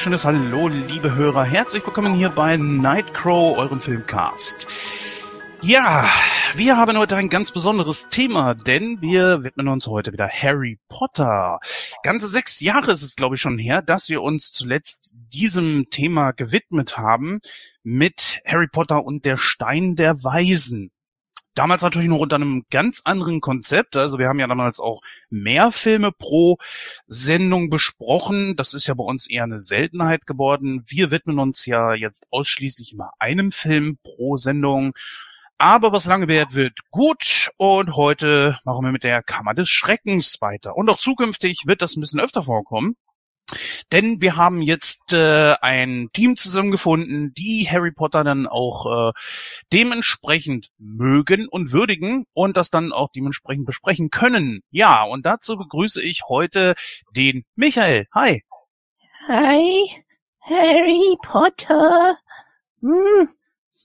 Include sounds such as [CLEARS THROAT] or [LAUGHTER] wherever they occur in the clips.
Wunderschönes Hallo, liebe Hörer. Herzlich willkommen hier bei Nightcrow, eurem Filmcast. Ja, wir haben heute ein ganz besonderes Thema, denn wir widmen uns heute wieder Harry Potter. Ganze sechs Jahre ist es, glaube ich, schon her, dass wir uns zuletzt diesem Thema gewidmet haben mit Harry Potter und der Stein der Weisen. Damals natürlich noch unter einem ganz anderen Konzept. Also wir haben ja damals auch mehr Filme pro Sendung besprochen. Das ist ja bei uns eher eine Seltenheit geworden. Wir widmen uns ja jetzt ausschließlich immer einem Film pro Sendung. Aber was lange währt, wird gut. Und heute machen wir mit der Kammer des Schreckens weiter. Und auch zukünftig wird das ein bisschen öfter vorkommen. Denn wir haben jetzt äh, ein Team zusammengefunden, die Harry Potter dann auch äh, dementsprechend mögen und würdigen und das dann auch dementsprechend besprechen können. Ja, und dazu begrüße ich heute den Michael. Hi. Hi, Harry Potter. Hm.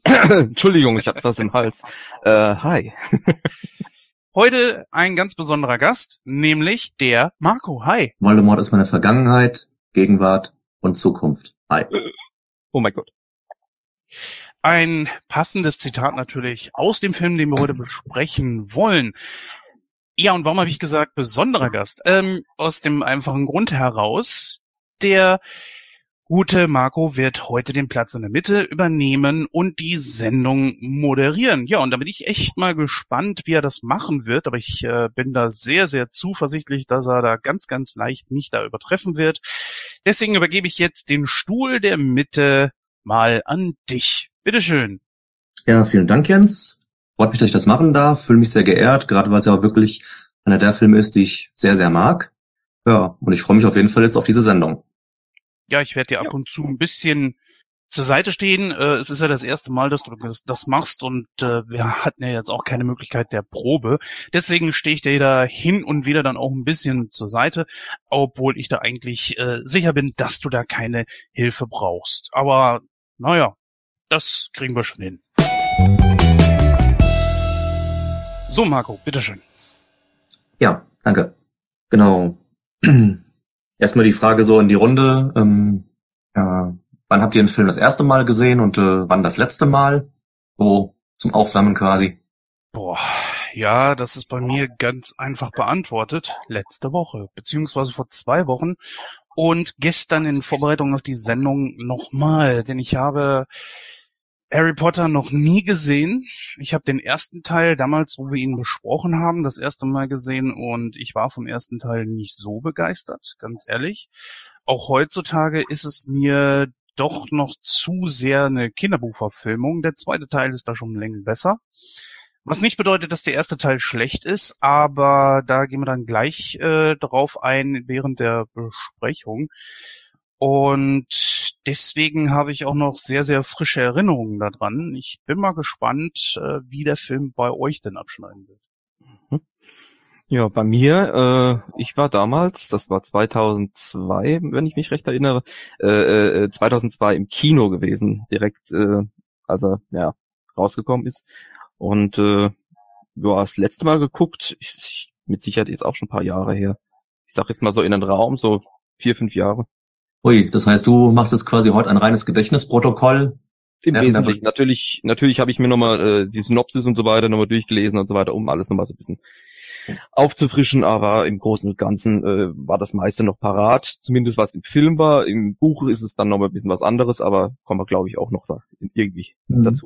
[COUGHS] Entschuldigung, ich habe was im Hals. Äh, hi. [LAUGHS] Heute ein ganz besonderer Gast, nämlich der Marco. Hi. Voldemort ist meine Vergangenheit, Gegenwart und Zukunft. Hi. Oh mein Gott. Ein passendes Zitat natürlich aus dem Film, den wir heute besprechen wollen. Ja, und warum habe ich gesagt besonderer Gast? Ähm, aus dem einfachen Grund heraus, der Gute Marco wird heute den Platz in der Mitte übernehmen und die Sendung moderieren. Ja, und da bin ich echt mal gespannt, wie er das machen wird. Aber ich äh, bin da sehr, sehr zuversichtlich, dass er da ganz, ganz leicht mich da übertreffen wird. Deswegen übergebe ich jetzt den Stuhl der Mitte mal an dich. Bitteschön. Ja, vielen Dank, Jens. Freut mich, dass ich das machen darf. Fühle mich sehr geehrt, gerade weil es ja auch wirklich einer der Filme ist, die ich sehr, sehr mag. Ja, und ich freue mich auf jeden Fall jetzt auf diese Sendung ja, ich werde dir ab und zu ein bisschen zur Seite stehen. Äh, es ist ja das erste Mal, dass du das, das machst und äh, wir hatten ja jetzt auch keine Möglichkeit der Probe. Deswegen stehe ich dir da hin und wieder dann auch ein bisschen zur Seite, obwohl ich da eigentlich äh, sicher bin, dass du da keine Hilfe brauchst. Aber naja, das kriegen wir schon hin. So, Marco, bitteschön. Ja, danke. Genau. [CLEARS THROAT] Erstmal die Frage so in die Runde. Ähm, ja, wann habt ihr den Film das erste Mal gesehen und äh, wann das letzte Mal? So zum Aufsammeln quasi. Boah, ja, das ist bei mir ganz einfach beantwortet. Letzte Woche, beziehungsweise vor zwei Wochen und gestern in Vorbereitung auf die Sendung nochmal, denn ich habe Harry Potter noch nie gesehen. Ich habe den ersten Teil damals, wo wir ihn besprochen haben, das erste Mal gesehen und ich war vom ersten Teil nicht so begeistert, ganz ehrlich. Auch heutzutage ist es mir doch noch zu sehr eine Kinderbuchverfilmung. Der zweite Teil ist da schon längst besser. Was nicht bedeutet, dass der erste Teil schlecht ist, aber da gehen wir dann gleich äh, drauf ein während der Besprechung. Und deswegen habe ich auch noch sehr, sehr frische Erinnerungen daran. Ich bin mal gespannt, äh, wie der Film bei euch denn abschneiden wird. Mhm. Ja, bei mir, äh, ich war damals, das war 2002, wenn ich mich recht erinnere, äh, äh, 2002 im Kino gewesen, direkt, äh, als er ja, rausgekommen ist. Und äh, ja, das letzte Mal geguckt, ich, mit Sicherheit jetzt auch schon ein paar Jahre her. Ich sag jetzt mal so in den Raum, so vier, fünf Jahre. Ui, das heißt, du machst jetzt quasi heute ein reines Gedächtnisprotokoll. Im Wesentlichen. Natürlich, natürlich habe ich mir nochmal äh, die Synopsis und so weiter nochmal durchgelesen und so weiter, um alles nochmal so ein bisschen aufzufrischen, aber im Großen und Ganzen äh, war das meiste noch parat, zumindest was im Film war. Im Buch ist es dann nochmal ein bisschen was anderes, aber kommen wir, glaube ich, auch noch da irgendwie mhm. dazu.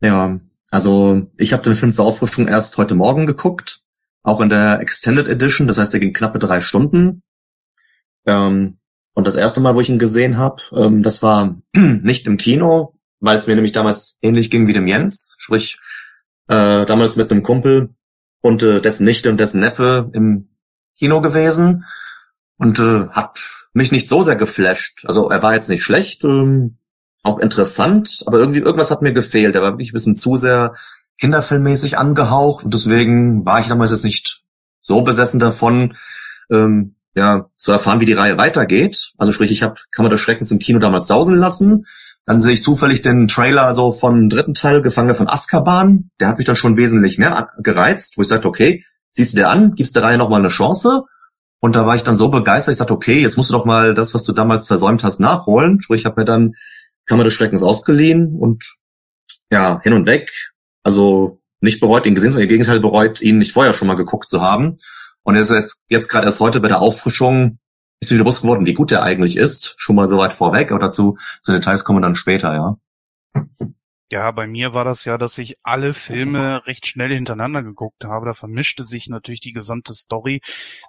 Ja, also ich habe den Film zur Auffrischung erst heute Morgen geguckt, auch in der Extended Edition, das heißt, der ging knappe drei Stunden. Ähm, und das erste Mal, wo ich ihn gesehen habe, ähm, das war [CLEARS THROAT] nicht im Kino, weil es mir nämlich damals ähnlich ging wie dem Jens, sprich äh, damals mit einem Kumpel und äh, dessen Nichte und dessen Neffe im Kino gewesen und äh, hat mich nicht so sehr geflasht. Also er war jetzt nicht schlecht, ähm, auch interessant, aber irgendwie irgendwas hat mir gefehlt. Er war wirklich ein bisschen zu sehr kinderfilmmäßig angehaucht und deswegen war ich damals jetzt nicht so besessen davon, ähm, ja, zu erfahren, wie die Reihe weitergeht. Also sprich, ich habe Kammer des Schreckens im Kino damals sausen lassen. Dann sehe ich zufällig den Trailer so vom dritten Teil, Gefangene von Azkaban. Der hat mich dann schon wesentlich mehr gereizt, wo ich sagte, okay, siehst du dir an, gibst der Reihe nochmal eine Chance. Und da war ich dann so begeistert, ich sagte, okay, jetzt musst du doch mal das, was du damals versäumt hast, nachholen. Sprich, ich habe mir dann Kammer des Schreckens ausgeliehen und ja, hin und weg. Also nicht bereut, ihn gesehen, sondern im Gegenteil bereut, ihn nicht vorher schon mal geguckt zu haben. Und jetzt, jetzt, jetzt gerade erst heute bei der Auffrischung ist mir bewusst geworden, wie gut der eigentlich ist. Schon mal so weit vorweg, aber dazu, zu Details kommen dann später, ja. Ja, bei mir war das ja, dass ich alle Filme recht schnell hintereinander geguckt habe. Da vermischte sich natürlich die gesamte Story,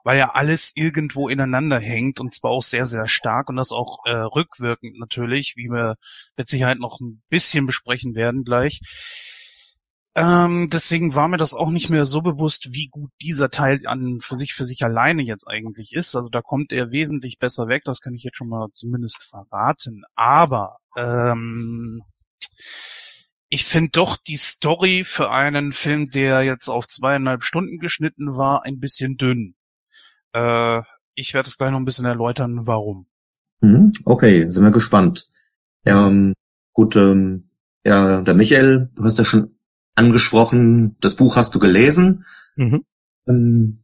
weil ja alles irgendwo ineinander hängt und zwar auch sehr, sehr stark und das auch äh, rückwirkend natürlich, wie wir mit Sicherheit noch ein bisschen besprechen werden gleich. Ähm, deswegen war mir das auch nicht mehr so bewusst, wie gut dieser Teil an für sich für sich alleine jetzt eigentlich ist. Also da kommt er wesentlich besser weg, das kann ich jetzt schon mal zumindest verraten. Aber ähm, ich finde doch die Story für einen Film, der jetzt auf zweieinhalb Stunden geschnitten war, ein bisschen dünn. Äh, ich werde es gleich noch ein bisschen erläutern, warum. Mhm, okay, sind wir gespannt. Ähm, gut, ähm, ja, der Michael, du hast ja schon angesprochen, das Buch hast du gelesen. Mhm. Ähm,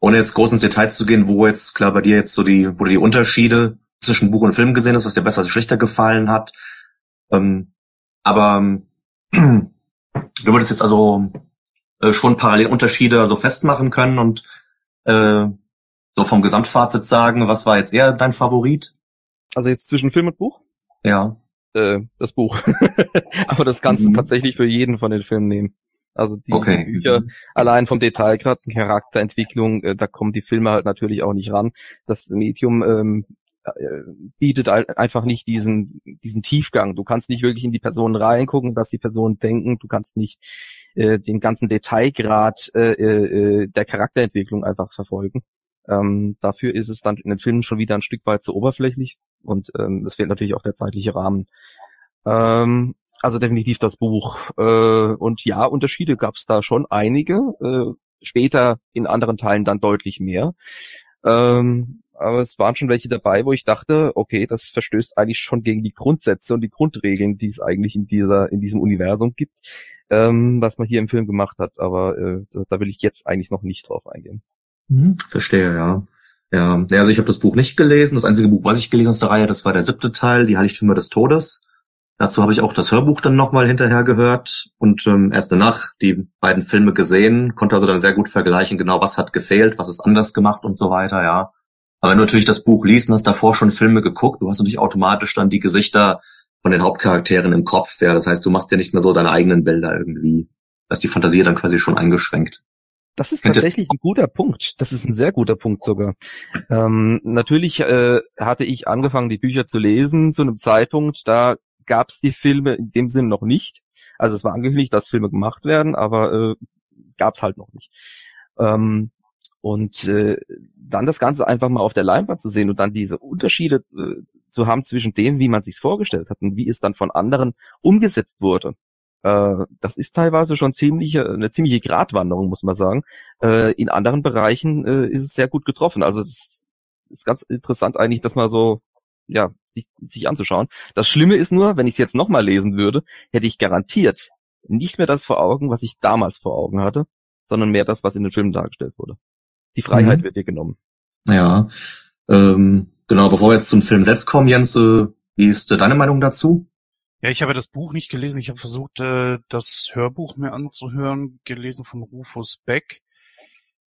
ohne jetzt groß ins Detail zu gehen, wo jetzt klar bei dir jetzt so die, wo du die Unterschiede zwischen Buch und Film gesehen hast, was dir besser, was schlechter gefallen hat. Ähm, aber ähm, [CLEARS THROAT] du würdest jetzt also äh, schon parallel Unterschiede so festmachen können und äh, so vom Gesamtfazit sagen, was war jetzt eher dein Favorit? Also jetzt zwischen Film und Buch? Ja. Äh, das Buch. [LAUGHS] Aber das kannst mhm. du tatsächlich für jeden von den Filmen nehmen. Also die, okay. Bücher allein vom Detailgrad, Charakterentwicklung, äh, da kommen die Filme halt natürlich auch nicht ran. Das Medium ähm, äh, bietet einfach nicht diesen, diesen Tiefgang. Du kannst nicht wirklich in die Personen reingucken, was die Personen denken. Du kannst nicht äh, den ganzen Detailgrad äh, äh, der Charakterentwicklung einfach verfolgen. Ähm, dafür ist es dann in den Filmen schon wieder ein Stück weit zu oberflächlich und ähm, es fehlt natürlich auch der zeitliche Rahmen. Ähm, also definitiv das Buch. Äh, und ja, Unterschiede gab es da schon einige. Äh, später in anderen Teilen dann deutlich mehr. Ähm, aber es waren schon welche dabei, wo ich dachte, okay, das verstößt eigentlich schon gegen die Grundsätze und die Grundregeln, die es eigentlich in dieser, in diesem Universum gibt, ähm, was man hier im Film gemacht hat. Aber äh, da will ich jetzt eigentlich noch nicht drauf eingehen. Hm, verstehe, ja. Ja, also ich habe das Buch nicht gelesen. Das einzige Buch, was ich gelesen aus der Reihe, das war der siebte Teil, die Heiligtümer des Todes. Dazu habe ich auch das Hörbuch dann nochmal hinterher gehört und ähm, erst danach die beiden Filme gesehen, konnte also dann sehr gut vergleichen, genau was hat gefehlt, was ist anders gemacht und so weiter, ja. Aber wenn du natürlich das Buch liest und hast davor schon Filme geguckt, du hast natürlich automatisch dann die Gesichter von den Hauptcharakteren im Kopf, ja. Das heißt, du machst ja nicht mehr so deine eigenen Bilder irgendwie. Da ist die Fantasie dann quasi schon eingeschränkt. Das ist tatsächlich ein guter Punkt. Das ist ein sehr guter Punkt sogar. Ähm, natürlich äh, hatte ich angefangen, die Bücher zu lesen zu einem Zeitpunkt, da gab es die Filme in dem Sinn noch nicht. Also es war angekündigt, dass Filme gemacht werden, aber äh, gab es halt noch nicht. Ähm, und äh, dann das Ganze einfach mal auf der Leinwand zu sehen und dann diese Unterschiede äh, zu haben zwischen dem, wie man sich vorgestellt hat und wie es dann von anderen umgesetzt wurde. Äh, das ist teilweise schon ziemlich, eine ziemliche Gratwanderung, muss man sagen. Äh, in anderen Bereichen äh, ist es sehr gut getroffen. Also es ist ganz interessant eigentlich, das mal so ja, sich, sich anzuschauen. Das Schlimme ist nur, wenn ich es jetzt nochmal lesen würde, hätte ich garantiert nicht mehr das vor Augen, was ich damals vor Augen hatte, sondern mehr das, was in den Filmen dargestellt wurde. Die Freiheit mhm. wird dir genommen. Ja, ähm, genau, bevor wir jetzt zum Film selbst kommen, Jens, äh, wie ist äh, deine Meinung dazu? Ja, ich habe das Buch nicht gelesen. Ich habe versucht, äh, das Hörbuch mir anzuhören, gelesen von Rufus Beck.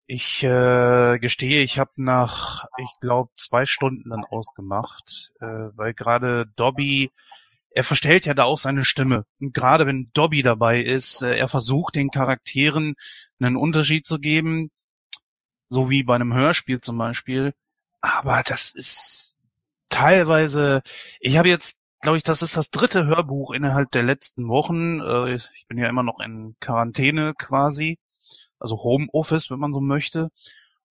Ich äh, gestehe, ich habe nach, ich glaube, zwei Stunden dann ausgemacht, äh, weil gerade Dobby, er verstellt ja da auch seine Stimme. Und gerade wenn Dobby dabei ist, äh, er versucht den Charakteren einen Unterschied zu geben, so wie bei einem Hörspiel zum Beispiel. Aber das ist teilweise, ich habe jetzt, glaube ich, das ist das dritte Hörbuch innerhalb der letzten Wochen. Äh, ich bin ja immer noch in Quarantäne quasi also Homeoffice, wenn man so möchte.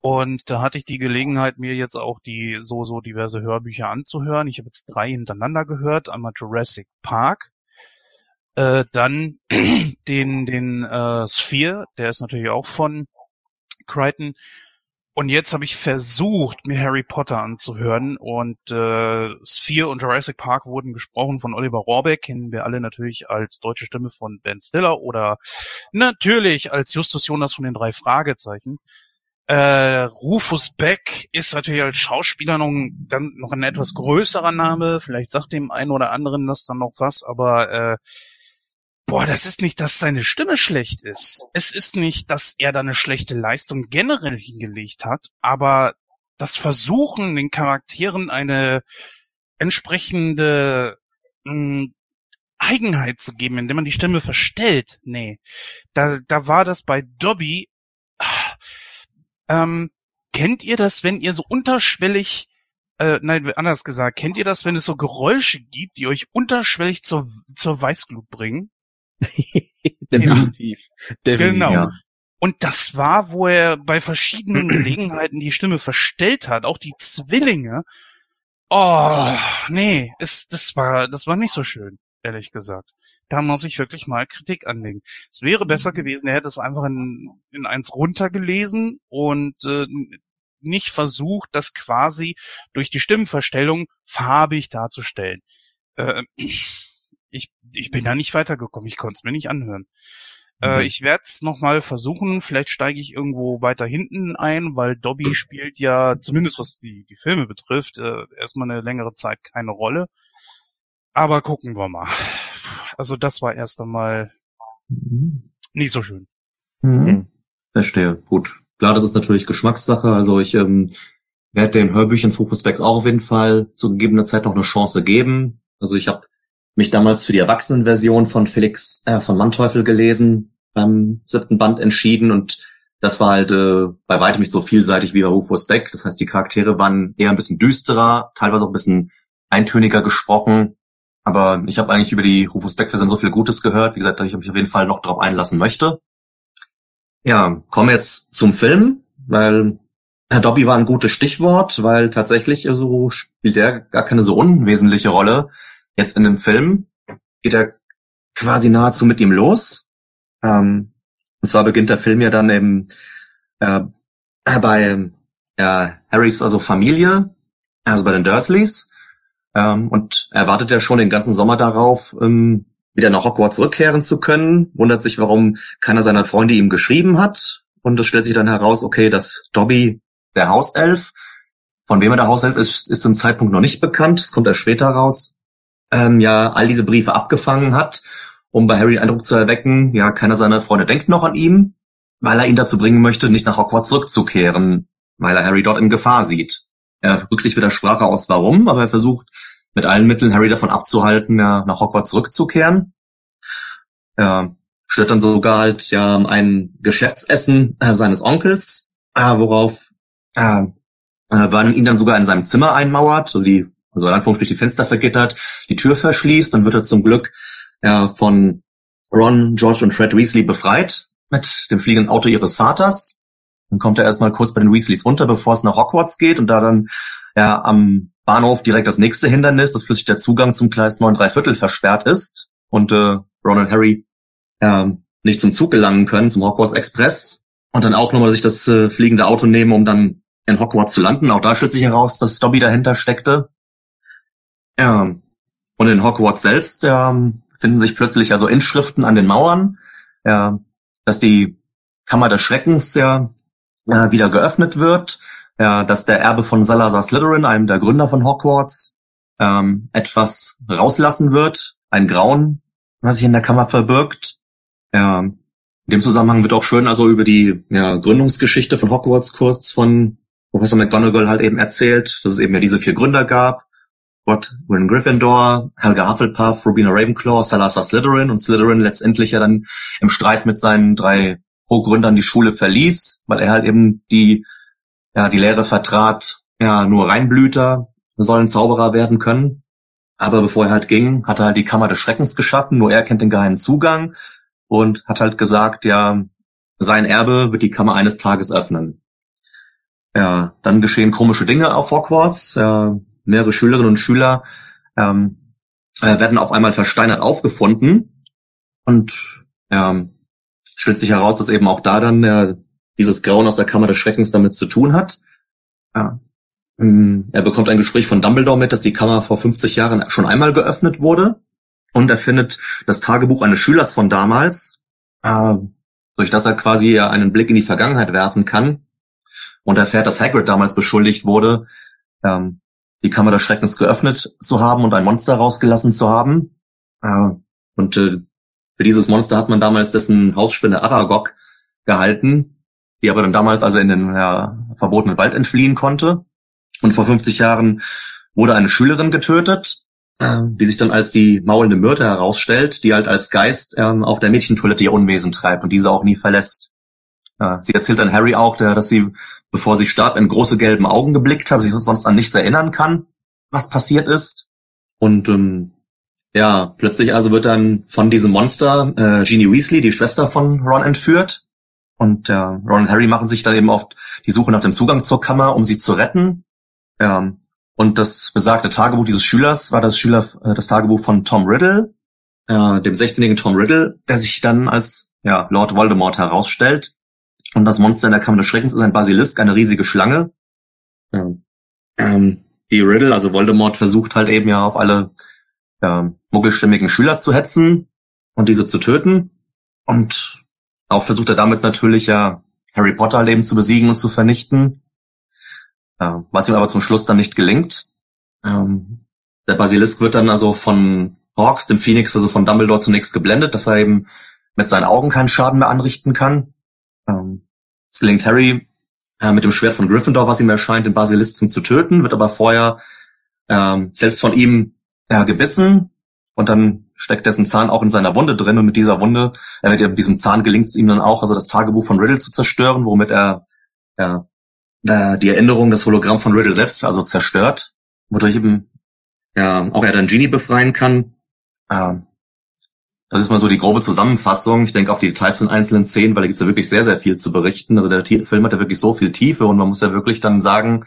Und da hatte ich die Gelegenheit, mir jetzt auch die so so diverse Hörbücher anzuhören. Ich habe jetzt drei hintereinander gehört. Einmal Jurassic Park, äh, dann [CLEARS THROAT] den den äh, Sphere, der ist natürlich auch von Crichton und jetzt habe ich versucht, mir Harry Potter anzuhören und äh, Sphere und Jurassic Park wurden gesprochen von Oliver Rohrbeck, kennen wir alle natürlich als deutsche Stimme von Ben Stiller oder natürlich als Justus Jonas von den drei Fragezeichen. Äh, Rufus Beck ist natürlich als Schauspieler noch ein, noch ein etwas größerer Name. Vielleicht sagt dem einen oder anderen das dann noch was, aber äh, boah, das ist nicht, dass seine Stimme schlecht ist. Es ist nicht, dass er da eine schlechte Leistung generell hingelegt hat, aber das Versuchen, den Charakteren eine entsprechende mh, hm, Eigenheit zu geben, indem man die Stimme verstellt, nee. Da, da war das bei Dobby. Ah, ähm, kennt ihr das, wenn ihr so unterschwellig, äh, nein, anders gesagt, kennt ihr das, wenn es so Geräusche gibt, die euch unterschwellig zur, zur Weißglut bringen? Definitiv. [LAUGHS] Ja. Definitiv. Genau. Ja. Und das war, wo er bei verschiedenen [CLEARS THROAT] Gelegenheiten die Stimme verstellt hat, auch die Zwillinge. Oh, nee, es, das war, das war nicht so schön, ehrlich gesagt. Da muss ich wirklich mal Kritik anlegen. Es wäre besser mhm. gewesen, er hätte es einfach in, in eins runtergelesen und äh, nicht versucht, das quasi durch die Stimmenverstellung farbig darzustellen. Äh, [CLEARS THROAT] ich, ich bin da nicht weitergekommen, ich konnte es mir nicht anhören. Äh, mhm. Äh, ich werde es nochmal versuchen, vielleicht steige ich irgendwo weiter hinten ein, weil Dobby spielt ja, zumindest was die, die Filme betrifft, äh, erstmal eine längere Zeit keine Rolle. Aber gucken wir mal. Also das war erst einmal mhm. nicht so schön. Mhm. Verstehe, gut. Klar, das ist natürlich Geschmackssache. Also ich ähm, werde den Hörbüchern Focus Backs auch auf jeden Fall zu gegebener Zeit noch eine Chance geben. Also ich habe mich damals für die Erwachsenenversion von Felix äh, von Manteuffel gelesen, beim siebten Band entschieden und das war halt äh, bei weitem nicht so vielseitig wie bei Rufus Beck. Das heißt, die Charaktere waren eher ein bisschen düsterer, teilweise auch ein bisschen eintöniger gesprochen. Aber ich habe eigentlich über die Rufus Beck-Version so viel Gutes gehört, wie gesagt, dass ich mich auf jeden Fall noch darauf einlassen möchte. Ja, kommen wir jetzt zum Film, weil Herr Dobby war ein gutes Stichwort, weil tatsächlich so also, spielt er gar keine so unwesentliche Rolle. Jetzt in dem Film geht er quasi nahezu mit ihm los. Ähm, und zwar beginnt der Film ja dann eben äh, bei äh, Harrys also Familie, also bei den Dursleys. Ähm, und er wartet ja schon den ganzen Sommer darauf, ähm, wieder nach Hogwarts zurückkehren zu können, wundert sich, warum keiner seiner Freunde ihm geschrieben hat. Und es stellt sich dann heraus, okay, dass Dobby, der Hauself, von wem er der Hauself ist, ist zum Zeitpunkt noch nicht bekannt. Das kommt erst später raus ähm, ja all diese Briefe abgefangen hat, um bei Harry den Eindruck zu erwecken, ja, keiner seiner Freunde denkt noch an ihn, weil er ihn dazu bringen möchte, nicht nach Hogwarts zurückzukehren, weil er Harry dort in Gefahr sieht. Er rückt nicht mit der Sprache aus, warum, aber er versucht mit allen Mitteln Harry davon abzuhalten, ja, nach Hogwarts zurückzukehren. Er stört dann sogar halt ja ein Geschäftsessen äh, seines Onkels, äh, worauf äh, äh, Vernon ihn dann sogar in seinem Zimmer einmauert. Also die also in Anführungsstrichen die Fenster vergittert, die Tür verschließt, dann wird er zum Glück ja, von Ron, George und Fred Weasley befreit mit dem fliegenden Auto ihres Vaters. Dann kommt er erstmal kurz bei den Weasleys unter, bevor es nach Hogwarts geht und da dann ja am Bahnhof direkt das nächste Hindernis, dass plötzlich der Zugang zum Gleis 9 3 Viertel versperrt ist und äh, Ron und Harry äh, nicht zum Zug gelangen können, zum Hogwarts Express und dann auch nochmal sich das äh, fliegende Auto nehmen, um dann in Hogwarts zu landen. Auch da stellt sich heraus, dass Dobby dahinter steckte. Ja. Und in Hogwarts selbst ja, finden sich plötzlich also Inschriften an den Mauern, ja, dass die Kammer des Schreckens ja, ja wieder geöffnet wird, ja, dass der Erbe von Salazar Slytherin, einem der Gründer von Hogwarts, ähm, etwas rauslassen wird, ein Grauen, was sich in der Kammer verbirgt. Ja, in dem Zusammenhang wird auch schön also über die ja, Gründungsgeschichte von Hogwarts kurz von Professor McGonagall halt eben erzählt, dass es eben ja diese vier Gründer gab, Godwin Gryffindor, Helga Hufflepuff, Rubina Ravenclaw, Salazar Slytherin und Slytherin letztendlich ja dann im Streit mit seinen drei Co-Gründern die Schule verließ, weil er halt eben die, ja, die Lehre vertrat, ja, nur Reinblüter sollen Zauberer werden können. Aber bevor er halt ging, hat er halt die Kammer des Schreckens geschaffen, nur er kennt den geheimen Zugang und hat halt gesagt, ja, sein Erbe wird die Kammer eines Tages öffnen. Ja, dann geschehen komische Dinge auf Hogwarts. Ja, mehrere Schülerinnen und Schüler ähm, äh, werden auf einmal versteinert aufgefunden und ähm, stellt sich heraus, dass eben auch da dann äh, dieses Grauen aus der Kammer des Schreckens damit zu tun hat. Ja. Ähm, er bekommt ein Gespräch von Dumbledore mit, dass die Kammer vor 50 Jahren schon einmal geöffnet wurde und er findet das Tagebuch eines Schülers von damals, äh, durch das er quasi einen Blick in die Vergangenheit werfen kann und erfährt, dass Hagrid damals beschuldigt wurde, ähm, die Kammer des Schreckens geöffnet zu haben und ein Monster rausgelassen zu haben. Äh, und äh, für dieses Monster hat man damals dessen Hausspinne Aragog gehalten, die aber dann damals also in den ja, verbotenen Wald entfliehen konnte. Und vor 50 Jahren wurde eine Schülerin getötet, äh, die sich dann als die maulende Myrte herausstellt, die halt als Geist ähm, auf der Mädchentoilette ihr Unwesen treibt und diese auch nie verlässt. Sie erzählt dann Harry auch, dass sie, bevor sie starb, in große gelben Augen geblickt hat, sich sonst an nichts erinnern kann, was passiert ist. Und ähm, ja, plötzlich also wird dann von diesem Monster äh, Jeannie Weasley, die Schwester von Ron, entführt. Und äh, Ron und Harry machen sich dann eben auf die Suche nach dem Zugang zur Kammer, um sie zu retten. Ähm, und das besagte Tagebuch dieses Schülers war das Schüler, äh, das Tagebuch von Tom Riddle, äh, dem 16-jährigen Tom Riddle, der sich dann als ja, Lord Voldemort herausstellt. Und das Monster in der Kammer des Schreckens ist ein Basilisk, eine riesige Schlange. Ähm, ähm, die Riddle, also Voldemort, versucht halt eben ja auf alle äh, muggelstimmigen Schüler zu hetzen und diese zu töten. Und auch versucht er damit natürlich ja Harry Potter halt eben zu besiegen und zu vernichten. Äh, was ihm aber zum Schluss dann nicht gelingt. Ähm, der Basilisk wird dann also von Hawks, dem Phoenix, also von Dumbledore zunächst geblendet, dass er eben mit seinen Augen keinen Schaden mehr anrichten kann. Ähm, es gelingt Harry äh, mit dem Schwert von Gryffindor, was ihm erscheint, den Basilisken zu töten, wird aber vorher ähm, selbst von ihm äh, gebissen und dann steckt dessen Zahn auch in seiner Wunde drin und mit dieser Wunde, äh, mit diesem Zahn gelingt es ihm dann auch, also das Tagebuch von Riddle zu zerstören, womit er äh, die Erinnerung, das Hologramm von Riddle selbst also zerstört, wodurch eben ja auch er dann Genie befreien kann. Äh, das ist mal so die grobe Zusammenfassung. Ich denke auf die Details von einzelnen Szenen, weil da gibt es ja wirklich sehr, sehr viel zu berichten. Also der Film hat ja wirklich so viel Tiefe und man muss ja wirklich dann sagen,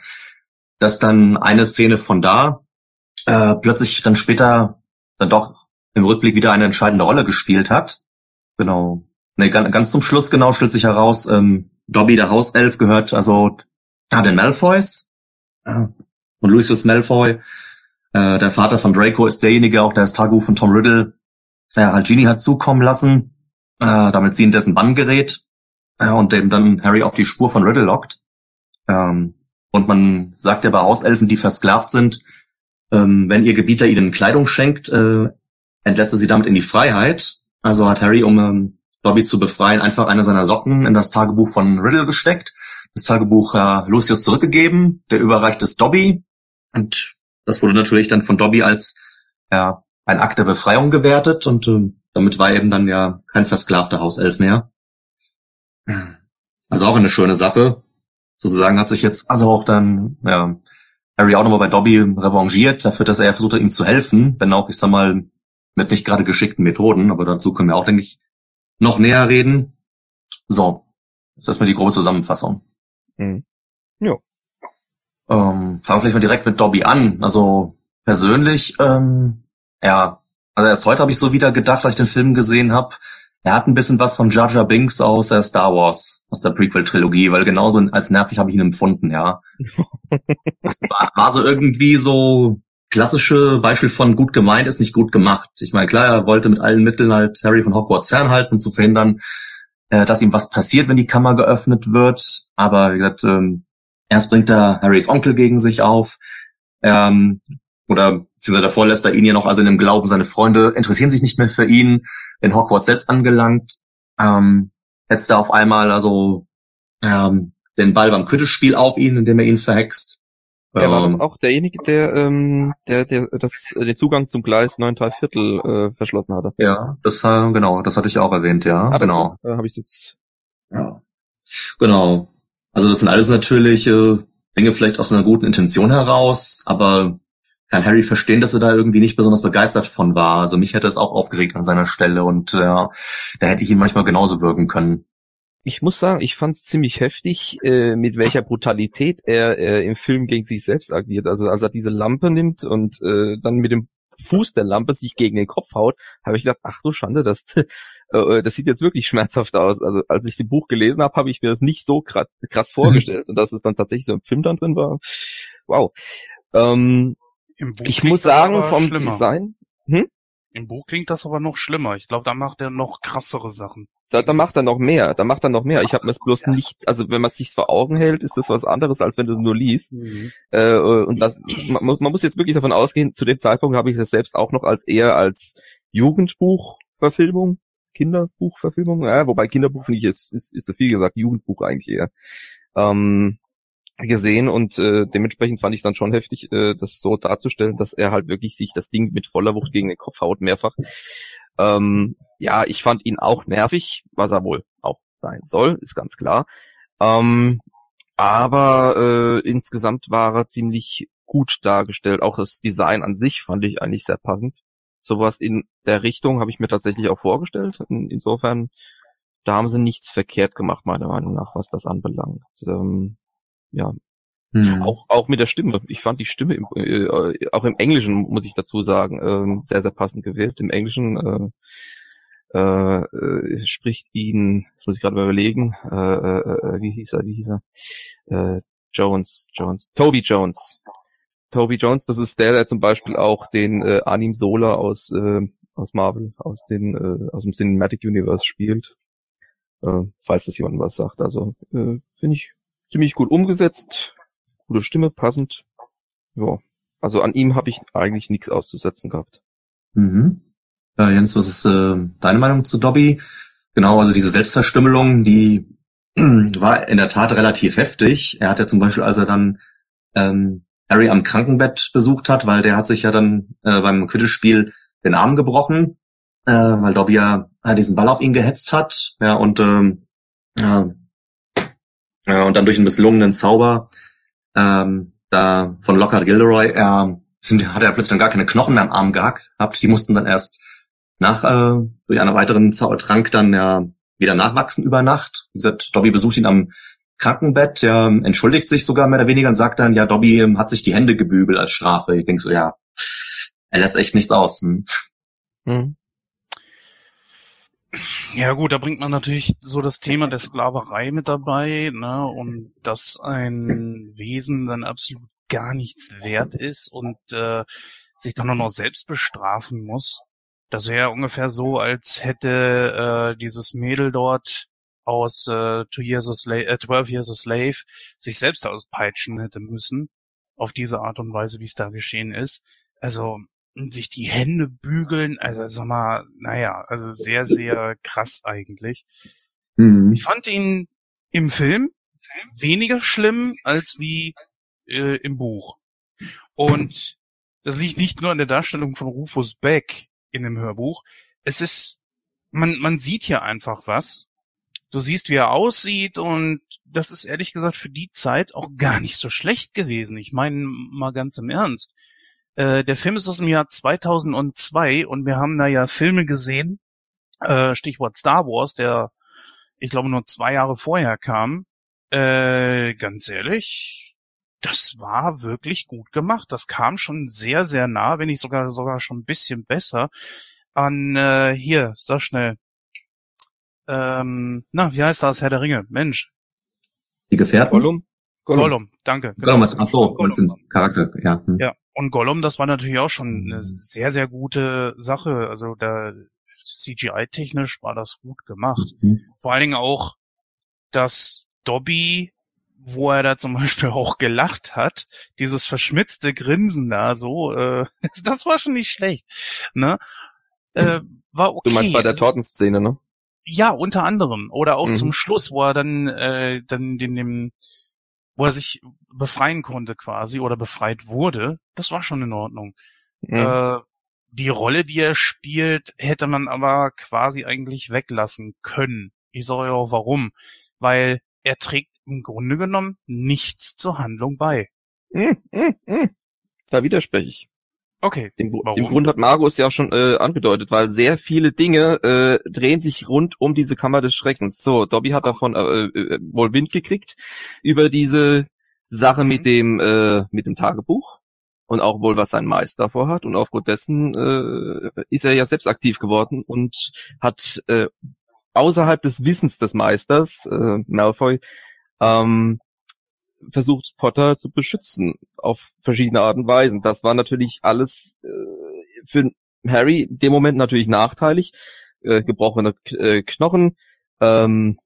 dass dann eine Szene von da äh, plötzlich dann später dann doch im Rückblick wieder eine entscheidende Rolle gespielt hat. Genau. Nee, ganz, ganz zum Schluss genau stellt sich heraus, ähm, Dobby, der Hauself, gehört also ah, den Malfoys. Ah. Und Lucius Malfoy, äh, der Vater von Draco, ist derjenige auch, der das Tagebuch von Tom Riddle der halt Genie hat zukommen lassen, äh, damit sie in dessen Bann gerät äh, und dem dann Harry auf die Spur von Riddle lockt. Ähm, und man sagt ja bei Hauselfen, die versklavt sind, ähm, wenn ihr Gebieter ihnen Kleidung schenkt, äh, entlässt er sie damit in die Freiheit. Also hat Harry, um ähm, Dobby zu befreien, einfach eine seiner Socken in das Tagebuch von Riddle gesteckt, das Tagebuch äh, Lucius zurückgegeben, der überreicht es Dobby und das wurde natürlich dann von Dobby als ja, ein Akt der Befreiung gewertet und äh, damit war eben dann ja kein versklavter Hauself mehr. Also auch eine schöne Sache. Sozusagen hat sich jetzt also auch dann ja, Harry auch nochmal bei Dobby revanchiert, dafür, dass er versucht hat, ihm zu helfen, wenn auch, ich sag mal, mit nicht gerade geschickten Methoden, aber dazu können wir auch, denke ich, noch näher reden. So, das ist erstmal die grobe Zusammenfassung. Mhm. Ja. Ähm, fangen wir vielleicht mal direkt mit Dobby an. Also persönlich ähm, ja, also erst heute habe ich so wieder gedacht, als ich den Film gesehen habe. Er hat ein bisschen was von Jar Jar Binks aus der Star Wars, aus der Prequel-Trilogie, weil genauso als nervig habe ich ihn empfunden, ja. [LAUGHS] das war, war so irgendwie so klassische Beispiel von gut gemeint ist nicht gut gemacht. Ich meine, klar, er wollte mit allen Mitteln halt Harry von Hogwarts fernhalten, um zu verhindern, äh, dass ihm was passiert, wenn die Kammer geöffnet wird. Aber wie gesagt, ähm, erst bringt er Harrys Onkel gegen sich auf. Ähm, oder beziehungsweise davor lässt er ihn ja noch also in dem Glauben, seine Freunde interessieren sich nicht mehr für ihn, in Hogwarts selbst angelangt, ähm, setzt er auf einmal also ähm, den Ball beim Quidditch-Spiel auf ihn, indem er ihn verhext. Er war ähm, auch derjenige, der, ähm, der, der das, den Zugang zum Gleis 9 3 Viertel äh, verschlossen hatte. Ja, das äh, genau, das hatte ich auch erwähnt, ja. Ah, genau. Äh, Habe ich jetzt. Ja. Genau. Also das sind alles natürlich äh, Dinge vielleicht aus einer guten Intention heraus, aber kann Harry verstehen, dass er da irgendwie nicht besonders begeistert von war. Also mich hätte es auch aufgeregt an seiner Stelle und äh, da hätte ich ihn manchmal genauso wirken können. Ich muss sagen, ich fand es ziemlich heftig, äh, mit welcher Brutalität er äh, im Film gegen sich selbst agiert. Also als er diese Lampe nimmt und äh, dann mit dem Fuß der Lampe sich gegen den Kopf haut, habe ich gedacht, ach du Schande, das, [LAUGHS] äh, das sieht jetzt wirklich schmerzhaft aus. Also als ich das Buch gelesen habe, habe ich mir das nicht so krass, [LAUGHS] vorgestellt und dass es dann tatsächlich so im Film dann drin war. Wow. Ähm, ich muss sagen, vom schlimmer. Design. Hm? Im Buch klingt das aber noch schlimmer. Ich glaube, da macht er noch krassere Sachen. da, da macht er noch mehr, da macht er noch mehr. Ich habe mir es bloß nicht, also wenn man es sich vor Augen hält, ist das was anderes, als wenn du es nur liest. Mhm. Äh, und das, man, muss- man muss jetzt wirklich davon ausgehen, zu dem Zeitpunkt habe ich es selbst auch noch als eher als Jugendbuchverfilmung, Kinderbuchverfilmung, ja, wobei Kinderbuch finde ich ist, ist, ist so viel gesagt, Jugendbuch eigentlich eher. Ähm, gesehen und äh, dementsprechend fand ich dann schon heftig, äh, das so darzustellen, dass er halt wirklich sich das Ding mit voller Wucht gegen den Kopf haut, mehrfach. Ähm, ja, ich fand ihn auch nervig, was er wohl auch sein soll, ist ganz klar. Ähm, aber äh, insgesamt war er ziemlich gut dargestellt. Auch das Design an sich fand ich eigentlich sehr passend. Sowas in der Richtung habe ich mir tatsächlich auch vorgestellt. In, insofern, da haben sie nichts verkehrt gemacht, meiner Meinung nach, was das anbelangt. Ähm, ja, Hm. auch, auch mit der Stimme. Ich fand die Stimme im, äh, auch im Englischen, muss ich dazu sagen, ähm, sehr, sehr passend gewählt. Im Englischen äh, äh, äh, spricht ihn, das muss ich gerade mal überlegen, äh, äh, äh, wie hieß er, wie hieß er? Äh, Jones, Jones, Toby Jones. Toby Jones, das ist der, der zum Beispiel auch den äh, Anim Sola aus, äh, aus Marvel, aus, den, äh, aus dem Cinematic Universe spielt. Äh, falls das jemand was sagt. Also äh, finde ich ziemlich gut umgesetzt, gute Stimme, passend. Ja, also an ihm habe ich eigentlich nichts auszusetzen gehabt. Mhm. Äh, Jens, was ist äh, deine Meinung zu Dobby? Genau, also diese Selbstverstümmelung, die [CLEARS THROAT] war in der Tat relativ heftig. Er hat ja zum Beispiel, als er dann ähm, Harry am Krankenbett besucht hat, weil der hat sich ja dann äh, beim Quidditch-Spiel den Arm gebrochen, äh, weil Dobby ja äh, diesen Ball auf ihn gehetzt hat. Ja, und ähm, ja, ja, und dann durch einen misslungenen Zauber ähm, da von Lockhart Gilderoy, er sind, hat er plötzlich dann gar keine Knochen mehr am Arm gehabt. Die mussten dann erst nach äh, durch einen weiteren Zaubertrank dann ja wieder nachwachsen über Nacht. Wie gesagt, Dobby besucht ihn am Krankenbett, er entschuldigt sich sogar mehr oder weniger und sagt dann, ja, Dobby ähm, hat sich die Hände gebügelt als Strafe. Ich denk so, ja, er lässt echt nichts aus. Hm? Hm. Ja gut, da bringt man natürlich so das Thema der Sklaverei mit dabei, ne, und dass ein Wesen dann absolut gar nichts wert ist und äh, sich dann nur noch selbst bestrafen muss. Das wäre ungefähr so, als hätte äh, dieses Mädel dort aus äh, Two Years a Slave, äh, 12 Years a Slave sich selbst auspeitschen hätte müssen. Auf diese Art und Weise, wie es da geschehen ist. Also sich die Hände bügeln, also sag mal, naja, also sehr, sehr krass eigentlich. Hm. Ich fand ihn im Film weniger schlimm als wie äh, im Buch. Und das liegt nicht nur an der Darstellung von Rufus Beck in dem Hörbuch. Es ist, man, man sieht hier einfach was. Du siehst, wie er aussieht und das ist ehrlich gesagt für die Zeit auch gar nicht so schlecht gewesen. Ich meine mal ganz im Ernst. Äh, der Film ist aus dem Jahr 2002 und wir haben da ja Filme gesehen, äh, Stichwort Star Wars, der ich glaube nur zwei Jahre vorher kam. Äh, ganz ehrlich, das war wirklich gut gemacht. Das kam schon sehr, sehr nah, wenn nicht sogar sogar schon ein bisschen besser an äh, hier, sag schnell. Ähm, na, wie heißt das, Herr der Ringe? Mensch, Die Gefährten? Gollum? Gollum, danke. Gollum, was, ach so, Gollum. Charakter, ja. Hm. Ja, und Gollum, das war natürlich auch schon eine sehr, sehr gute Sache. Also da CGI-technisch war das gut gemacht. Mhm. Vor allen Dingen auch, dass Dobby, wo er da zum [LAUGHS] Beispiel auch gelacht hat, dieses verschmitzte Grinsen da so, äh, [LAUGHS] das war schon nicht schlecht. Ne? Äh, war okay. Du meinst bei der Tortenszene, ne? Ja, unter anderem. Oder auch Mhm. zum Schluss, wo er dann, äh, dann den, dem, wo er sich befreien konnte quasi oder befreit wurde. Das war schon in Ordnung. Mhm. Äh, die Rolle, die er spielt, hätte man aber quasi eigentlich weglassen können. Ich sage ja auch warum. Weil er trägt im Grunde genommen nichts zur Handlung bei. Hm, hm. Da widerspreche ich. Okay. Im, Warum? Im Grund hat Margus ja auch schon äh, angedeutet, weil sehr viele Dinge äh, drehen sich rund um diese Kammer des Schreckens. So, Dobby hat davon äh, äh, wohl Wind gekriegt über diese Sache Mhm. mit dem äh, mit dem Tagebuch und auch wohl was sein Meister vorhat und aufgrund dessen äh, ist er ja selbst aktiv geworden und hat äh, außerhalb des Wissens des Meisters äh, Malfoy ähm, versucht Potter zu beschützen auf verschiedene Arten und Weisen. Das war natürlich alles äh, für Harry in dem Moment natürlich nachteilig. Äh, gebrochene äh, Knochen, ähm,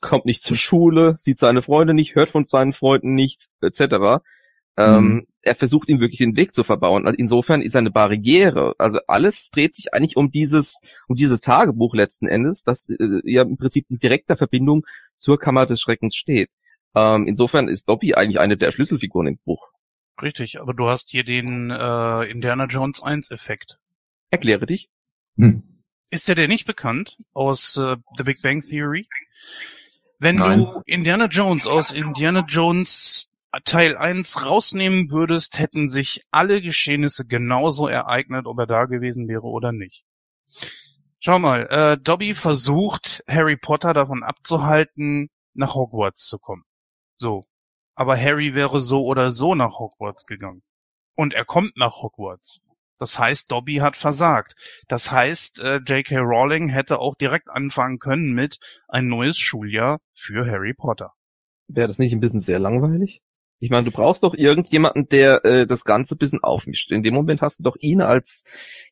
kommt nicht zur Schule, sieht seine Freunde nicht, hört von seinen Freunden nichts, etc. Ähm, Mhm. er versucht ihm wirklich den Weg zu verbauen. Also insofern ist er eine Barriere. Also alles dreht sich eigentlich um dieses, um dieses Tagebuch letzten Endes, das äh, ja im Prinzip in direkter Verbindung zur Kammer des Schreckens steht. Ähm, insofern ist Dobby eigentlich eine der Schlüsselfiguren im Buch. Richtig, aber du hast hier den äh, Indiana Jones 1 Effekt. Erkläre dich. Hm. Ist der dir nicht bekannt aus äh, The Big Bang Theory? Wenn Nein. du Indiana Jones aus Indiana Jones Teil 1 rausnehmen würdest, hätten sich alle Geschehnisse genauso ereignet, ob er da gewesen wäre oder nicht. Schau mal, äh, Dobby versucht, Harry Potter davon abzuhalten, nach Hogwarts zu kommen. So. Aber Harry wäre so oder so nach Hogwarts gegangen. Und er kommt nach Hogwarts. Das heißt, Dobby hat versagt. Das heißt, äh, J.K. Rowling hätte auch direkt anfangen können mit ein neues Schuljahr für Harry Potter. Wäre das nicht ein bisschen sehr langweilig? Ich meine, du brauchst doch irgendjemanden, der äh, das Ganze ein bisschen aufmischt. In dem Moment hast du doch ihn als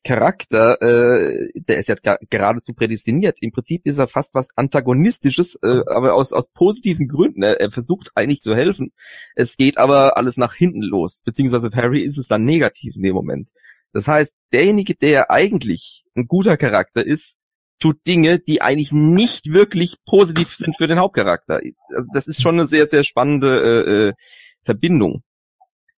Charakter, äh, der ist ja geradezu prädestiniert. Im Prinzip ist er fast was Antagonistisches, äh, aber aus, aus positiven Gründen. Er, er versucht eigentlich zu helfen. Es geht aber alles nach hinten los. Beziehungsweise für Harry ist es dann negativ in dem Moment. Das heißt, derjenige, der eigentlich ein guter Charakter ist, tut Dinge, die eigentlich nicht wirklich positiv sind für den Hauptcharakter. Also das ist schon eine sehr, sehr spannende äh, äh, Verbindung.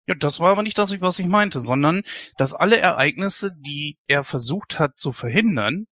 Ja, das war aber nicht das, was ich meinte, sondern dass alle Ereignisse, die er versucht hat zu verhindern,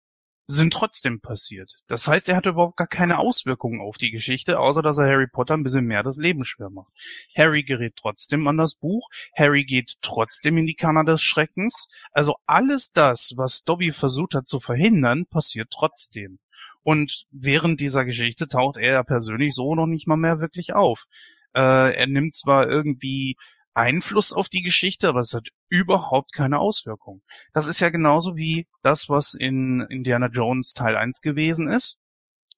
sind trotzdem passiert. Das heißt, er hatte überhaupt gar keine Auswirkungen auf die Geschichte, außer dass er Harry Potter ein bisschen mehr das Leben schwer macht. Harry gerät trotzdem an das Buch, Harry geht trotzdem in die Kammer des Schreckens. Also alles das, was Dobby versucht hat zu verhindern, passiert trotzdem. Und während dieser Geschichte taucht er persönlich so noch nicht mal mehr wirklich auf. Äh, er nimmt zwar irgendwie Einfluss auf die Geschichte, aber es hat überhaupt keine Auswirkung. Das ist ja genauso wie das, was in Indiana Jones Teil 1 gewesen ist.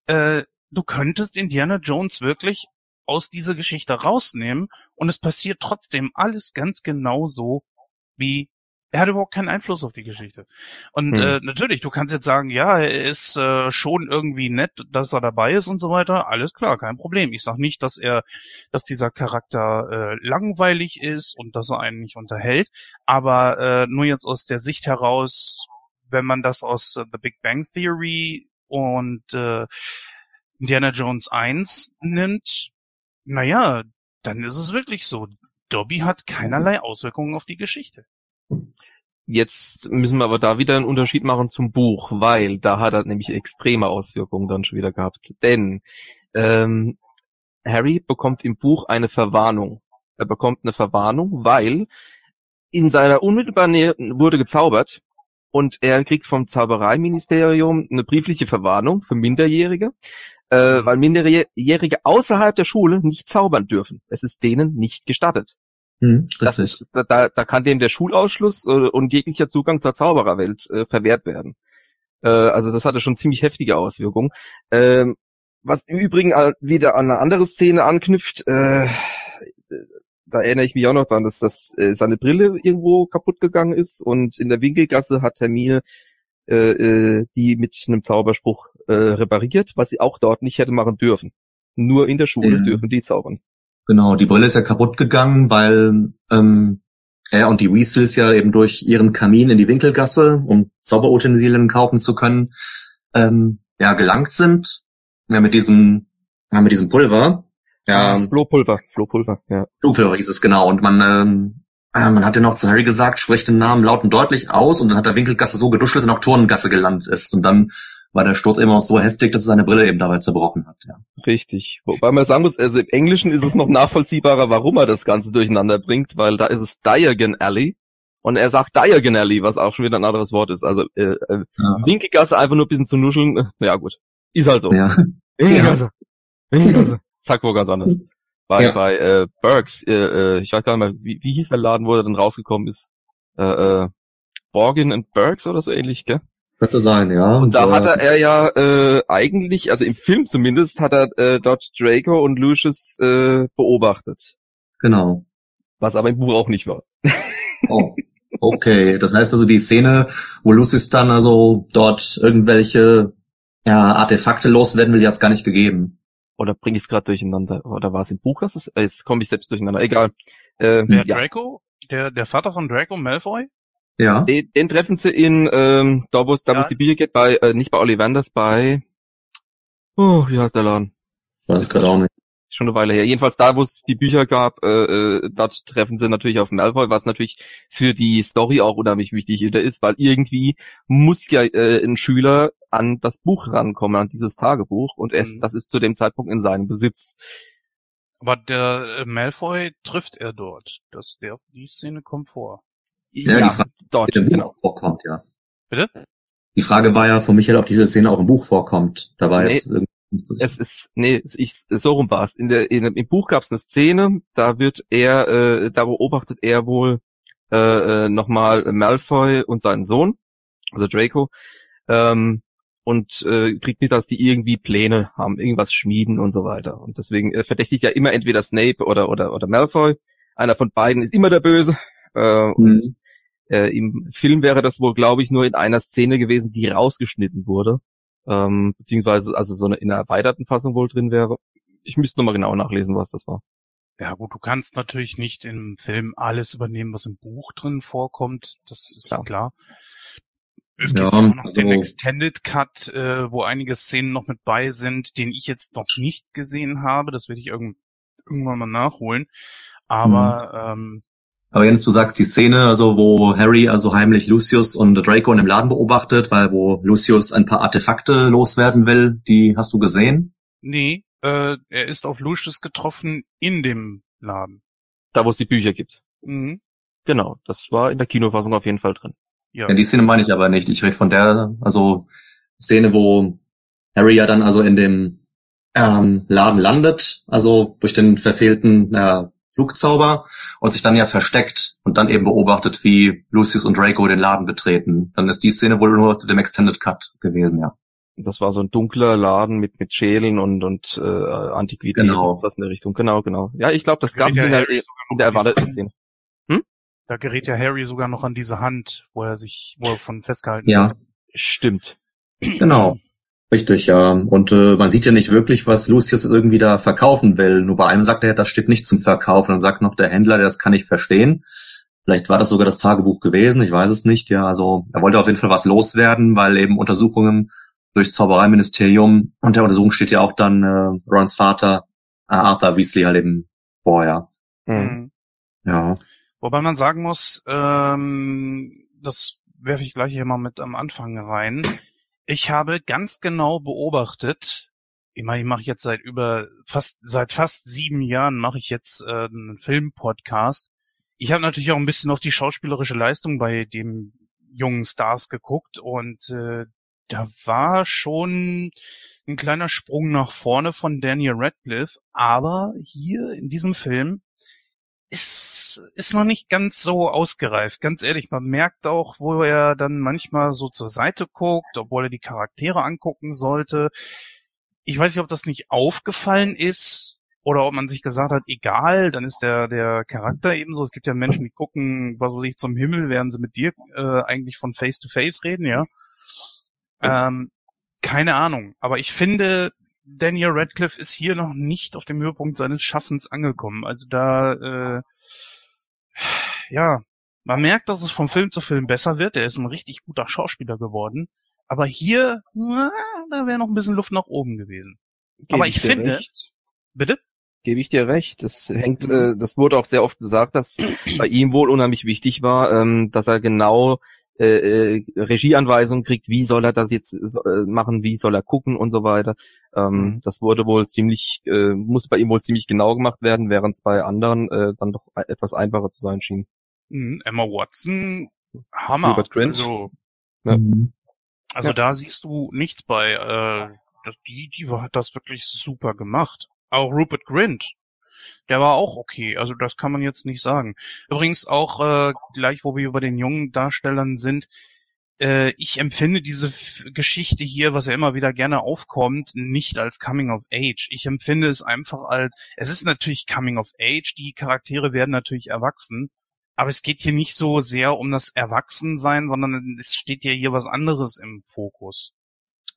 Äh, du könntest Indiana Jones wirklich aus dieser Geschichte rausnehmen und es passiert trotzdem alles ganz genau so, wie er hat überhaupt keinen Einfluss auf die Geschichte. Und Hm. äh, natürlich, du kannst jetzt sagen, ja, er ist äh, schon irgendwie nett, dass er dabei ist und so weiter. Alles klar, kein Problem. Ich sag nicht, dass er, dass dieser Charakter äh, langweilig ist und dass er einen nicht unterhält. Aber äh, nur jetzt aus der Sicht heraus, wenn man das aus äh, The Big Bang Theory und äh, Indiana Jones 1 nimmt, naja, dann ist es wirklich so. Dobby hat keinerlei Auswirkungen auf die Geschichte. Jetzt müssen wir aber da wieder einen Unterschied machen zum Buch, weil da hat er nämlich extreme Auswirkungen dann schon wieder gehabt. Denn ähm, Harry bekommt im Buch eine Verwarnung. Er bekommt eine Verwarnung, weil in seiner unmittelbaren Nähe wurde gezaubert und er kriegt vom Zaubereiministerium eine briefliche Verwarnung für Minderjährige, äh, weil Minderjährige außerhalb der Schule nicht zaubern dürfen. Es ist denen nicht gestattet. Hm, Das ist, da- da, kann dem der Schulausschluss äh, und jeglicher Zugang zur Zaubererwelt äh, verwehrt werden. Äh, also das hatte schon ziemlich heftige Auswirkungen. Ähm, was im Übrigen wieder an eine andere Szene anknüpft, äh, da erinnere ich mich auch noch dran, dass das äh, seine Brille irgendwo kaputt gegangen ist und in der Winkelgasse hat Hermine äh, äh, die mit einem Zauberspruch äh, repariert, was sie auch dort nicht hätte machen dürfen. Nur in der Schule Mhm. dürfen die zaubern. Genau, die Brille ist ja kaputt gegangen, weil ähm, er und die Weasleys ja eben durch ihren Kamin in die Winkelgasse, um Zauberutensilien kaufen zu können, ähm, ja, gelangt sind. Ja, mit diesem, ja, mit diesem Pulver. Ja, Das Flohpulver, Flohpulver, ja. Blutpulver hieß es genau. Und man, ähm, äh, man hat ja noch zu Harry gesagt, spricht den Namen laut und deutlich aus. Und dann hat der Winkelgasse so geduscht, dass er noch Turngasse gelandet ist. Und dann war der Sturz eben auch so heftig, dass er seine Brille eben dabei zerbrochen hat. Ja. Richtig. Wobei man sagen muss, also im Englischen ist es noch nachvollziehbarer, warum er das Ganze durcheinander bringt, weil da ist es Diagon Alley und er sagt Diagon Alley, was auch schon wieder ein anderes Wort ist. Also äh, äh, Ja. Winkelgasse einfach nur ein bisschen zu nuscheln, äh, ja gut. Ist halt so. Ja. [LAUGHS] Winkelgasse. Winkelgasse. Zack, wo ganz anders. Bei, Ja. bei äh, Burks, äh, äh, ich weiß gar nicht mehr, wie, wie hieß der Laden, wo er dann rausgekommen ist? Äh, äh, Borgin and Burks oder so ähnlich, gell? Könnte sein, ja. Und da äh, hat er ja äh, eigentlich, also im Film zumindest, hat er äh, dort Draco und Lucius äh, beobachtet. Genau. Was aber im Buch auch nicht war. Oh. Okay, das heißt also die Szene, wo Lucius dann also dort irgendwelche ja, Artefakte loswerden will, die hat's gar nicht gegeben. Oder bringe ich es gerade durcheinander? Oder war es im Buch? Das ist, äh, jetzt komme ich selbst durcheinander. Egal. Äh, Der ja. Draco, der, der Vater von Draco Malfoy? Ja. Den, den treffen sie in, ähm, da wo es da wo Ja. es die Bücher geht, bei, äh, nicht bei Ollivanders, bei, oh, wie heißt der Laden? Weiß ich gerade auch nicht. Schon eine Weile her. Jedenfalls da, wo es die Bücher gab, äh, äh, dort treffen sie natürlich auf Malfoy, was natürlich für die Story auch unheimlich wichtig ist, weil irgendwie muss ja äh, ein Schüler an das Buch rankommen, an dieses Tagebuch, und erst, Mhm. das ist zu dem Zeitpunkt in seinem Besitz. Aber der äh, Malfoy trifft er dort. Das, der, die Szene kommt vor. Ja, die Frage, dort, die im Buch genau. vorkommt, ja. Bitte? Die Frage war ja von Michael, ob diese Szene auch im Buch vorkommt. Da war Nee. jetzt irgendwie Es ist, nee, ich, so rum war's. In der, in, Im Buch gab es eine Szene, da wird er, äh, da beobachtet er wohl äh, äh, nochmal Malfoy und seinen Sohn, also Draco, ähm, und äh, kriegt mit, dass die irgendwie Pläne haben, irgendwas schmieden und so weiter. Und deswegen äh, verdächtigt ja immer entweder Snape oder oder oder Malfoy. Einer von beiden ist immer der Böse. Äh, und Mhm. Äh, Im Film wäre das wohl, glaube ich, nur in einer Szene gewesen, die rausgeschnitten wurde. Ähm, beziehungsweise also so eine in einer erweiterten Fassung wohl drin wäre. Ich müsste nochmal genau nachlesen, was das war. Ja gut, du kannst natürlich nicht im Film alles übernehmen, was im Buch drin vorkommt. Das ist Klar. klar. Es Ja, gibt ja auch noch den also- Extended Cut, äh, wo einige Szenen noch mit bei sind, den ich jetzt noch nicht gesehen habe. Das werde ich irgend irgendwann mal nachholen. Aber ähm, Aber Jens, du sagst die Szene, also wo Harry also heimlich Lucius und Draco in dem Laden beobachtet, weil wo Lucius ein paar Artefakte loswerden will, die hast du gesehen? nee, äh, er ist auf Lucius getroffen in dem Laden. Da, wo es die Bücher gibt. Mhm. Genau, das war in der Kinofassung auf jeden Fall drin. Ja. Ja, die Szene meine ich aber nicht. Ich rede von der, also Szene, wo Harry ja dann also in dem ähm, Laden landet, also durch den verfehlten äh, Flugzauber und sich dann ja versteckt und dann eben beobachtet, wie Lucius und Draco den Laden betreten. Dann ist die Szene wohl nur aus dem Extended Cut gewesen, ja. Das war so ein dunkler Laden mit mit Schälen und und äh, Antiquitäten, Genau. was in der Richtung. Genau, genau. Ja, ich glaube, das Da gab es in ja der, in der erwarteten. Szene. Da gerät ja Harry sogar noch an diese Hand, wo er sich, wo er von festgehalten Ja, wird. Stimmt. genau. Richtig, ja. Und äh, man sieht ja nicht wirklich, was Lucius irgendwie da verkaufen will. Nur bei einem sagt er, das steht nicht zum Verkauf. Und dann sagt noch der Händler, das kann ich verstehen. Vielleicht war das sogar das Tagebuch gewesen, ich weiß es nicht. Ja, also er wollte auf jeden Fall was loswerden, weil eben Untersuchungen durchs Zaubereiministerium und der Untersuchung steht ja auch dann äh, Rons Vater äh, Arthur Weasley halt eben vorher. Mhm. Mhm. Ja. Wobei man sagen muss, ähm, das werfe ich gleich hier mal mit am Anfang rein. Ich habe ganz genau beobachtet, ich meine, ich mache jetzt seit über fast seit fast sieben Jahren mache ich jetzt äh, einen Filmpodcast. Ich habe natürlich auch ein bisschen auf die schauspielerische Leistung bei dem jungen Stars geguckt und äh, da war schon ein kleiner Sprung nach vorne von Daniel Radcliffe, aber hier in diesem Film ist, ist noch nicht ganz so ausgereift. Ganz ehrlich, man merkt auch, wo er dann manchmal so zur Seite guckt, obwohl er die Charaktere angucken sollte. Ich weiß nicht, ob das nicht aufgefallen ist oder ob man sich gesagt hat, egal, dann ist der, der Charakter ebenso. Es gibt ja Menschen, die gucken, was weiß ich, zum Himmel, während sie mit dir äh, eigentlich von Face to Face reden, ja. Ähm, keine Ahnung. Aber ich finde, Daniel Radcliffe ist hier noch nicht auf dem Höhepunkt seines Schaffens angekommen. Also da, äh, ja, man merkt, dass es vom Film zu Film besser wird. Er ist ein richtig guter Schauspieler geworden. Aber hier, na, da wäre noch ein bisschen Luft nach oben gewesen. Gebe Aber ich dir finde- recht. Bitte? Gebe ich dir recht. Das hängt, Mhm. äh, das wurde auch sehr oft gesagt, dass bei ihm wohl unheimlich wichtig war, ähm, dass er genau äh, äh, Regieanweisungen kriegt, wie soll er das jetzt so, äh, machen, wie soll er gucken und so weiter. Ähm, Mhm. Das wurde wohl ziemlich, äh, muss bei ihm wohl ziemlich genau gemacht werden, während es bei anderen äh, dann doch e- etwas einfacher zu sein schien. Mhm, Emma Watson, Hammer. Rupert Grint. Also, Ja. Mhm. also Ja. da siehst du nichts bei. Äh, das, die, die hat das wirklich super gemacht. Auch Rupert Grint, der war auch okay. Also das kann man jetzt nicht sagen. Übrigens auch äh, gleich, wo wir bei den jungen Darstellern sind. Äh, ich empfinde diese Geschichte hier, was ja immer wieder gerne aufkommt, nicht als Coming of Age. Ich empfinde es einfach als, es ist natürlich Coming of Age. Die Charaktere werden natürlich erwachsen. Aber es geht hier nicht so sehr um das Erwachsensein, sondern es steht ja hier was anderes im Fokus.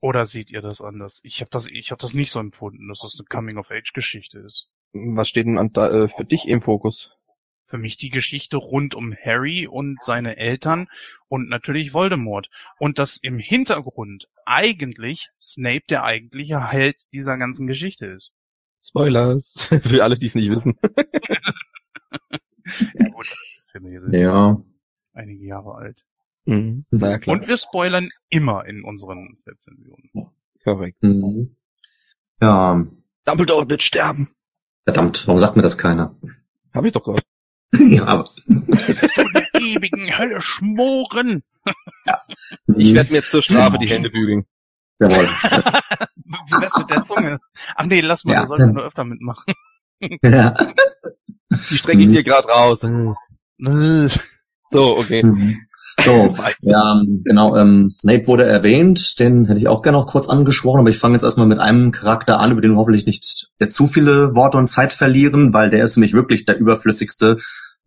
Oder seht ihr das anders? Ich habe das, ich habe das nicht so empfunden, dass das eine Coming-of-Age-Geschichte ist. Was steht denn an, da, äh, für dich im Fokus? Für mich die Geschichte rund um Harry und seine Eltern und natürlich Voldemort. Und dass im Hintergrund eigentlich Snape der eigentliche Held dieser ganzen Geschichte ist. Spoilers. [LAUGHS] für alle, die es nicht wissen. [LAUGHS] Ja, gut, Filme sind Ja. einige Jahre alt. Mhm. Na ja, klar. Und wir spoilern immer in unseren Rezensionen. Korrekt. Mhm. Ja, Dumbledore wird sterben. Verdammt, warum sagt mir das keiner? Hab ich doch gehört. [LAUGHS] ja, aber der ewigen Hölle schmoren? Ich werde mir zur Strafe die Hände bügeln. Jawohl. Wie wär's mit der Zunge? Ach nee, lass mal, Ja. da wir nur öfter mitmachen. ja. Die strecke ich dir gerade raus. [LAUGHS] So, okay. Mhm. So, ja, genau, ähm, Snape wurde erwähnt, den hätte ich auch gerne noch kurz angesprochen, aber ich fange jetzt erstmal mit einem Charakter an, über den wir hoffentlich nicht zu viele Worte und Zeit verlieren, weil der ist nämlich wirklich der überflüssigste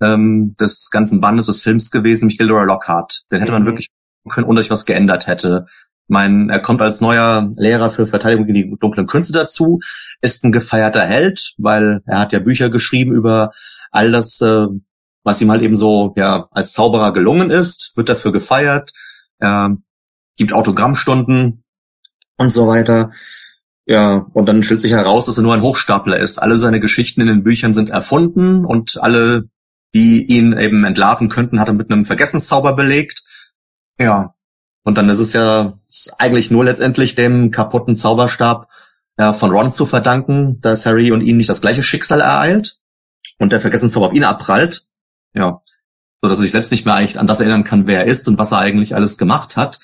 ähm, des ganzen Bandes des Films gewesen, nämlich Gilderoy Lockhart. Den hätte man Mhm. wirklich können, ohne dass sich was geändert hätte. Ich meine, er kommt als neuer Lehrer für Verteidigung gegen die dunklen Künste dazu, ist ein gefeierter Held, weil er hat ja Bücher geschrieben über all das, äh, was ihm halt eben so ja als Zauberer gelungen ist, wird dafür gefeiert, er gibt Autogrammstunden und so weiter. Ja, und dann stellt sich heraus, dass er nur ein Hochstapler ist. Alle seine Geschichten in den Büchern sind erfunden und alle, die ihn eben entlarven könnten, hat er mit einem Vergessenszauber belegt. Ja, und dann ist es ja eigentlich nur letztendlich dem kaputten Zauberstab ja, von Ron zu verdanken, dass Harry und ihn nicht das gleiche Schicksal ereilt und der Vergessenszauber auf ihn abprallt. Ja, so dass er sich selbst nicht mehr eigentlich an das erinnern kann, wer er ist und was er eigentlich alles gemacht hat.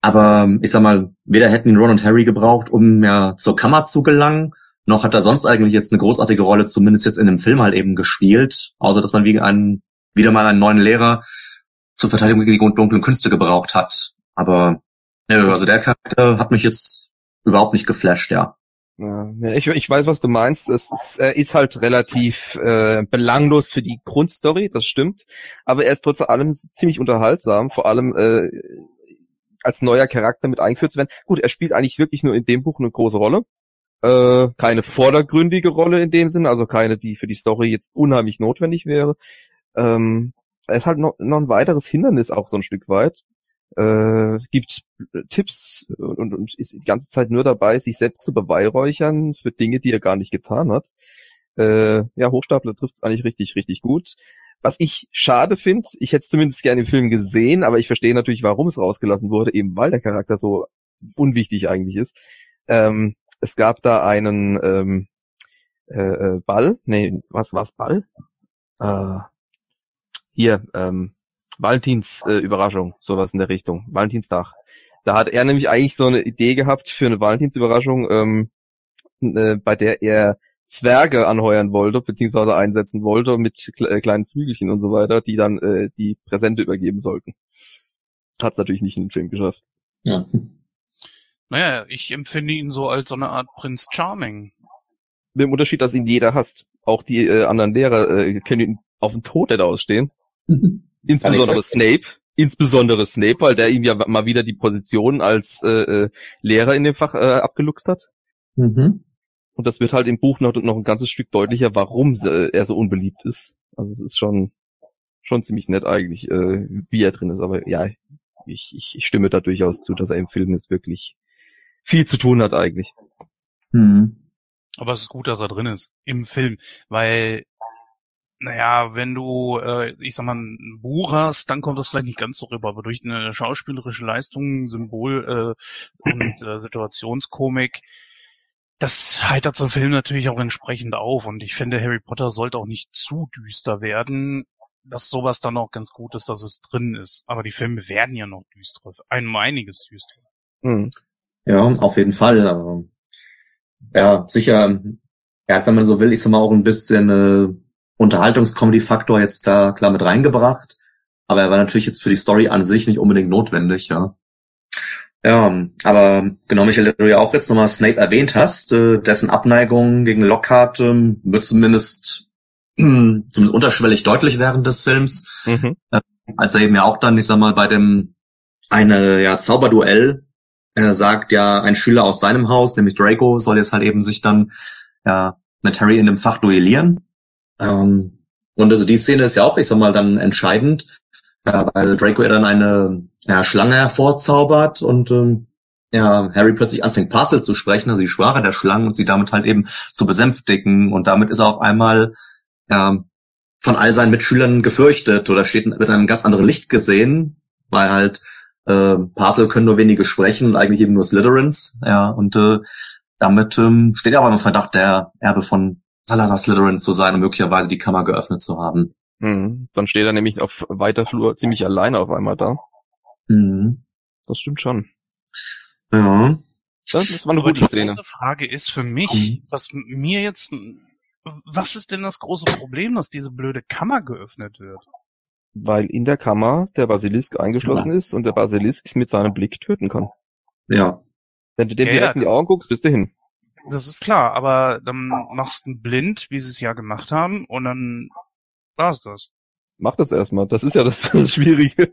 Aber ich sag mal, weder hätten ihn Ron und Harry gebraucht, um ja zur Kammer zu gelangen, noch hat er sonst eigentlich jetzt eine großartige Rolle, zumindest jetzt in dem Film halt eben gespielt, außer dass man wie einen, wieder mal einen neuen Lehrer zur Verteidigung gegen die dunklen Künste gebraucht hat. Aber ja, also der Charakter hat mich jetzt überhaupt nicht geflasht, ja. Ja, ich, ich weiß, was du meinst. Es ist, er ist halt relativ äh, belanglos für die Grundstory, das stimmt. Aber er ist trotz allem ziemlich unterhaltsam, vor allem äh, als neuer Charakter mit eingeführt zu werden. Gut, er spielt eigentlich wirklich nur in dem Buch eine große Rolle. Äh, keine vordergründige Rolle in dem Sinne, also keine, die für die Story jetzt unheimlich notwendig wäre. Ähm, er ist halt noch, noch ein weiteres Hindernis auch so ein Stück weit. Äh, gibt Tipps und, und ist die ganze Zeit nur dabei, sich selbst zu beweihräuchern für Dinge, die er gar nicht getan hat. Äh, ja, Hochstapler trifft es eigentlich richtig, richtig gut. Was ich schade finde, ich hätte es zumindest gerne im Film gesehen, aber ich verstehe natürlich, warum es rausgelassen wurde, eben weil der Charakter so unwichtig eigentlich ist. Ähm, es gab da einen ähm, äh, äh, Ball, nee, was war's Ball? Äh, hier, ähm, Valentins äh, Überraschung, sowas in der Richtung, Valentinstag. Da hat er nämlich eigentlich so eine Idee gehabt für eine Valentinsüberraschung, ähm, äh, bei der er Zwerge anheuern wollte, beziehungsweise einsetzen wollte mit kle äh, kleinen Flügelchen und so weiter, die dann äh, die Präsente übergeben sollten. Hat es natürlich nicht in den Film geschafft. Ja. Naja, ich empfinde ihn so als so eine Art Prinz Charming. Mit dem Unterschied, dass ihn jeder hasst. Auch die äh, anderen Lehrer äh, können ihn auf den Tod nicht ausstehen. [LAUGHS] Insbesondere Snape. Insbesondere Snape, weil der ihm ja mal wieder die Position als äh, äh, Lehrer in dem Fach äh, abgeluchst hat. Mhm. Und das wird halt im Buch noch, noch ein ganzes Stück deutlicher, warum äh, er so unbeliebt ist. Also es ist schon schon ziemlich nett eigentlich, äh, wie er drin ist. Aber ja, ich, ich, ich stimme da durchaus zu, dass er im Film jetzt wirklich viel zu tun hat eigentlich. Mhm. Aber es ist gut, dass er drin ist im Film, weil naja, wenn du, äh, ich sag mal, ein Buch hast, dann kommt das vielleicht nicht ganz so rüber, aber durch eine schauspielerische Leistung, Symbol äh, und [CLEARS THROAT] äh, Situationskomik, das heitert so ein Film natürlich auch entsprechend auf. Und ich finde, Harry Potter sollte auch nicht zu düster werden, dass sowas dann auch ganz gut ist, dass es drin ist. Aber die Filme werden ja noch düsterer, ein einiges düsterer. Hm. Ja, auf jeden Fall. aber, Ja, sicher. Er hat, wenn man so will, ich sag mal auch ein bisschen äh, Unterhaltungscomedy-Faktor jetzt da klar mit reingebracht. Aber er war natürlich jetzt für die Story an sich nicht unbedingt notwendig, ja. Ja, aber genau, Michael, du ja auch jetzt nochmal Snape erwähnt hast, äh, dessen Abneigung gegen Lockhart ähm, wird zumindest, [CLEARS THROAT] zumindest unterschwellig deutlich während des Films Mhm. als er eben ja auch dann, ich sag mal, bei dem eine ja Zauberduell er sagt ja, ein Schüler aus seinem Haus, nämlich Draco, soll jetzt halt eben sich dann ja, mit Harry in dem Fach duellieren. Ähm, und also die Szene ist ja auch, ich sag mal, dann entscheidend, ja, weil Draco ja dann eine ja, Schlange hervorzaubert und ähm, ja, Harry plötzlich anfängt Parcel zu sprechen, also die Sprache der Schlangen und sie damit halt eben zu besänftigen. Und damit ist er auf einmal ja, von all seinen Mitschülern gefürchtet oder steht mit einem ganz anderen Licht gesehen, weil halt äh, Parcel können nur wenige sprechen und eigentlich eben nur Slytherins. Ja, und äh, damit ähm, steht er auch im Verdacht, der Erbe von Salazar Slytherin zu sein und möglicherweise die Kammer geöffnet zu haben. Mhm. Dann steht er nämlich auf weiter Flur ziemlich alleine auf einmal da. Mhm. Das stimmt schon. Ja. Das war eine gute die Szene. große Frage ist für mich, mhm. was mir jetzt, was ist denn das große Problem, dass diese blöde Kammer geöffnet wird? Weil in der Kammer der Basilisk eingeschlossen ja. ist und der Basilisk mit seinem Blick töten kann. Ja. Wenn du dem ja, direkt in die Augen guckst, bist du hin. Das ist klar, aber dann machst du einen blind, wie sie es ja gemacht haben, und dann war's das. Mach das erstmal, das ist ja das, [LAUGHS] das Schwierige.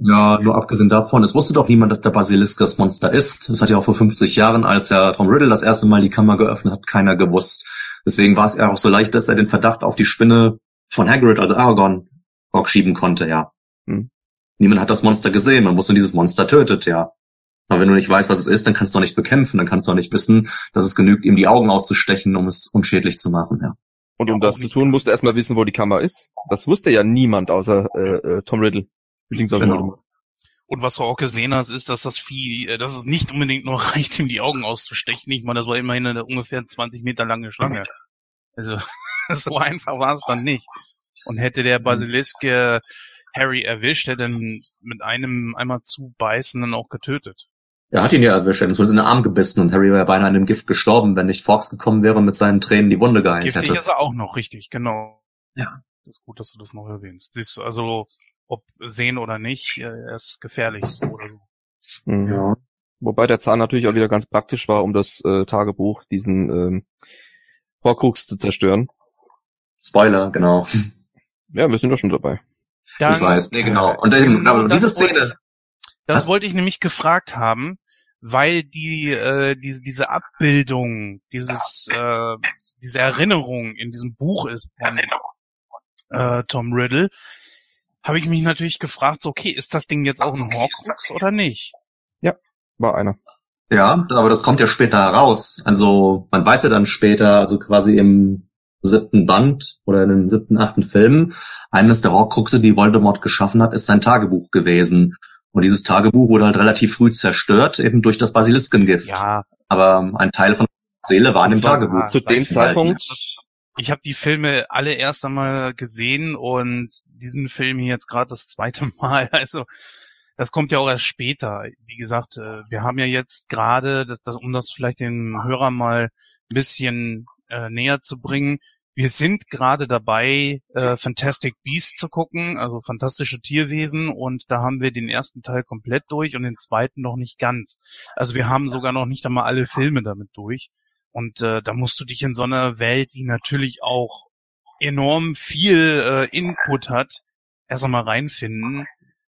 Ja, nur abgesehen davon, es wusste doch niemand, dass der Basilisk das Monster ist. Das hat ja auch vor 50 Jahren, als ja Tom Riddle das erste Mal die Kammer geöffnet hat, keiner gewusst. Deswegen war es ja auch so leicht, dass er den Verdacht auf die Spinne von Hagrid, also Aragorn, schieben konnte, ja. Hm. Niemand hat das Monster gesehen, man wusste, dieses Monster tötet, ja. Aber wenn du nicht weißt, was es ist, dann kannst du auch nicht bekämpfen, dann kannst du auch nicht wissen, dass es genügt, ihm die Augen auszustechen, um es unschädlich zu machen, ja. Und um das zu tun, musst du erstmal wissen, wo die Kammer ist. Das wusste ja niemand außer äh, äh, Tom Riddle. Beziehungsweise genau. Und was du auch gesehen hast, ist, dass das Vieh, äh, dass es nicht unbedingt nur [LAUGHS] reicht, ihm die Augen auszustechen. Ich meine, das war immerhin eine ungefähr 20 Meter lange Schlange. Also [LAUGHS] so einfach war es dann nicht. Und hätte der Basilisk äh, Harry erwischt, hätte ihn mit einem einmal zu beißen dann auch getötet. Er hat ihn ja erwischt, er hat uns in den Arm gebissen und Harry wäre beinahe an dem Gift gestorben, wenn nicht Fox gekommen wäre und mit seinen Tränen die Wunde geheilt Giftig hätte. ist er auch noch, richtig, genau. Ja. Das ist gut, dass du das noch erwähnst. Siehst also ob sehen oder nicht, äh, er ist gefährlich so oder so. Mhm. Ja. Wobei der Zahn natürlich auch wieder ganz praktisch war, um das äh, Tagebuch, diesen ähm, Horcrux zu zerstören. Spoiler, genau. Ja, wir sind doch schon dabei. Dann, ich weiß, nee, genau. Und eben, genau, diese Szene. Das was? wollte ich nämlich gefragt haben, weil die äh, diese diese Abbildung, dieses äh, diese Erinnerung in diesem Buch ist von äh, Tom Riddle habe ich mich natürlich gefragt, so, okay, ist das Ding jetzt auch ein Horcrux oder nicht? Ja, war einer. Ja, aber das kommt ja später heraus. Also man weiß ja dann später, also quasi im siebten Band oder in den siebten, achten Filmen, eines der Horcruxe, die Voldemort geschaffen hat, ist sein Tagebuch gewesen. Und dieses Tagebuch wurde halt relativ früh zerstört, eben durch das Basiliskengift. Ja. Aber ein Teil von Seele war in dem Tagebuch. Zu dem Zeitpunkt, ich habe die Filme alle erst einmal gesehen und diesen Film hier jetzt gerade das zweite [LAUGHS] Mal. Also das kommt ja auch erst später. Wie gesagt, äh, wir haben ja jetzt gerade, das, das, um das vielleicht den Hörern mal ein bisschen äh, näher zu bringen, wir sind gerade dabei, äh, Fantastic Beasts zu gucken, also fantastische Tierwesen, und da haben wir den ersten Teil komplett durch und den zweiten noch nicht ganz. Also wir haben sogar noch nicht einmal alle Filme damit durch. Und äh, da musst du dich in so einer Welt, die natürlich auch enorm viel äh, Input hat, erst einmal reinfinden.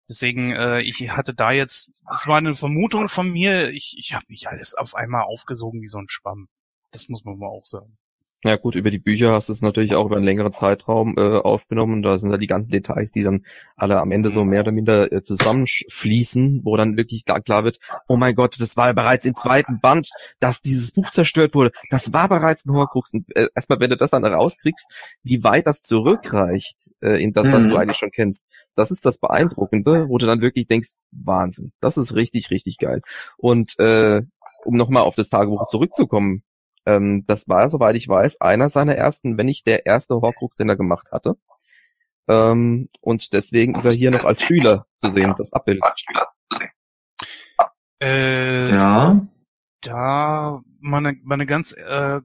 Deswegen, äh, ich hatte da jetzt, das war eine Vermutung von mir, ich, ich habe mich alles auf einmal aufgesogen wie so ein Schwamm. Das muss man mal auch sagen. Ja gut, über die Bücher hast du es natürlich auch über einen längeren Zeitraum äh, aufgenommen. Da sind da die ganzen Details, die dann alle am Ende so mehr oder minder äh, zusammenfließen, wo dann wirklich klar, klar wird, oh mein Gott, das war ja bereits im zweiten Band, dass dieses Buch zerstört wurde. Das war bereits ein Horcrux. Und äh, erstmal, wenn du das dann rauskriegst, wie weit das zurückreicht äh, in das, was mhm. du eigentlich schon kennst, das ist das Beeindruckende, wo du dann wirklich denkst, Wahnsinn, das ist richtig, richtig geil. Und äh, um nochmal auf das Tagebuch zurückzukommen, ähm, das war, soweit ich weiß, einer seiner ersten, wenn nicht der erste Horcrux, den er gemacht hatte. Ähm, und deswegen ist er hier noch als Schüler zu sehen, das Abbild. Äh, ja. Da mal eine, mal eine ganz äh,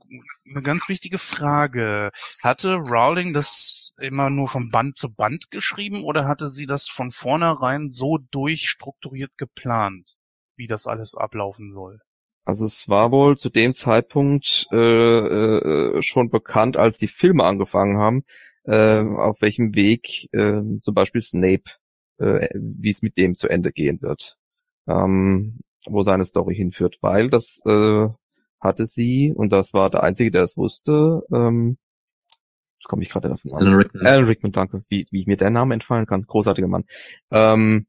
eine ganz wichtige Frage. Hatte Rowling das immer nur von Band zu Band geschrieben oder hatte sie das von vornherein so durchstrukturiert geplant, wie das alles ablaufen soll? Also es war wohl zu dem Zeitpunkt äh, äh, schon bekannt, als die Filme angefangen haben, äh, auf welchem Weg äh, zum Beispiel Snape, äh, wie es mit dem zu Ende gehen wird. Ähm, wo seine Story hinführt, weil das äh, hatte sie, und das war der Einzige, der es wusste, ähm, das komme ich gerade davon an. Alan Rickman. Alan Rickman, danke, wie, wie mir der Name entfallen kann, großartiger Mann. Ähm,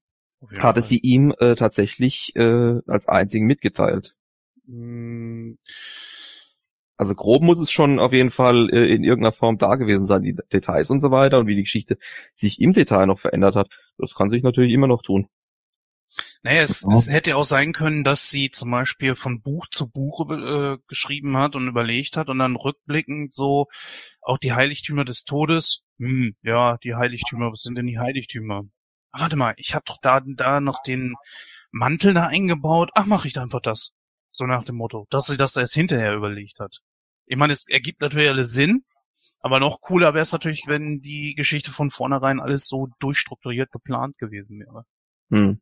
hatte sie ihm äh, tatsächlich äh, als einzigen mitgeteilt. Mm, Also grob muss es schon auf jeden Fall äh, in irgendeiner Form da gewesen sein, die Details und so weiter und wie die Geschichte sich im Detail noch verändert hat. Das kann sich natürlich immer noch tun. Naja, es, Ja. es hätte auch sein können, dass sie zum Beispiel von Buch zu Buch äh, geschrieben hat und überlegt hat und dann rückblickend so auch die Heiligtümer des Todes. Hm, ja, die Heiligtümer, was sind denn die Heiligtümer? Ah, warte mal, ich habe doch da, da noch den Mantel da eingebaut. Ach, mache ich da einfach das. So nach dem Motto, dass sie das erst hinterher überlegt hat. Ich meine, es ergibt natürlich alles Sinn, aber noch cooler wäre es natürlich, wenn die Geschichte von vornherein alles so durchstrukturiert geplant gewesen wäre. Hm.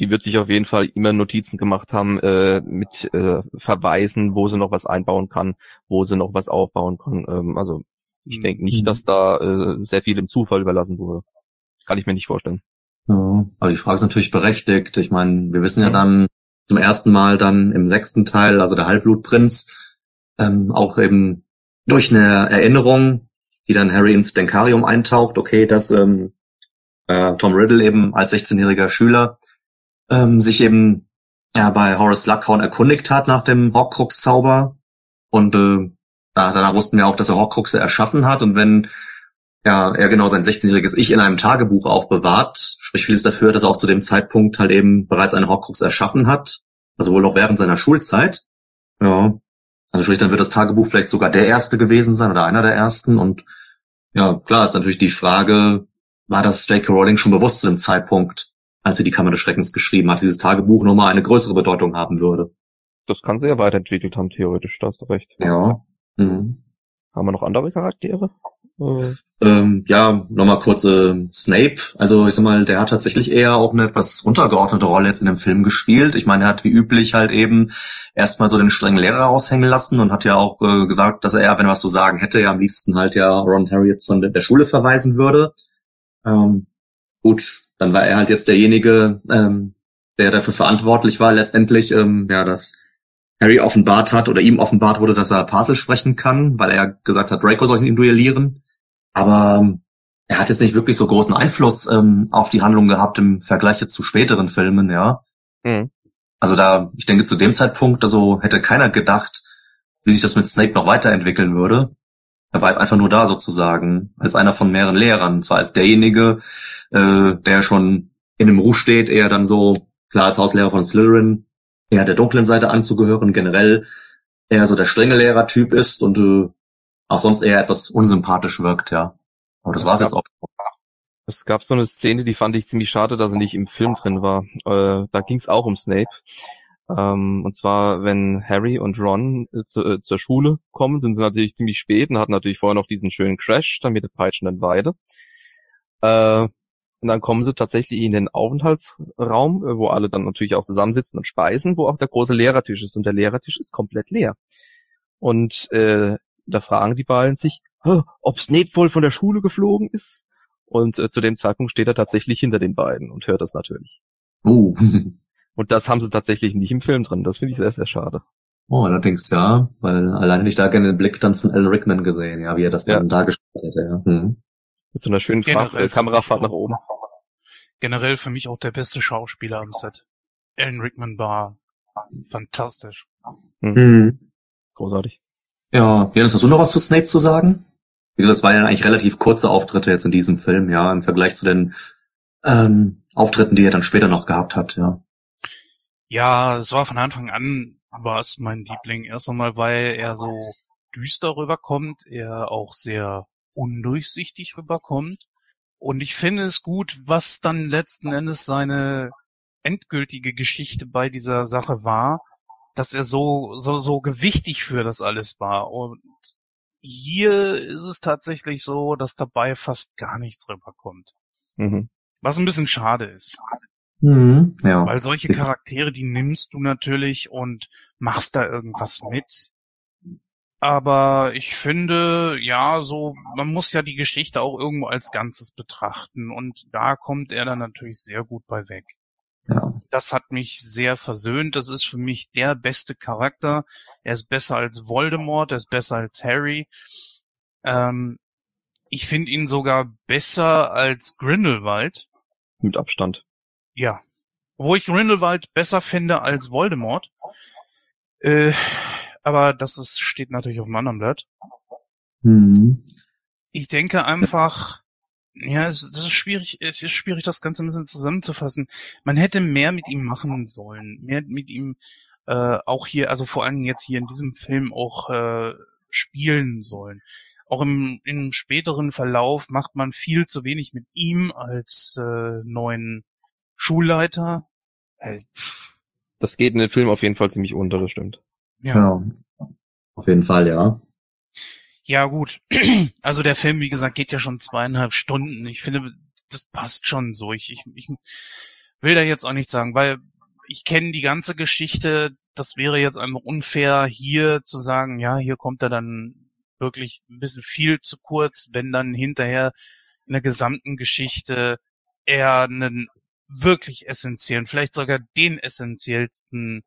Die wird sich auf jeden Fall immer Notizen gemacht haben äh, mit äh, Verweisen, wo sie noch was einbauen kann, wo sie noch was aufbauen kann. Ähm, also ich Hm. denke nicht, Mhm. dass da äh, sehr viel im Zufall überlassen wurde. Kann ich mir nicht vorstellen. Ja, aber die Frage ist natürlich berechtigt. Ich meine, wir wissen ja Mhm. dann zum ersten Mal dann im sechsten Teil, also der Halbblutprinz, ähm, auch eben durch eine Erinnerung, die dann Harry ins Denkarium eintaucht, okay, dass ähm, äh, Tom Riddle eben als 16-jähriger Schüler ähm, sich eben ja, bei Horace Luckhorn erkundigt hat nach dem Horcrux-Zauber. Und äh, ja, danach wussten wir auch, dass er Horcruxe erschaffen hat. Und wenn ja, er genau sein 16-jähriges Ich in einem Tagebuch aufbewahrt, sprich vieles dafür, dass er auch zu dem Zeitpunkt halt eben bereits eine Horcrux erschaffen hat, also wohl auch während seiner Schulzeit. Ja, also sprich, dann wird das Tagebuch vielleicht sogar der erste gewesen sein oder einer der ersten und ja, klar ist natürlich die Frage, war das J.K. Rowling schon bewusst zu dem Zeitpunkt, als sie die Kammer des Schreckens geschrieben hat, dieses Tagebuch nochmal eine größere Bedeutung haben würde. Das kann sie ja weiterentwickelt haben, theoretisch, da hast du recht. Ja. Mhm. Haben wir noch andere Charaktere? Äh, Ähm, ja, nochmal kurz äh, Snape. Also ich sag mal, der hat tatsächlich eher auch eine etwas untergeordnete Rolle jetzt in dem Film gespielt. Ich meine, er hat wie üblich halt eben erstmal so den strengen Lehrer raushängen lassen und hat ja auch äh, gesagt, dass er, wenn er was zu sagen hätte, ja am liebsten halt ja Ron Harry jetzt von der, der Schule verweisen würde. Ähm, gut, dann war er halt jetzt derjenige, ähm, der dafür verantwortlich war, letztendlich, ähm, ja, dass Harry offenbart hat oder ihm offenbart wurde, dass er Parsel sprechen kann, weil er gesagt hat, Draco soll ihn duellieren. Aber ähm, er hat jetzt nicht wirklich so großen Einfluss ähm, auf die Handlung gehabt im Vergleich jetzt zu späteren Filmen, ja. hm. Also da, ich denke, zu dem Zeitpunkt, also hätte keiner gedacht, wie sich das mit Snape noch weiterentwickeln würde. Er war jetzt einfach nur da sozusagen, als einer von mehreren Lehrern, zwar als derjenige, äh, der schon in dem Ruf steht, eher dann so, klar als Hauslehrer von Slytherin, eher der dunklen Seite anzugehören, generell eher so der strenge Lehrertyp ist und äh, auch sonst eher etwas unsympathisch wirkt, ja. Aber das Das war's gab- jetzt auch. Es gab so eine Szene, die fand ich ziemlich schade, dass sie nicht im Film drin war. Äh, da ging es auch um Snape. Ähm, und zwar, wenn Harry und Ron äh, zu, äh, zur Schule kommen, sind sie natürlich ziemlich spät und hatten natürlich vorher noch diesen schönen Crash, dann mit der peitschenden Weide. Äh, und dann kommen sie tatsächlich in den Aufenthaltsraum, äh, wo alle dann natürlich auch zusammensitzen und speisen, wo auch der große Lehrertisch ist. Und der Lehrertisch ist komplett leer. Und äh, da fragen die beiden sich, "Hä, ob Snape wohl von der Schule geflogen ist. Und äh, zu dem Zeitpunkt steht er tatsächlich hinter den beiden und hört das natürlich. Uh. [LAUGHS] Und das haben sie tatsächlich nicht im Film drin. Das finde ich sehr, sehr schade. Oh, allerdings ja, weil allein hätte ich da gerne den Blick dann von Alan Rickman gesehen, ja, wie er das dann dargestellt hätte, ja. Mhm. Mit so einer schönen Fahr Generell äh, Kamerafahrt nach oben. Generell für mich auch der beste Schauspieler am Set. Alan Rickman war fantastisch. Mhm. Großartig. Ja, Janis, hast du noch was zu Snape zu sagen? Wie gesagt, es waren ja eigentlich relativ kurze Auftritte jetzt in diesem Film, ja, im Vergleich zu den ähm, Auftritten, die er dann später noch gehabt hat, ja. Ja, es war von Anfang an war es mein Liebling. Erst einmal, weil er so düster rüberkommt, er auch sehr undurchsichtig rüberkommt. Und ich finde es gut, was dann letzten Endes seine endgültige Geschichte bei dieser Sache war, dass er so, so, so gewichtig für das alles war. Und hier ist es tatsächlich so, dass dabei fast gar nichts rüberkommt. Mhm. Was ein bisschen schade ist. Mhm. Ja. Weil solche Charaktere, die nimmst du natürlich und machst da irgendwas mit. Aber ich finde, ja, so, man muss ja die Geschichte auch irgendwo als Ganzes betrachten und da kommt er dann natürlich sehr gut bei weg. Ja. Das hat mich sehr versöhnt. Das ist für mich der beste Charakter. Er ist besser als Voldemort, er ist besser als Harry. Ähm, ich finde ihn sogar besser als Grindelwald. Mit Abstand. Ja. Wo ich Grindelwald besser finde als Voldemort. Äh, aber das ist, steht natürlich auf einem anderen Blatt. Mhm. Ich denke einfach, ja, es, das ist schwierig, es ist schwierig, das Ganze ein bisschen zusammenzufassen. Man hätte mehr mit ihm machen sollen, mehr mit ihm äh, auch hier, also vor allem jetzt hier in diesem Film auch äh, spielen sollen. Auch im, im späteren Verlauf macht man viel zu wenig mit ihm als äh, neuen Schulleiter. Äh, Das geht in den Film auf jeden Fall ziemlich unter, das stimmt. ja. ja. Auf jeden Fall, ja. Ja, gut. [CLEARS THROAT] Also der Film, wie gesagt, geht ja schon zweieinhalb Stunden. Ich finde, das passt schon so. Ich, ich, ich will da jetzt auch nicht sagen, weil ich kenne die ganze Geschichte. Das wäre jetzt einfach unfair, hier zu sagen, ja, hier kommt er dann wirklich ein bisschen viel zu kurz, wenn dann hinterher in der gesamten Geschichte er einen wirklich essentiellen, vielleicht sogar den essentiellsten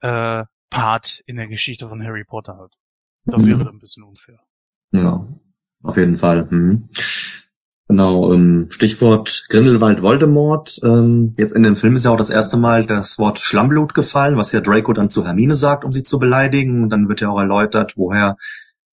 äh, Part in der Geschichte von Harry Potter hat. Das Mhm. wäre dann ein bisschen unfair. Ja, auf jeden Fall. Mhm. Genau, ähm, Stichwort Grindelwald Voldemort. Ähm, jetzt in dem Film ist ja auch das erste Mal das Wort Schlammblut gefallen, was ja Draco dann zu Hermine sagt, um sie zu beleidigen. Und dann wird ja auch erläutert, woher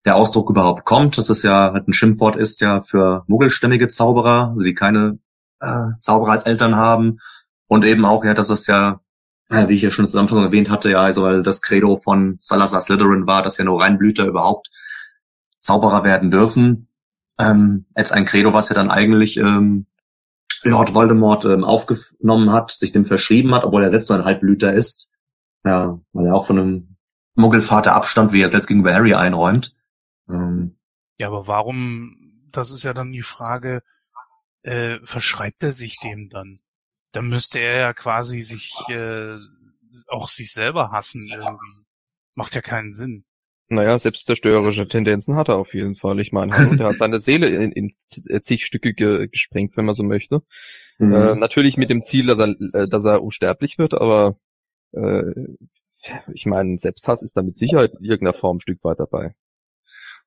der Ausdruck überhaupt kommt, dass es ja halt ein Schimpfwort ist ja für muggelstämmige Zauberer, also die keine äh, Zauberer als Eltern haben. Und eben auch ja, dass es ja, wie ich ja schon in der Zusammenfassung erwähnt hatte, ja, also weil das Credo von Salazar Slytherin war, dass ja nur Reinblüter überhaupt Zauberer werden dürfen. Ähm, ein Credo, was ja dann eigentlich ähm, Lord Voldemort ähm, aufgenommen hat, sich dem verschrieben hat, obwohl er selbst nur ein Halbblüter ist. Ja, weil er auch von einem Muggelvater abstammt, wie er selbst gegenüber Harry einräumt. Ähm, Ja, aber warum, das ist ja dann die Frage, äh, verschreibt er sich dem dann? Dann müsste er ja quasi sich, äh, auch sich selber hassen irgendwie. Macht ja keinen Sinn. Naja, selbstzerstörerische Tendenzen hat er auf jeden Fall. Ich meine, hallo, der hat seine Seele in, in zig Stücke ge gesprengt, wenn man so möchte. Mhm. Äh, natürlich mit dem Ziel, dass er, äh, dass er unsterblich wird, aber äh, ich meine, Selbsthass ist da mit Sicherheit in irgendeiner Form ein Stück weit dabei.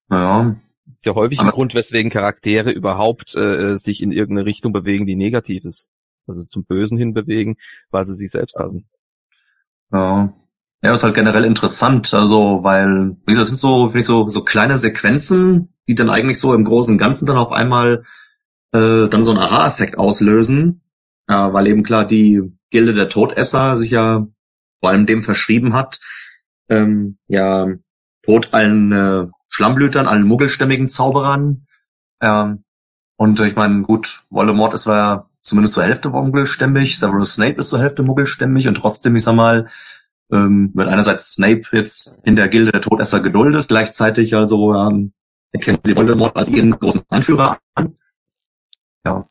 ja, Ist ja häufig ein Grund, weswegen Charaktere überhaupt äh, sich in irgendeine Richtung bewegen, die negativ ist. Also zum Bösen hin bewegen, weil sie sich selbst hassen. ja. Ja, ist halt generell interessant, also weil, wie gesagt, das sind so, finde ich, so, so kleine Sequenzen, die dann eigentlich so im Großen und Ganzen dann auf einmal äh, dann so einen Aha-Effekt auslösen. Ja, weil eben klar die Gilde der Todesser sich ja vor allem dem verschrieben hat, ähm, ja, Tod allen äh, Schlammblütern, allen muggelstämmigen Zauberern. Ähm, und ich meine, gut, Voldemort ist ja zumindest zur Hälfte muggelstämmig, Severus Snape ist zur Hälfte muggelstämmig und trotzdem, ich sag mal, ähm, wird einerseits Snape jetzt in der Gilde der Todesser geduldet, gleichzeitig also ähm, erkennen sie Voldemort als ihren großen Anführer an. Ja,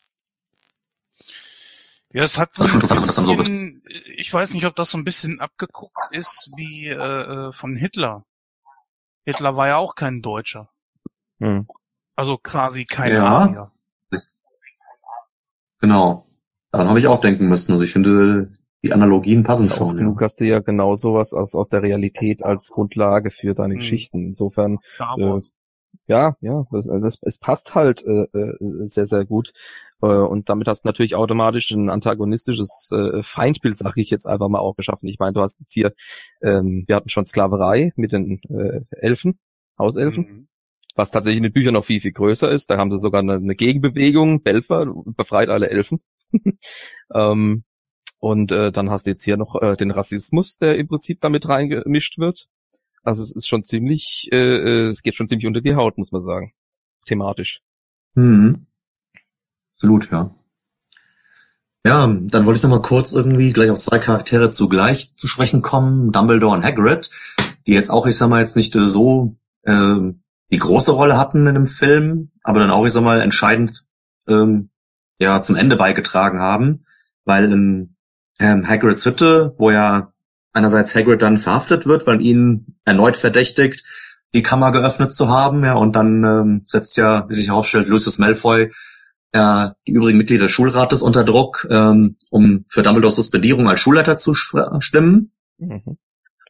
Ja, es hat so Das ein bisschen, ich weiß nicht, ob das so ein bisschen abgeguckt ist wie äh, äh, von Hitler. Hitler war ja auch kein Deutscher. Hm. Also quasi kein Ja. Arier. Genau. Daran habe ich auch denken müssen. Also ich finde, die Analogien passen schon. genug Ja. hast du ja genau sowas aus, aus der Realität als Grundlage für deine Hm. Geschichten. Insofern Star Äh, Wars. Ja, ja, das, das, es passt halt äh, äh, sehr, sehr gut. Äh, und damit hast du natürlich automatisch ein antagonistisches äh, Feindbild, sag ich jetzt einfach mal auch geschaffen. Ich meine, du hast jetzt hier, ähm, wir hatten schon Sklaverei mit den äh, Elfen, Hauselfen, Mhm. Was tatsächlich in den Büchern noch viel, viel größer ist. Da haben sie sogar eine, eine Gegenbewegung, Belfer, befreit alle Elfen. [LAUGHS] ähm, und äh, dann hast du jetzt hier noch äh, den Rassismus, der im Prinzip damit reingemischt wird. Also es ist schon ziemlich, äh, äh, es geht schon ziemlich unter die Haut, muss man sagen. Thematisch. Mhm. Absolut, ja. Ja, dann wollte ich noch mal kurz irgendwie gleich auf zwei Charaktere zugleich zu sprechen kommen, Dumbledore und Hagrid, die jetzt auch, ich sag mal, jetzt nicht so äh, die große Rolle hatten in dem Film, aber dann auch, ich sag mal, entscheidend ähm, ja zum Ende beigetragen haben, weil in ähm, Hagrids Hütte, wo ja einerseits Hagrid dann verhaftet wird, weil ihn erneut verdächtigt, die Kammer geöffnet zu haben, ja, und dann ähm, setzt ja, wie sich herausstellt, Lucius Malfoy äh, die übrigen Mitglieder des Schulrates unter Druck, ähm, um für Dumbledores Suspendierung als Schulleiter zu stimmen. Mhm.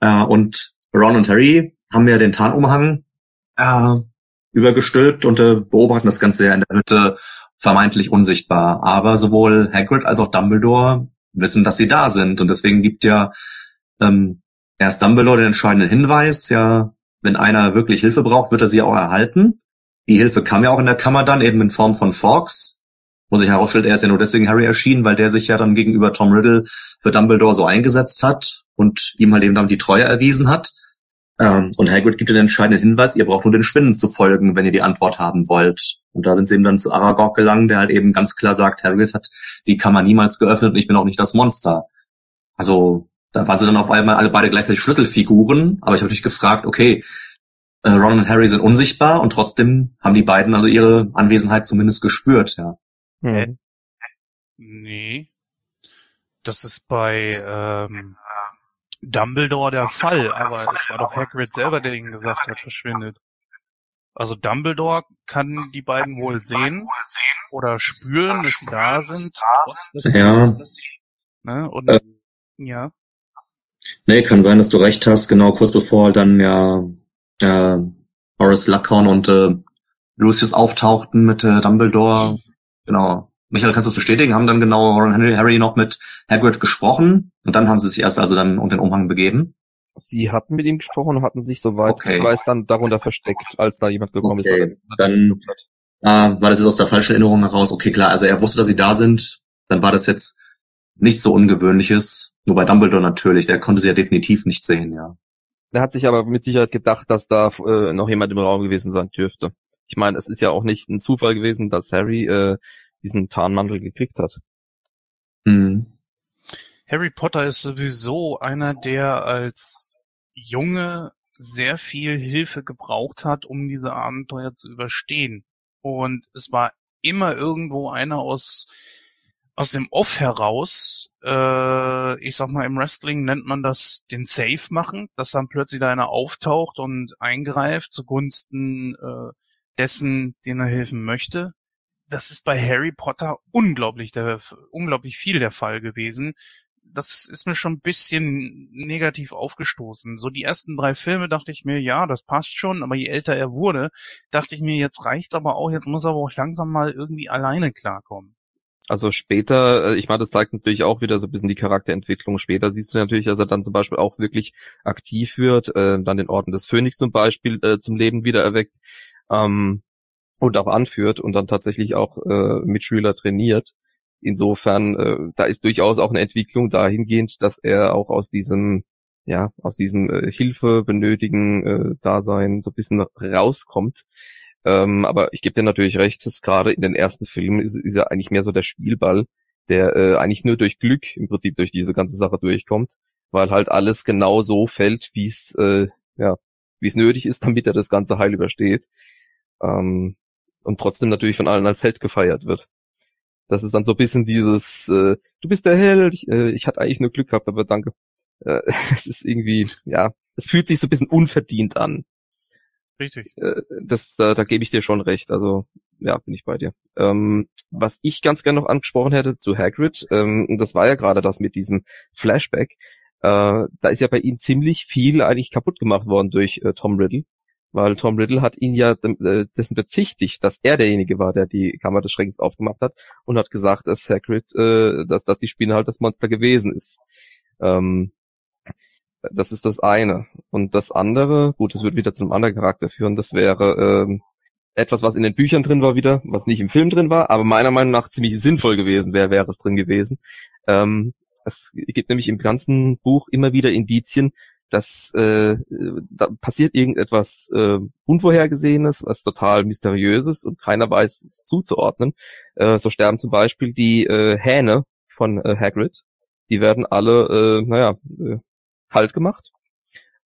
Äh, und Ron und Harry haben ja den Tarnumhang äh, übergestülpt und äh, beobachten das Ganze ja in der Hütte vermeintlich unsichtbar. Aber sowohl Hagrid als auch Dumbledore wissen, dass sie da sind. Und deswegen gibt ja ähm, erst Dumbledore den entscheidenden Hinweis, ja, wenn einer wirklich Hilfe braucht, wird er sie auch erhalten. Die Hilfe kam ja auch in der Kammer dann, eben in Form von Fawkes. Wo sich herausstellt, er ist ja nur deswegen Harry erschienen, weil der sich ja dann gegenüber Tom Riddle für Dumbledore so eingesetzt hat und ihm halt eben dann die Treue erwiesen hat. Ähm, und Hagrid gibt den entscheidenden Hinweis, ihr braucht nur den Spinnen zu folgen, wenn ihr die Antwort haben wollt. Und da sind sie eben dann zu Aragog gelangt, der halt eben ganz klar sagt, Hagrid hat die Kammer niemals geöffnet und ich bin auch nicht das Monster. Also da waren sie dann auf einmal alle beide gleichzeitig Schlüsselfiguren, aber ich habe mich gefragt, okay, äh, Ron und Harry sind unsichtbar und trotzdem haben die beiden also ihre Anwesenheit zumindest gespürt, ja. Hm. Nee. Das ist bei ähm, Dumbledore der Fall, aber es war doch Hagrid selber, der ihnen gesagt hat, verschwindet. Also Dumbledore kann die beiden wohl sehen oder spüren, dass sie da sind. Ja. Ne? Und, äh, ja. Nee, kann sein, dass du recht hast. Genau, kurz bevor dann ja äh, Horace Luckhorn und äh, Lucius auftauchten mit äh, Dumbledore. Genau. Michael, kannst du es bestätigen? Haben dann genau Ron Harry noch mit Hagrid gesprochen und dann haben sie sich erst also dann unter den Umhang begeben? Sie hatten mit ihm gesprochen und hatten sich, soweit okay. ich weiß, dann darunter versteckt, als da jemand gekommen okay. ist. Dann ah, war das jetzt aus der falschen Erinnerung heraus. Okay, klar, also er wusste, dass sie da sind. Dann war das jetzt nichts so Ungewöhnliches. Nur bei Dumbledore natürlich, der konnte sie ja definitiv nicht sehen, ja. Er hat sich aber mit Sicherheit gedacht, dass da äh, noch jemand im Raum gewesen sein dürfte. Ich meine, es ist ja auch nicht ein Zufall gewesen, dass Harry äh, diesen Tarnmantel gekriegt hat. Mhm. Harry Potter ist sowieso einer, der als Junge sehr viel Hilfe gebraucht hat, um diese Abenteuer zu überstehen. Und es war immer irgendwo einer aus aus dem Off heraus, äh, ich sag mal, im Wrestling nennt man das den Safe machen, dass dann plötzlich da einer auftaucht und eingreift zugunsten äh, dessen, den er helfen möchte. Das ist bei Harry Potter unglaublich, der, unglaublich viel der Fall gewesen. Das ist mir schon ein bisschen negativ aufgestoßen. So die ersten drei Filme dachte ich mir, ja, das passt schon, aber je älter er wurde, dachte ich mir, jetzt reicht's aber auch, jetzt muss er aber auch langsam mal irgendwie alleine klarkommen. Also später, äh, ich meine, das zeigt natürlich auch wieder so ein bisschen die Charakterentwicklung. Später siehst du natürlich, dass er dann zum Beispiel auch wirklich aktiv wird, äh, dann den Orden des Phönix zum Beispiel äh, zum Leben wieder erweckt ähm, und auch anführt und dann tatsächlich auch äh, Mitschüler trainiert. Insofern, äh, da ist durchaus auch eine Entwicklung dahingehend, dass er auch aus diesem, ja, aus diesem äh, Hilfe benötigen äh, Dasein so ein bisschen rauskommt. Ähm, aber ich gebe dir natürlich recht, dass gerade in den ersten Filmen ist, ist er eigentlich mehr so der Spielball, der äh, eigentlich nur durch Glück im Prinzip durch diese ganze Sache durchkommt, weil halt alles genau so fällt, wie es äh, ja, wie es nötig ist, [LAUGHS] damit er das ganze heil übersteht. Ähm, und trotzdem natürlich von allen als Held gefeiert wird. Das ist dann so ein bisschen dieses, äh, du bist der Held, ich, äh, ich hatte eigentlich nur Glück gehabt, aber danke. Äh, [LAUGHS] es ist irgendwie, ja, es fühlt sich so ein bisschen unverdient an. Richtig. Äh, das, da, da gebe ich dir schon recht. Also ja, bin ich bei dir. Ähm, was ich ganz gerne noch angesprochen hätte zu Hagrid, ähm, das war ja gerade das mit diesem Flashback. Äh, da ist ja bei ihm ziemlich viel eigentlich kaputt gemacht worden durch äh, Tom Riddle, weil Tom Riddle hat ihn ja äh, dessen bezichtigt, dass er derjenige war, der die Kammer des Schreckens aufgemacht hat und hat gesagt, dass Hagrid, äh, dass, dass die Spinne halt das Monster gewesen ist. Ähm, das ist das eine. Und das andere, gut, das würde wieder zu einem anderen Charakter führen, das wäre ähm, etwas, was in den Büchern drin war wieder, was nicht im Film drin war, aber meiner Meinung nach ziemlich sinnvoll gewesen wäre, wäre es drin gewesen. Ähm, es gibt nämlich im ganzen Buch immer wieder Indizien, dass äh, da passiert irgendetwas äh, Unvorhergesehenes, was total mysteriöses und keiner weiß es zuzuordnen. Äh, so sterben zum Beispiel die äh, Hähne von äh, Hagrid. Die werden alle, äh, naja, äh, kalt gemacht.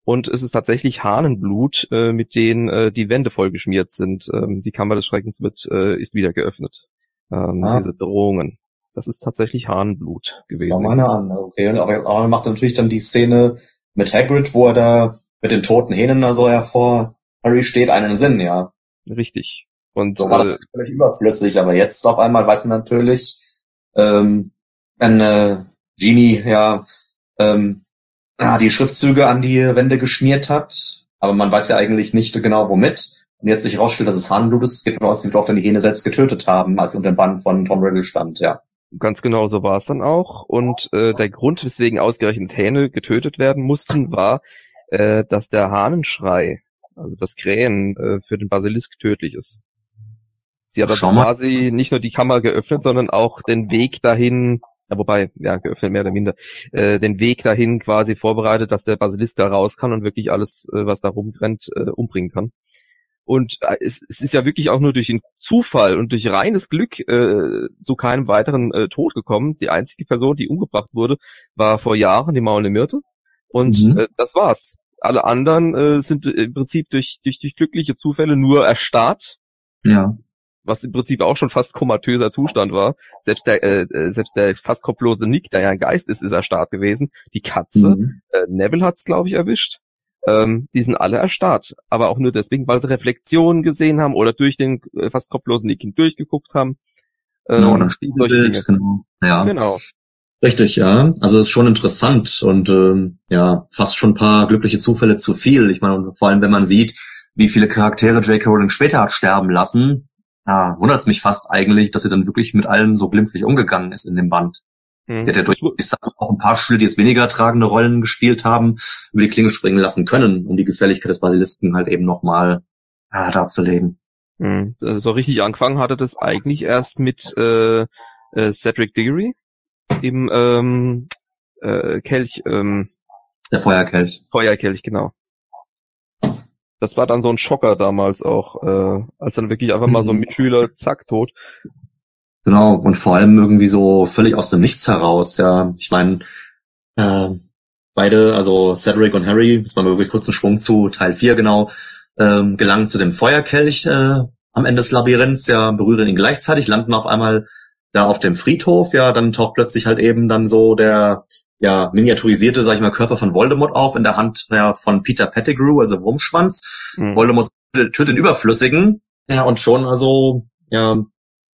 Und es ist tatsächlich Hahnenblut, äh, mit denen äh, die Wände vollgeschmiert sind. Ähm, die Kammer des Schreckens wird, äh, ist wieder geöffnet. Ähm, ah. Diese Drohungen. Das ist tatsächlich Hahnenblut gewesen. Schau meine an, okay. Aber, man macht natürlich dann die Szene mit Hagrid, wo er da mit den toten Hähnen da so hervor Harry steht, einen Sinn, ja. Richtig. Und So war das äh, völlig überflüssig, aber jetzt auf einmal weiß man natürlich, ähm, wenn äh, Genie ja ähm, die Schriftzüge an die Wände geschmiert hat, aber man weiß ja eigentlich nicht genau womit. Und jetzt sich herausstellt, dass es Harnblut ist, geht man aus, dass auch dann die Gene selbst getötet haben, als unter dem Bann von Tom Riddle stand, ja. Ganz genau so war es dann auch. Und äh, der Grund, weswegen ausgerechnet Hähne getötet werden mussten, [LAUGHS] war, äh, dass der Hahnenschrei, also das Krähen, äh, für den Basilisk tödlich ist. Sie hat also quasi nicht nur die Kammer geöffnet, sondern auch den Weg dahin, ja, wobei, ja, geöffnet mehr oder minder, äh, den Weg dahin quasi vorbereitet, dass der Basilisk da raus kann und wirklich alles, äh, was da rumrennt, äh, umbringen kann. Und äh, es, es ist ja wirklich auch nur durch den Zufall und durch reines Glück äh, zu keinem weiteren äh, Tod gekommen. Die einzige Person, die umgebracht wurde, war vor Jahren die maulende Myrte. Und Mhm. äh, das war's. Alle anderen äh, sind im Prinzip durch, durch, durch glückliche Zufälle nur erstarrt, Ja. was im Prinzip auch schon fast komatöser Zustand war. Selbst der, äh, äh, selbst der fast kopflose Nick, der ja ein Geist ist, ist erstarrt gewesen. Die Katze, Mhm. äh, Neville hat's, glaube ich, erwischt. Ähm, die sind alle erstarrt. Aber auch nur deswegen, weil sie Reflexionen gesehen haben oder durch den äh, fast kopflosen Nick hindurchgeguckt haben. Ähm, Genau, dann. Spiegelbild, genau. Ja. Genau. Richtig, ja. Also es ist schon interessant und ähm, ja, fast schon ein paar glückliche Zufälle zu viel. Ich meine, vor allem, wenn man sieht, wie viele Charaktere J.K. Rowling später hat sterben lassen, ja, wundert es mich fast eigentlich, dass sie dann wirklich mit allen so glimpflich umgegangen ist in dem Band. Mhm. Sie hat ja durch ich sag, auch ein paar Schüler, die jetzt weniger tragende Rollen gespielt haben, über die Klinge springen lassen können, um die Gefährlichkeit des Basilisken halt eben nochmal ja, darzulegen. Mhm. Äh, So richtig angefangen hatte das eigentlich erst mit äh, äh, Cedric Diggory im ähm, äh, Kelch, ähm, Der Feuerkelch. Feuerkelch, genau. Das war dann so ein Schocker damals auch, äh, als dann wirklich einfach mal so ein. [LAUGHS] Mitschüler, zack, tot. Genau, und vor allem irgendwie so völlig aus dem Nichts heraus, ja. Ich meine, äh, beide, also Cedric und Harry, jetzt mal wirklich kurz einen Schwung zu Teil 4 genau, ähm, gelangen zu dem Feuerkelch äh, am Ende des Labyrinths, ja, berühren ihn gleichzeitig, landen auf einmal da auf dem Friedhof, ja, dann taucht plötzlich halt eben dann so der ja, miniaturisierte, sag ich mal, Körper von Voldemort auf in der Hand ja, von Peter Pettigrew, also Wurmschwanz. Mhm. Voldemort tötet den Überflüssigen. Ja, und schon also, ja,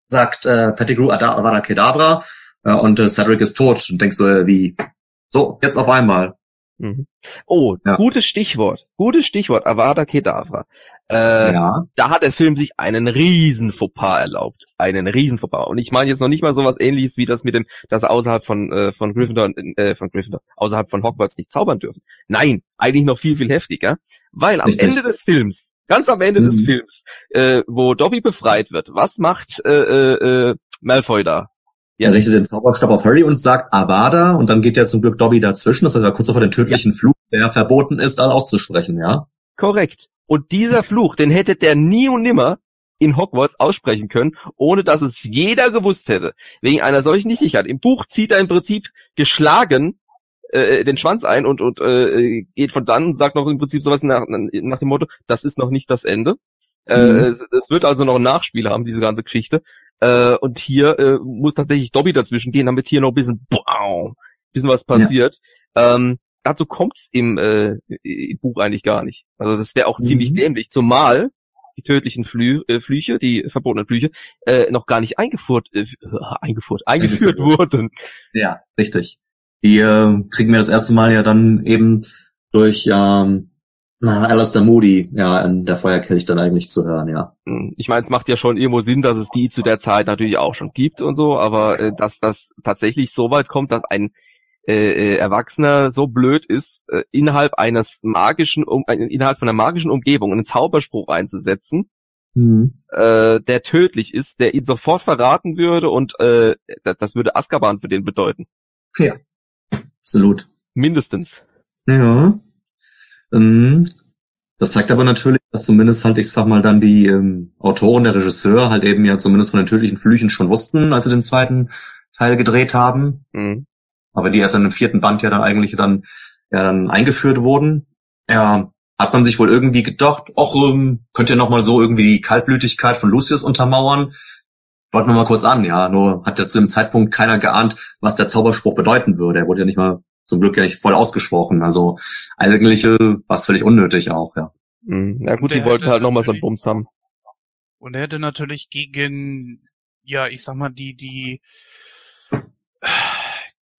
sagt äh, Pettigrew Ada- Avada Kedavra äh, und äh, Cedric ist tot. Und denkst so, äh, wie, so, jetzt auf einmal. Mhm. Oh, Ja. gutes Stichwort. Gutes Stichwort, Avada Kedavra. Äh, ja. Da hat der Film sich einen riesen Fauxpas erlaubt. Einen riesen Fauxpas. Und ich meine jetzt noch nicht mal sowas ähnliches wie das mit dem, dass er außerhalb von, äh, von Gryffindor, äh, von Gryffindor, außerhalb von Hogwarts nicht zaubern dürfen. Nein, eigentlich noch viel, viel heftiger. Weil am Richtig. Ende des Films, ganz am Ende des Mhm. Films, äh, wo Dobby befreit wird, was macht äh, äh, äh, Malfoy da? Er richtet den Zauberstab auf Harry und sagt Avada und dann geht ja zum Glück Dobby dazwischen. Das heißt, er kurz vor den tödlichen Fluch, der verboten ist, auszusprechen, ja. Korrekt. Und dieser Fluch, den hätte der nie und nimmer in Hogwarts aussprechen können, ohne dass es jeder gewusst hätte. Wegen einer solchen Nichtigkeit. Im Buch zieht er im Prinzip geschlagen äh, den Schwanz ein und, und äh, geht von dann und sagt noch im Prinzip sowas nach, nach dem Motto, das ist noch nicht das Ende. Äh, Mhm. es, es wird also noch ein Nachspiel haben, diese ganze Geschichte. Äh, und hier äh, muss tatsächlich Dobby dazwischen gehen, damit hier noch ein bisschen, wow, bisschen was passiert. Ähm, dazu kommt's im, äh, im Buch eigentlich gar nicht. Also das wäre auch Mhm. ziemlich dämlich, zumal die tödlichen Flü äh, Flüche, die verbotenen Flüche, äh, noch gar nicht eingeführt, äh, eingeführt Eingeführt. wurden. Ja, richtig. Die äh, kriegen wir das erste Mal ja dann eben durch ähm, na, Alistair Moody, ja, in der Feuerkelch dann eigentlich zu hören, ja. Hm, Ich meine, es macht ja schon irgendwo Sinn, dass es die zu der Zeit natürlich auch schon gibt und so, aber äh, dass das tatsächlich so weit kommt, dass ein äh, äh, Erwachsener so blöd ist, äh, innerhalb eines magischen, um, äh, innerhalb von einer magischen Umgebung einen Zauberspruch einzusetzen, Mhm. äh, der tödlich ist, der ihn sofort verraten würde und äh, das, würde Azkaban für den bedeuten. Absolut. Mindestens. Ja. Ähm, das zeigt aber natürlich, dass zumindest halt, ich sag mal, dann die ähm, Autoren, der Regisseur halt eben ja zumindest von den tödlichen Flüchen schon wussten, als sie den zweiten Teil gedreht haben. Mhm. aber die erst in dem vierten Band ja dann eigentlich dann, ja, dann eingeführt wurden. Ja, hat man sich wohl irgendwie gedacht, ach, ähm, könnt ihr noch mal so irgendwie die Kaltblütigkeit von Lucius untermauern? Wollten wir mal kurz an, ja. Nur hat ja zu dem Zeitpunkt keiner geahnt, was der Zauberspruch bedeuten würde. Er wurde ja nicht mal zum Glück ja nicht voll ausgesprochen. Also eigentlich äh, war es völlig unnötig auch, ja. Mhm. Ja gut, die wollten halt nochmal so einen Bums haben. Und er hätte natürlich gegen, ja, ich sag mal, die, die,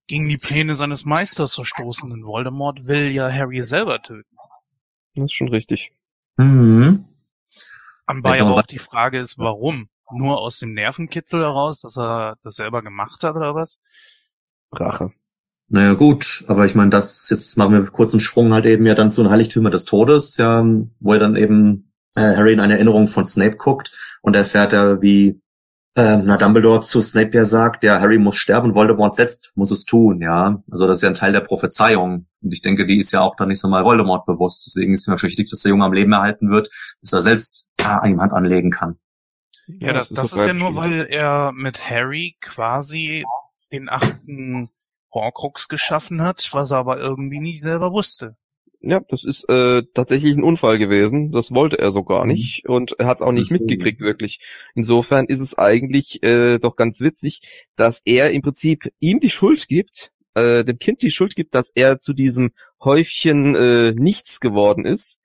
gegen die Pläne seines Meisters verstoßen. Denn Voldemort will ja Harry selber töten. Das ist schon richtig. Mhm. Anbei aber auch die Frage ist, warum? Nur aus dem Nervenkitzel heraus, dass er das selber gemacht hat oder was? Rache. Naja, gut, aber ich meine, das, jetzt machen wir kurz einen Sprung halt eben ja dann zu den Heiligtümer des Todes, ja, wo er dann eben äh, Harry in eine Erinnerung von Snape guckt und erfährt er, wie äh, na, Dumbledore zu Snape ja sagt, ja, Harry muss sterben, Voldemort selbst muss es tun, ja. Also das ist ja ein Teil der Prophezeiung. Und ich denke, die ist ja auch dann nicht so mal Voldemort bewusst. Deswegen ist mir wichtig, dass der Junge am Leben erhalten wird, bis er selbst ja, an ihm Hand anlegen kann. Ja, das, das ist ja nur, weil er mit Harry quasi den achten Horcrux geschaffen hat, was er aber irgendwie nie selber wusste. Ja, das ist äh, tatsächlich ein Unfall gewesen. Das wollte er so gar Mhm. nicht und er hat es auch nicht mitgekriegt wirklich. Insofern ist es eigentlich äh, doch ganz witzig, dass er im Prinzip ihm die Schuld gibt, äh, dem Kind die Schuld gibt, dass er zu diesem Häufchen äh, nichts geworden ist,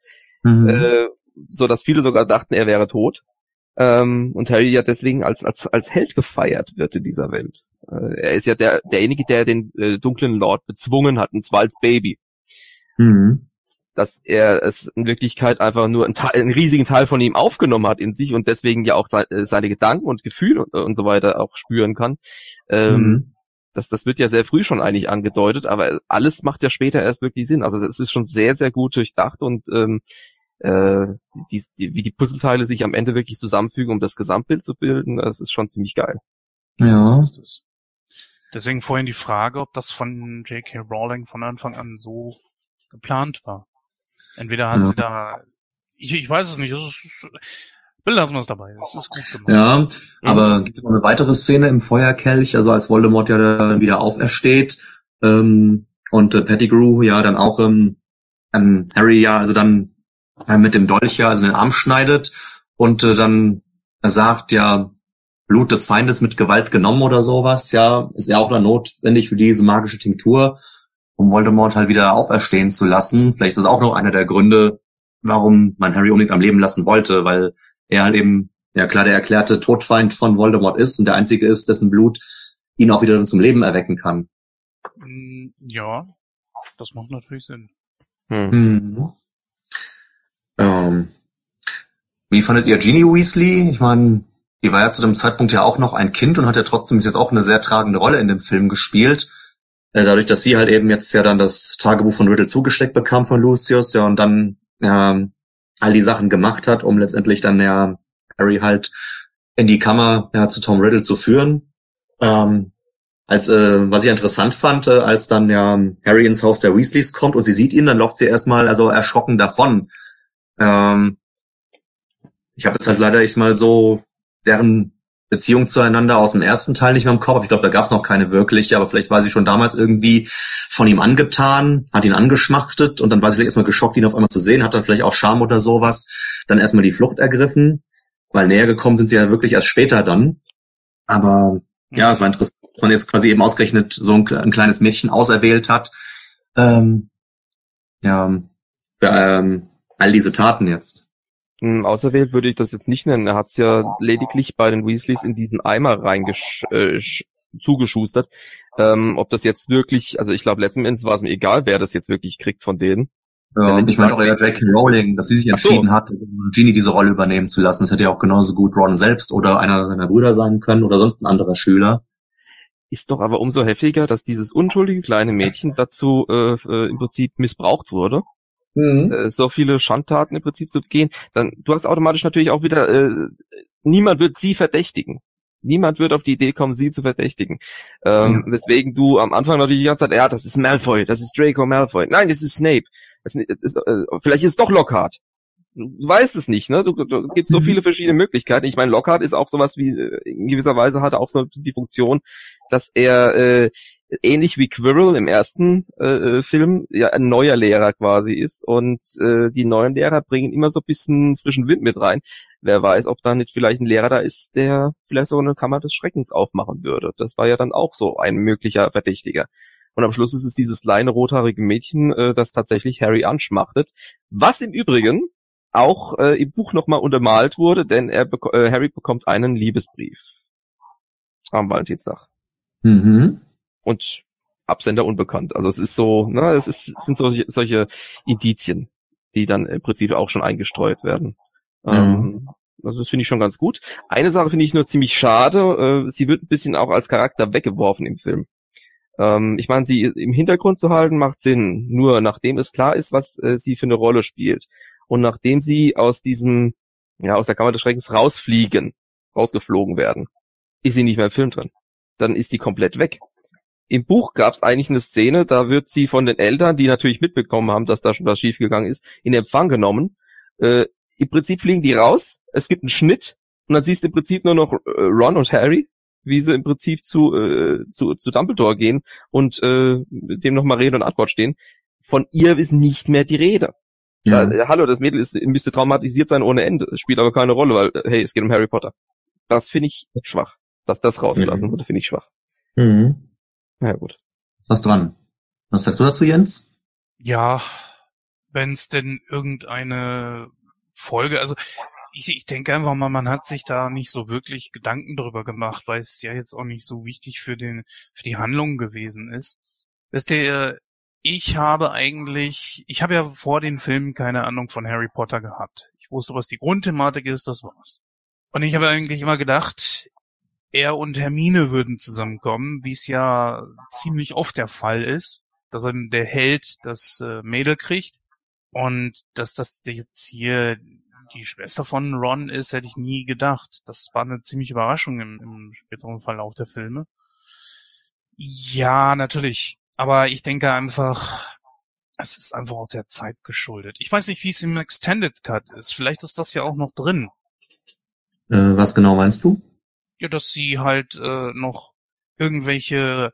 Mhm. äh, so dass viele sogar dachten, er wäre tot. Ähm, und Harry ja deswegen als als als Held gefeiert wird in dieser Welt. Äh, er ist ja der derjenige, der den äh, dunklen Lord bezwungen hat, und zwar als Baby Mhm. dass er es in Wirklichkeit einfach nur einen, Teil, einen riesigen Teil von ihm aufgenommen hat in sich und deswegen ja auch se äh, seine Gedanken und Gefühle und, und so weiter auch spüren kann. Ähm, Mhm. das, das wird ja sehr früh schon eigentlich angedeutet, aber alles macht ja später erst wirklich Sinn. Also das ist schon sehr, sehr gut durchdacht und ähm, äh, die, die, wie die Puzzleteile sich am Ende wirklich zusammenfügen, um das Gesamtbild zu bilden, das ist schon ziemlich geil. Ja. Deswegen vorhin die Frage, ob das von J.K. Rowling von Anfang an so geplant war. Entweder hat Ja. sie da, ich, ich weiß es nicht, es ist, belassen wir es dabei, es ist gut gemacht. Ja, aber gibt es noch eine weitere Szene im Feuerkelch, also als Voldemort ja dann wieder aufersteht ähm, und äh, Pettigrew ja dann auch ähm, ähm, Harry ja also dann äh, mit dem Dolch ja also den Arm schneidet und äh, dann sagt ja Blut des Feindes mit Gewalt genommen oder sowas, ja, ist ja auch dann notwendig für diese magische Tinktur, um Voldemort halt wieder auferstehen zu lassen. Vielleicht ist das auch noch einer der Gründe, warum man Harry unbedingt am Leben lassen wollte, weil er halt eben, ja klar, der erklärte Todfeind von Voldemort ist und der einzige ist, dessen Blut ihn auch wieder zum Leben erwecken kann. Mm, Ja, das macht natürlich Sinn. Hm. Ähm, wie fandet ihr Ginny Weasley? Ich meine, die war ja zu dem Zeitpunkt ja auch noch ein Kind und hat ja trotzdem jetzt auch eine sehr tragende Rolle in dem Film gespielt. Äh, Dadurch, dass sie halt eben jetzt ja dann das Tagebuch von Riddle zugesteckt bekam von Lucius, ja, und dann ja, all die Sachen gemacht hat, um letztendlich dann ja Harry halt in die Kammer ja, zu Tom Riddle zu führen. Ähm, als äh, was ich interessant fand, äh, als dann ja Harry ins Haus der Weasleys kommt und sie sieht ihn, dann läuft sie erstmal also erschrocken davon. Ähm, ich habe jetzt halt leider ich mal so deren Beziehung zueinander aus dem ersten Teil nicht mehr im Kopf. Ich glaube, da gab es noch keine wirkliche, aber vielleicht war sie schon damals irgendwie von ihm angetan, hat ihn angeschmachtet und dann war sie vielleicht erstmal geschockt, ihn auf einmal zu sehen, hat dann vielleicht auch Scham oder sowas, dann erstmal die Flucht ergriffen, weil näher gekommen sind sie ja wirklich erst später dann. Aber ja, es war interessant, dass man jetzt quasi eben ausgerechnet so ein, ein kleines Mädchen auserwählt hat. Ähm, ja, ähm, all diese Taten jetzt. Hm, Auserwählt würde ich das jetzt nicht nennen. Er hat's ja lediglich bei den Weasleys in diesen Eimer reingesch äh. Ähm, ob das jetzt wirklich, also ich glaube letzten Endes war es mir egal, wer das jetzt wirklich kriegt von denen. Ja, ich meine auch eher J.K. Rowling, dass sie sich Ach so. entschieden hat, Genie diese Rolle übernehmen zu lassen. Das hätte ja auch genauso gut Ron selbst oder einer seiner Brüder sein können oder sonst ein anderer Schüler. Ist doch aber umso heftiger, dass dieses unschuldige kleine Mädchen dazu äh, äh, im Prinzip missbraucht wurde. Äh, so viele Schandtaten im Prinzip zu begehen, dann du hast automatisch natürlich auch wieder, äh, niemand wird sie verdächtigen. Niemand wird auf die Idee kommen, sie zu verdächtigen. Ähm, Weswegen du am Anfang natürlich die ganze Zeit, ja, das ist Malfoy, das ist Draco Malfoy. Nein, das ist Snape. Das ist, äh, vielleicht ist es doch Lockhart. Du weißt es nicht, ne? Du, du, es gibt so Mhm. viele verschiedene Möglichkeiten. Ich meine, Lockhart ist auch sowas wie, äh, in gewisser Weise hat er auch so ein bisschen die Funktion, dass er äh, ähnlich wie Quirrell im ersten äh, äh, Film ja ein neuer Lehrer quasi ist und äh, die neuen Lehrer bringen immer so ein bisschen frischen Wind mit rein. Wer weiß, ob da nicht vielleicht ein Lehrer da ist, der vielleicht sogar eine Kammer des Schreckens aufmachen würde. Das war ja dann auch so ein möglicher Verdächtiger. Und am Schluss ist es dieses kleine rothaarige Mädchen, äh, das tatsächlich Harry anschmachtet. Was im Übrigen auch äh, im Buch nochmal untermalt wurde, denn er bek äh, Harry bekommt einen Liebesbrief am Valentinstag. Mhm. Und Absender unbekannt. Also es ist so, ne, es, ist, es sind solche, solche Indizien, die dann im Prinzip auch schon eingestreut werden. Mhm. Ähm, also das finde ich schon ganz gut. Eine Sache finde ich nur ziemlich schade. Äh, sie wird ein bisschen auch als Charakter weggeworfen im Film. Ähm, ich meine, sie im Hintergrund zu halten macht Sinn. Nur nachdem es klar ist, was äh, sie für eine Rolle spielt und nachdem sie aus diesem, ja, aus der Kammer des Schreckens rausfliegen, rausgeflogen werden, ist sie nicht mehr im Film drin. Dann ist die komplett weg. Im Buch gab es eigentlich eine Szene, da wird sie von den Eltern, die natürlich mitbekommen haben, dass da schon was schiefgegangen ist, in Empfang genommen. Äh, Im Prinzip fliegen die raus, es gibt einen Schnitt und dann siehst du im Prinzip nur noch äh, Ron und Harry, wie sie im Prinzip zu, äh, zu, zu Dumbledore gehen und äh, dem nochmal Rede und Antwort stehen. Von ihr ist nicht mehr die Rede. Ja. Ja, hallo, das Mädel ist, müsste traumatisiert sein ohne Ende. Es spielt aber keine Rolle, weil, äh, hey, es geht um Harry Potter. Das finde ich schwach. Dass das rausgelassen Mhm. wurde, finde ich schwach. Mhm. Na ja, gut. Was dran? Was sagst du dazu, Jens? Ja, wenn es denn irgendeine Folge, also ich, ich denke einfach mal, man hat sich da nicht so wirklich Gedanken drüber gemacht, weil es ja jetzt auch nicht so wichtig für den für die Handlung gewesen ist. Wisst ihr, ich habe eigentlich, ich habe ja vor den Filmen keine Ahnung von Harry Potter gehabt. Ich wusste, was die Grundthematik ist, das war's. Und ich habe eigentlich immer gedacht, er und Hermine würden zusammenkommen, wie es ja ziemlich oft der Fall ist, dass er der Held das äh, Mädel kriegt und dass das jetzt hier die Schwester von Ron ist, hätte ich nie gedacht. Das war eine ziemliche Überraschung im, im späteren Verlauf der Filme. Ja, natürlich. Aber ich denke einfach, es ist einfach auch der Zeit geschuldet. Ich weiß nicht, wie es im Extended Cut ist. Vielleicht ist das ja auch noch drin. Äh, was genau meinst du? Ja, dass sie halt äh, noch irgendwelche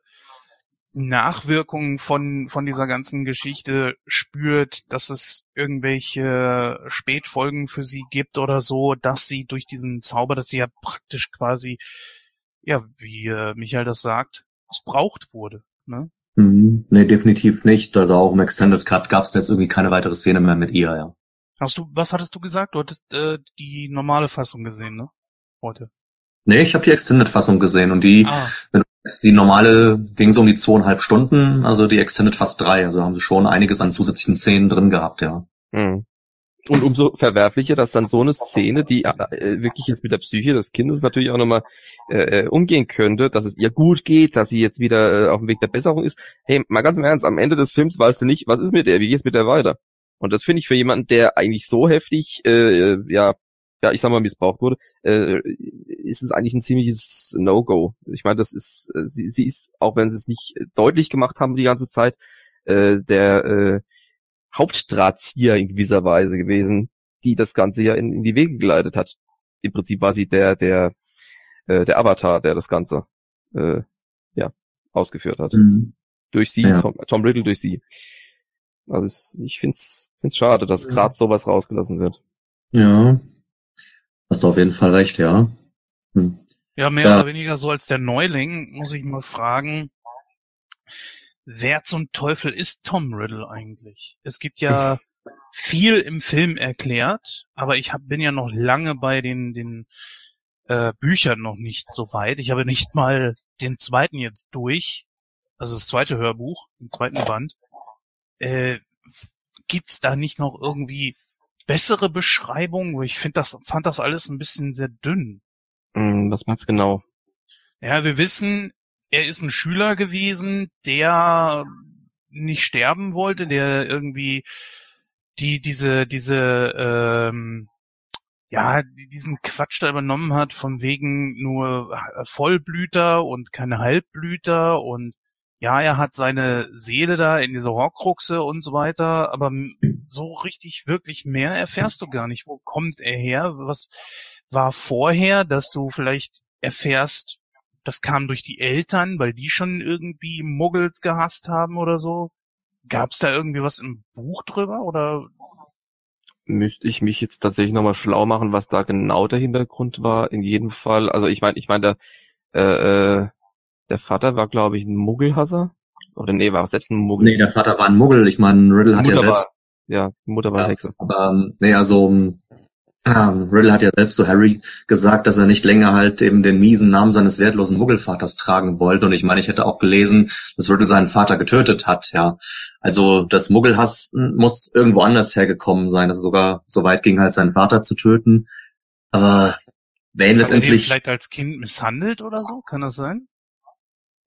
Nachwirkungen von, von dieser ganzen Geschichte spürt, dass es irgendwelche Spätfolgen für sie gibt oder so, dass sie durch diesen Zauber, dass sie ja praktisch quasi, ja, wie äh, Michael das sagt, missbraucht wurde. Ne? Mhm. Nee, definitiv nicht. Also auch im Extended Cut gab es jetzt irgendwie keine weitere Szene mehr mit ihr, ja. Hast du, was hattest du gesagt? Du hattest äh, die normale Fassung gesehen, ne? Heute. Nee, ich habe die Extended-Fassung gesehen und die, Ah, die normale ging so um die zweieinhalb Stunden, also die Extended fast drei. Also haben sie schon einiges an zusätzlichen Szenen drin gehabt, ja. Mhm. Und umso verwerflicher, dass dann so eine Szene, die äh, wirklich jetzt mit der Psyche des Kindes natürlich auch nochmal äh, äh, umgehen könnte, dass es ihr gut geht, dass sie jetzt wieder äh, auf dem Weg der Besserung ist. Hey, mal ganz im Ernst, am Ende des Films weißt du nicht, was ist mit der, wie geht's mit der weiter? Und das finde ich für jemanden, der eigentlich so heftig, äh, äh, ja, ja, ich sag mal, missbraucht wurde, äh, ist es eigentlich ein ziemliches No-Go. Ich meine, das ist, äh, sie, sie ist, auch wenn sie es nicht äh, deutlich gemacht haben die ganze Zeit, äh, der äh, Hauptdrahtzieher in gewisser Weise gewesen, die das Ganze ja in, in die Wege geleitet hat. Im Prinzip war sie der, der, äh, der Avatar, der das Ganze äh, ja ausgeführt hat. Mhm. Durch sie, Ja. Tom, Tom Riddle durch sie. Also ich find's, find's schade, dass gerade sowas rausgelassen wird. Ja. Hast du auf jeden Fall recht, ja. Hm. Ja, mehr Ja. oder weniger so als der Neuling muss ich mal fragen, wer zum Teufel ist Tom Riddle eigentlich? Es gibt ja viel im Film erklärt, aber ich hab, bin ja noch lange bei den, den äh, Büchern noch nicht so weit. Ich habe nicht mal den zweiten jetzt durch, also das zweite Hörbuch, den zweiten Band. Äh, gibt's da nicht noch irgendwie bessere Beschreibungen? Wo ich finde das, fand das alles ein bisschen sehr dünn. Hm, was meinst du genau? Ja, wir wissen, er ist ein Schüler gewesen, der nicht sterben wollte, der irgendwie die diese diese ähm, ja die- diesen Quatsch da übernommen hat von wegen nur Vollblüter und keine Halbblüter und ja, er hat seine Seele da in dieser Horcruxe und so weiter, aber so richtig wirklich mehr erfährst du gar nicht. Wo kommt er her? Was war vorher, dass du vielleicht erfährst, das kam durch die Eltern, weil die schon irgendwie Muggels gehasst haben oder so? Gab's da irgendwie was im Buch drüber oder? Müsste ich mich jetzt tatsächlich nochmal schlau machen, was da genau der Hintergrund war. In jedem Fall, also ich meine, ich meine, der, äh, äh, der Vater war, glaube ich, ein Muggelhasser. Oder nee, war selbst ein Muggel. Nee, der Vater war ein Muggel. Ich meine, Riddle hat ja selbst ja, die Mutter war Ja, Hexe. Aber ähm, nee, also ähm, Riddle hat ja selbst zu Harry gesagt, dass er nicht länger halt eben den miesen Namen seines wertlosen Muggelvaters tragen wollte. Und ich meine, ich hätte auch gelesen, dass Riddle seinen Vater getötet hat, ja. Also das Muggelhass muss irgendwo anders hergekommen sein. Also sogar so weit ging halt seinen Vater zu töten. Aber wer ihn er letztendlich vielleicht als Kind misshandelt oder so? Kann das sein?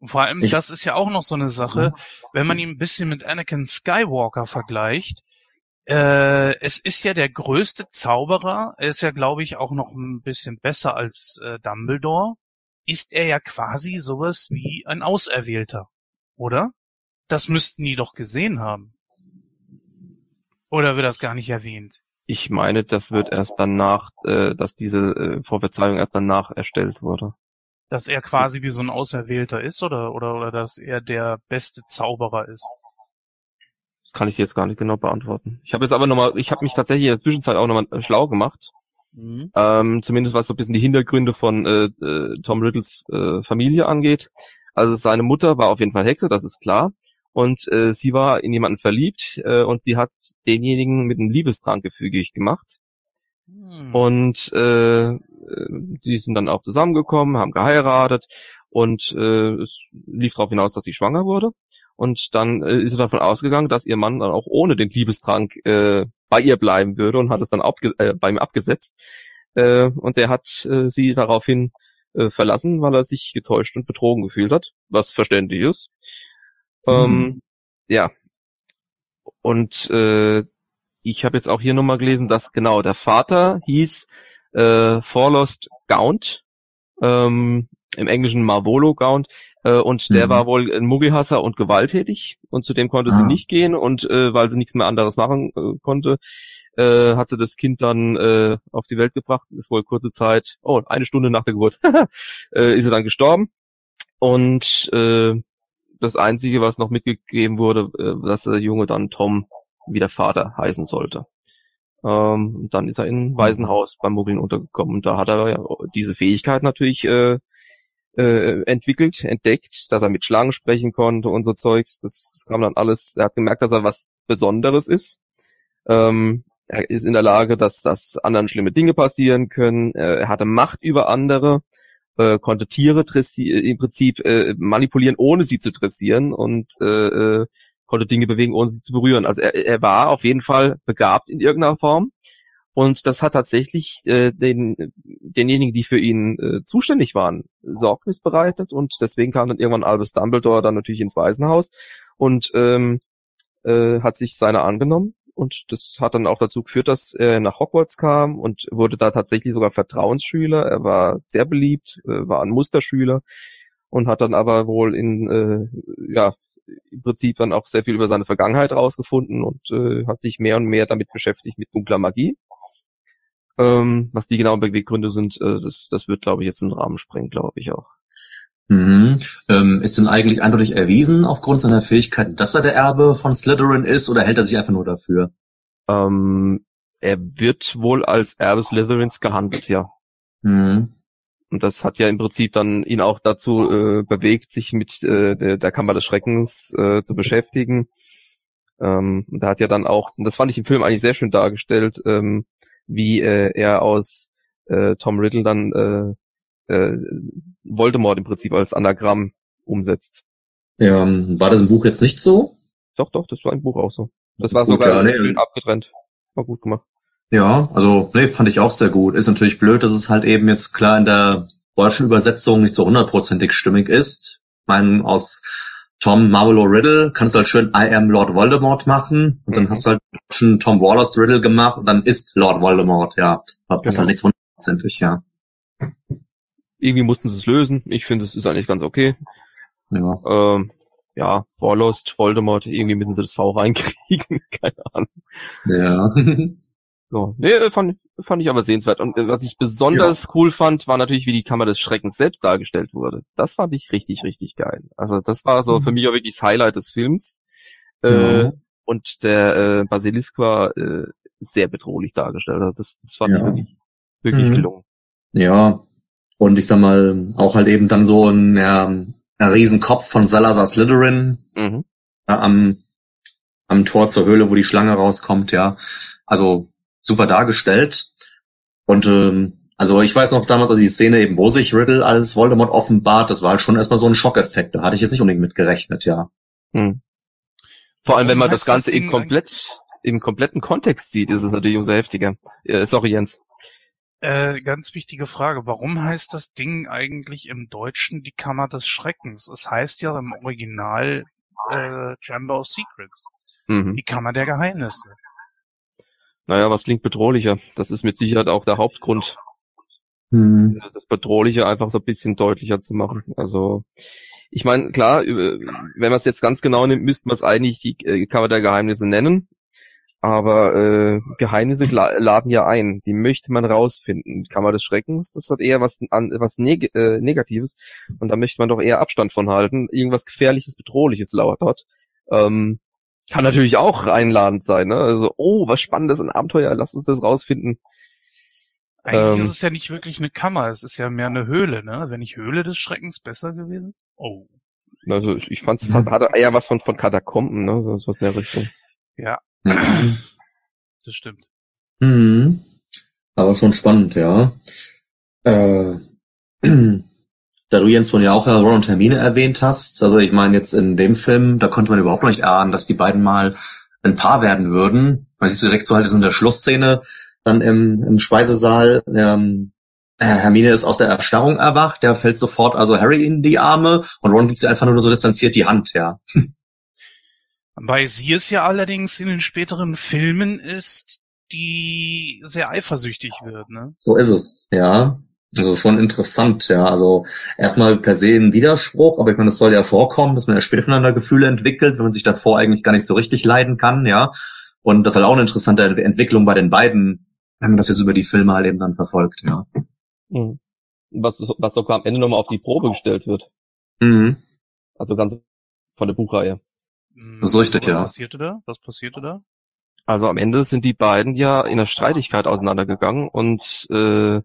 Und vor allem, Ich- das ist ja auch noch so eine Sache, wenn man ihn ein bisschen mit Anakin Skywalker vergleicht. Äh, es ist ja der größte Zauberer. Er ist ja, glaube ich, auch noch ein bisschen besser als äh, Dumbledore. Ist er ja quasi sowas wie ein Auserwählter, oder? Das müssten die doch gesehen haben. Oder wird das gar nicht erwähnt? Ich meine, das wird erst danach, äh, dass diese äh, Prophezeiung erst danach erstellt wurde. Dass er quasi wie so ein Auserwählter ist, oder, oder, oder dass er der beste Zauberer ist? Das kann ich jetzt gar nicht genau beantworten. Ich habe jetzt aber nochmal, ich habe mich tatsächlich in der Zwischenzeit auch nochmal schlau gemacht. Ähm, zumindest was so ein bisschen die Hintergründe von äh, äh, Tom Riddles äh, Familie angeht. Also seine Mutter war auf jeden Fall Hexe, das ist klar. Und äh, sie war in jemanden verliebt äh, und sie hat denjenigen mit einem Liebestrank gefügig gemacht. Hm. Und äh, äh, die sind dann auch zusammengekommen, haben geheiratet und äh, es lief darauf hinaus, dass sie schwanger wurde. Und dann äh, ist sie davon ausgegangen, dass ihr Mann dann auch ohne den Liebestrank äh, bei ihr bleiben würde und hat es dann abge äh, bei ihm abgesetzt. Äh, und der hat äh, sie daraufhin äh, verlassen, weil er sich getäuscht und betrogen gefühlt hat, was verständlich ist. Ähm, ja. Und äh, ich habe jetzt auch hier nochmal gelesen, dass genau der Vater hieß äh, Forlost Gaunt, ähm, im Englischen Marvolo Gaunt, äh, und der Mhm. war wohl ein Muggelhasser und gewalttätig und zu dem konnte sie Ah. nicht gehen und äh, weil sie nichts mehr anderes machen äh, konnte, äh, hat sie das Kind dann äh, auf die Welt gebracht, ist wohl kurze Zeit, oh, eine Stunde nach der Geburt, [LAUGHS] äh, ist sie dann gestorben und äh, das Einzige, was noch mitgegeben wurde, äh, dass der Junge dann Tom wie der Vater heißen sollte. Ähm, dann ist er in ein Waisenhaus beim Muggeln untergekommen und da hat er ja diese Fähigkeit natürlich äh, äh, entwickelt, entdeckt, dass er mit Schlangen sprechen konnte und so Zeugs. Das, das kam dann alles. Er hat gemerkt, dass er was Besonderes ist. Ähm, er ist in der Lage, dass, dass anderen schlimme Dinge passieren können. Äh, er hatte Macht über andere, äh, konnte Tiere dressi- im Prinzip äh, manipulieren, ohne sie zu dressieren und äh, äh, konnte Dinge bewegen, ohne sie zu berühren. Also er, er war auf jeden Fall begabt in irgendeiner Form. Und das hat tatsächlich äh, den, denjenigen, die für ihn äh, zuständig waren, Sorgnis bereitet. Und deswegen kam dann irgendwann Albus Dumbledore dann natürlich ins Waisenhaus und ähm, äh, hat sich seiner angenommen. Und das hat dann auch dazu geführt, dass er nach Hogwarts kam und wurde da tatsächlich sogar Vertrauensschüler. Er war sehr beliebt, äh, war ein Musterschüler und hat dann aber wohl in, äh, ja, im Prinzip dann auch sehr viel über seine Vergangenheit rausgefunden und äh, hat sich mehr und mehr damit beschäftigt mit dunkler Magie. Ähm, was die genauen Beweggründe sind, äh, das, das wird, glaube ich, jetzt einen Rahmen sprengen, glaube ich auch. Mhm. Ähm, ist denn eigentlich eindeutig erwiesen aufgrund seiner Fähigkeiten, dass er der Erbe von Slytherin ist oder hält er sich einfach nur dafür? Ähm, er wird wohl als Erbe Slytherins gehandelt, ja. Mhm. Und das hat ja im Prinzip dann ihn auch dazu äh, bewegt, sich mit äh, der, der Kammer des Schreckens äh, zu beschäftigen. Ähm, und da hat ja dann auch, und das fand ich im Film eigentlich sehr schön dargestellt, ähm, wie äh, er aus äh, Tom Riddle dann äh, äh, Voldemort im Prinzip als Anagramm umsetzt. Ähm, war das im Buch jetzt nicht so? Doch, doch, das war im Buch auch so. Das war Gut, sogar ja, nee, schön abgetrennt. War gut gemacht. Ja, also nee, fand ich auch sehr gut. Ist natürlich blöd, dass es halt eben jetzt klar in der deutschen Übersetzung nicht so hundertprozentig stimmig ist. Ich meine, aus Tom Marvolo Riddle kannst du halt schön I am Lord Voldemort machen und dann Mhm. hast du halt schon Tom Wallace Riddle gemacht und dann ist Lord Voldemort, ja. Das ist Genau. halt nichts hundertprozentig, ja. Irgendwie mussten sie es lösen. Ich finde, es ist eigentlich ganz okay. Ja. Ähm, ja, Warlost, Voldemort, irgendwie müssen sie das V reinkriegen. [LAUGHS] Keine Ahnung. Ja. [LAUGHS] Ja, nee, äh, fand, fand ich aber sehenswert. Und äh, was ich besonders cool fand, war natürlich, wie die Kammer des Schreckens selbst dargestellt wurde. Das fand ich richtig, richtig geil. Also das war so Mhm. für mich auch wirklich das Highlight des Films. Äh, Ja. Und der äh, Basilisk war äh, sehr bedrohlich dargestellt. Also das, das fand ich Ja. wirklich, wirklich Mhm. gelungen. Ja. Und ich sag mal, auch halt eben dann so ein, ja, ein Riesenkopf von Salazar Slytherin Mhm. ja, am, am Tor zur Höhle, wo die Schlange rauskommt, ja. Also super dargestellt. Und ähm, also ich weiß noch damals, also die Szene eben, wo sich Riddle als Voldemort offenbart, das war halt schon erstmal so ein Schockeffekt. Da hatte ich jetzt nicht unbedingt mit gerechnet, ja. Hm. Vor allem, wenn man das Ganze im Ding komplett, im kompletten Kontext sieht, ist es natürlich umso heftiger. Äh, sorry, Jens. Äh, ganz wichtige Frage. Warum heißt das Ding eigentlich im Deutschen die Kammer des Schreckens? Es heißt ja im Original äh, Chamber of Secrets. Mhm. Die Kammer der Geheimnisse. Naja, was klingt bedrohlicher? Das ist mit Sicherheit auch der Hauptgrund, Hm. das Bedrohliche einfach so ein bisschen deutlicher zu machen. Also, ich meine, klar, über- wenn man es jetzt ganz genau nimmt, müsste man es eigentlich die äh, Kammer der Geheimnisse nennen. Aber äh, Geheimnisse la- laden ja ein, die möchte man rausfinden. Kammer des Schreckens, das hat eher was, an, was Neg äh, Negatives und da möchte man doch eher Abstand von halten. Irgendwas Gefährliches, Bedrohliches lauert dort. Ähm, kann natürlich auch einladend sein, ne? Also, oh, was Spannendes, ein Abenteuer, lasst uns das rausfinden. Eigentlich Ähm. ist es ja nicht wirklich eine Kammer, es ist ja mehr eine Höhle, ne? Wäre nicht Höhle des Schreckens besser gewesen? Oh. Also ich fand's fand, hatte eher was von von Katakomben, ne, so was in der Richtung. Ja, Ja. [CLEARS THROAT] das stimmt. Mhm. Aber schon spannend, ja. Äh, [CLEARS THROAT] da du Jens von ja auch Ron und Hermine erwähnt hast, also ich meine jetzt in dem Film, da konnte man überhaupt noch nicht ahnen, dass die beiden mal ein Paar werden würden. Man siehst du direkt so halt in der Schlussszene dann im, im Speisesaal, ähm, äh, Hermine ist aus der Erstarrung erwacht, der fällt sofort also Harry in die Arme und Ron gibt sie einfach nur so distanziert die Hand, ja. [LAUGHS] Bei sie es ja allerdings in den späteren Filmen ist, die sehr eifersüchtig wird, ne? So ist es, ja. Also schon interessant, ja. Also erstmal per se ein Widerspruch, aber ich meine, es soll ja vorkommen, dass man ja später voneinander Gefühle entwickelt, wenn man sich davor eigentlich gar nicht so richtig leiden kann, ja. Und das ist halt auch eine interessante Ent- Entwicklung bei den beiden, wenn man das jetzt über die Filme halt eben dann verfolgt, ja. Mhm. Was was sogar am Ende nochmal auf die Probe gestellt wird. Mhm. Also ganz von der Buchreihe. Das ist richtig, Was ja. passierte da? Was passierte da? Also am Ende sind die beiden ja in einer Streitigkeit auseinandergegangen und äh,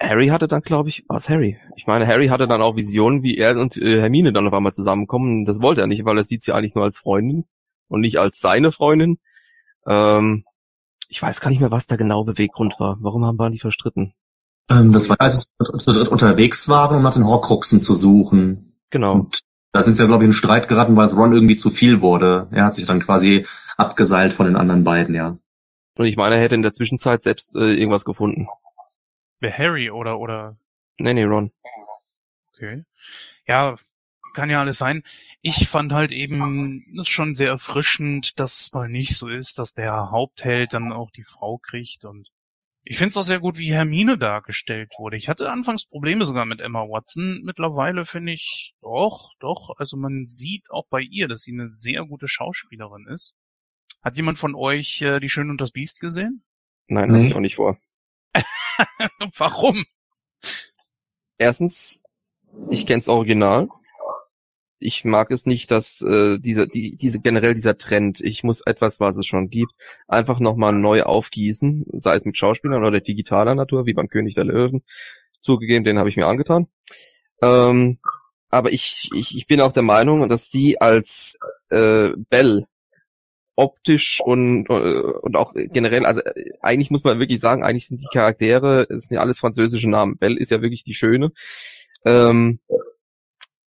Harry hatte dann, glaube ich, was Harry? Ich meine, Harry hatte dann auch Visionen, wie er und äh, Hermine dann auf einmal zusammenkommen. Das wollte er nicht, weil er sieht sie eigentlich nur als Freundin und nicht als seine Freundin. Ähm, ich weiß gar nicht mehr, was der genau Beweggrund war. Warum haben wir die verstritten? Ähm, das war, als sie zu dritt unterwegs waren, um nach den Horcruxen zu suchen. Genau. Und da sind sie ja, glaube ich, in Streit geraten, weil es Ron irgendwie zu viel wurde. Er hat sich dann quasi abgeseilt von den anderen beiden, ja. Und ich meine, er hätte in der Zwischenzeit selbst äh, irgendwas gefunden. Wer Harry oder, oder, Nee, nee, Ron. okay. Ja, kann ja alles sein. Ich fand halt eben es schon sehr erfrischend, dass es mal nicht so ist, dass der Hauptheld dann auch die Frau kriegt und ich finde es auch sehr gut, wie Hermine dargestellt wurde. Ich hatte anfangs Probleme sogar mit Emma Watson. Mittlerweile finde ich doch, doch. Also man sieht auch bei ihr, dass sie eine sehr gute Schauspielerin ist. Hat jemand von euch äh, die Schöne und das Biest gesehen? Nein, Nee. hab ich auch nicht vor. [LAUGHS] Warum? Erstens, ich kenn's Original. Ich mag es nicht, dass äh, dieser, die, diese generell dieser Trend, ich muss etwas, was es schon gibt, einfach nochmal neu aufgießen, sei es mit Schauspielern oder digitaler Natur, wie beim König der Löwen. Zugegeben, den habe ich mir angetan. Ähm, aber ich, ich, ich bin auch der Meinung, dass sie als äh, Belle optisch und, äh, und auch generell, also äh, eigentlich muss man wirklich sagen, eigentlich sind die Charaktere, es sind ja alles französische Namen. Belle ist ja wirklich die Schöne. Ähm,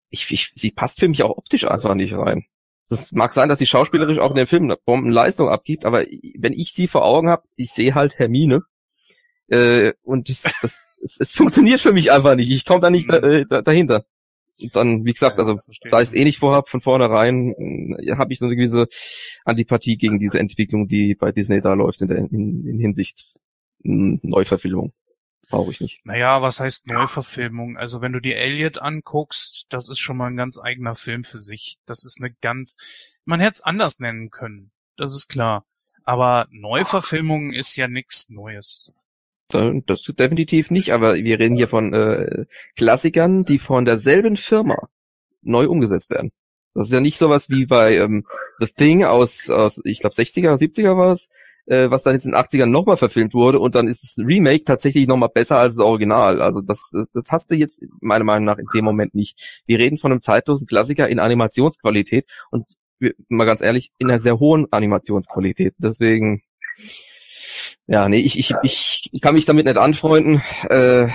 ich, ich, sie passt für mich auch optisch einfach nicht rein. Das mag sein, dass sie schauspielerisch auch in dem Film eine Bombenleistung abgibt, aber wenn ich sie vor Augen habe, ich sehe halt Hermine. Äh, und das, das, es, es funktioniert für mich einfach nicht. Ich komme da nicht da, äh, da, dahinter. Und dann, wie gesagt, also verstehe. da ich es eh nicht vorhab, von vornherein äh, habe ich so eine gewisse Antipathie gegen diese Entwicklung, die bei Disney da läuft in, der, in, in Hinsicht Neuverfilmung. Brauche ich nicht. Naja, was heißt Neuverfilmung? Also wenn du die Elliot anguckst, das ist schon mal ein ganz eigener Film für sich. Das ist eine ganz, man hätte es anders nennen können. Das ist klar. Aber Neuverfilmung ist ja nichts Neues. Da- Das definitiv nicht, aber wir reden hier von äh, Klassikern, die von derselben Firma neu umgesetzt werden. Das ist ja nicht sowas wie bei ähm, The Thing aus, aus ich glaube 60er, 70er war es, äh, was dann jetzt in den 80ern nochmal verfilmt wurde und dann ist das Remake tatsächlich nochmal besser als das Original. Also das, das, das hast du jetzt meiner Meinung nach in dem Moment nicht. Wir reden von einem zeitlosen Klassiker in Animationsqualität und mal ganz ehrlich, in einer sehr hohen Animationsqualität. Deswegen, ja, nee, ich, ich, ich kann mich damit nicht anfreunden. Äh,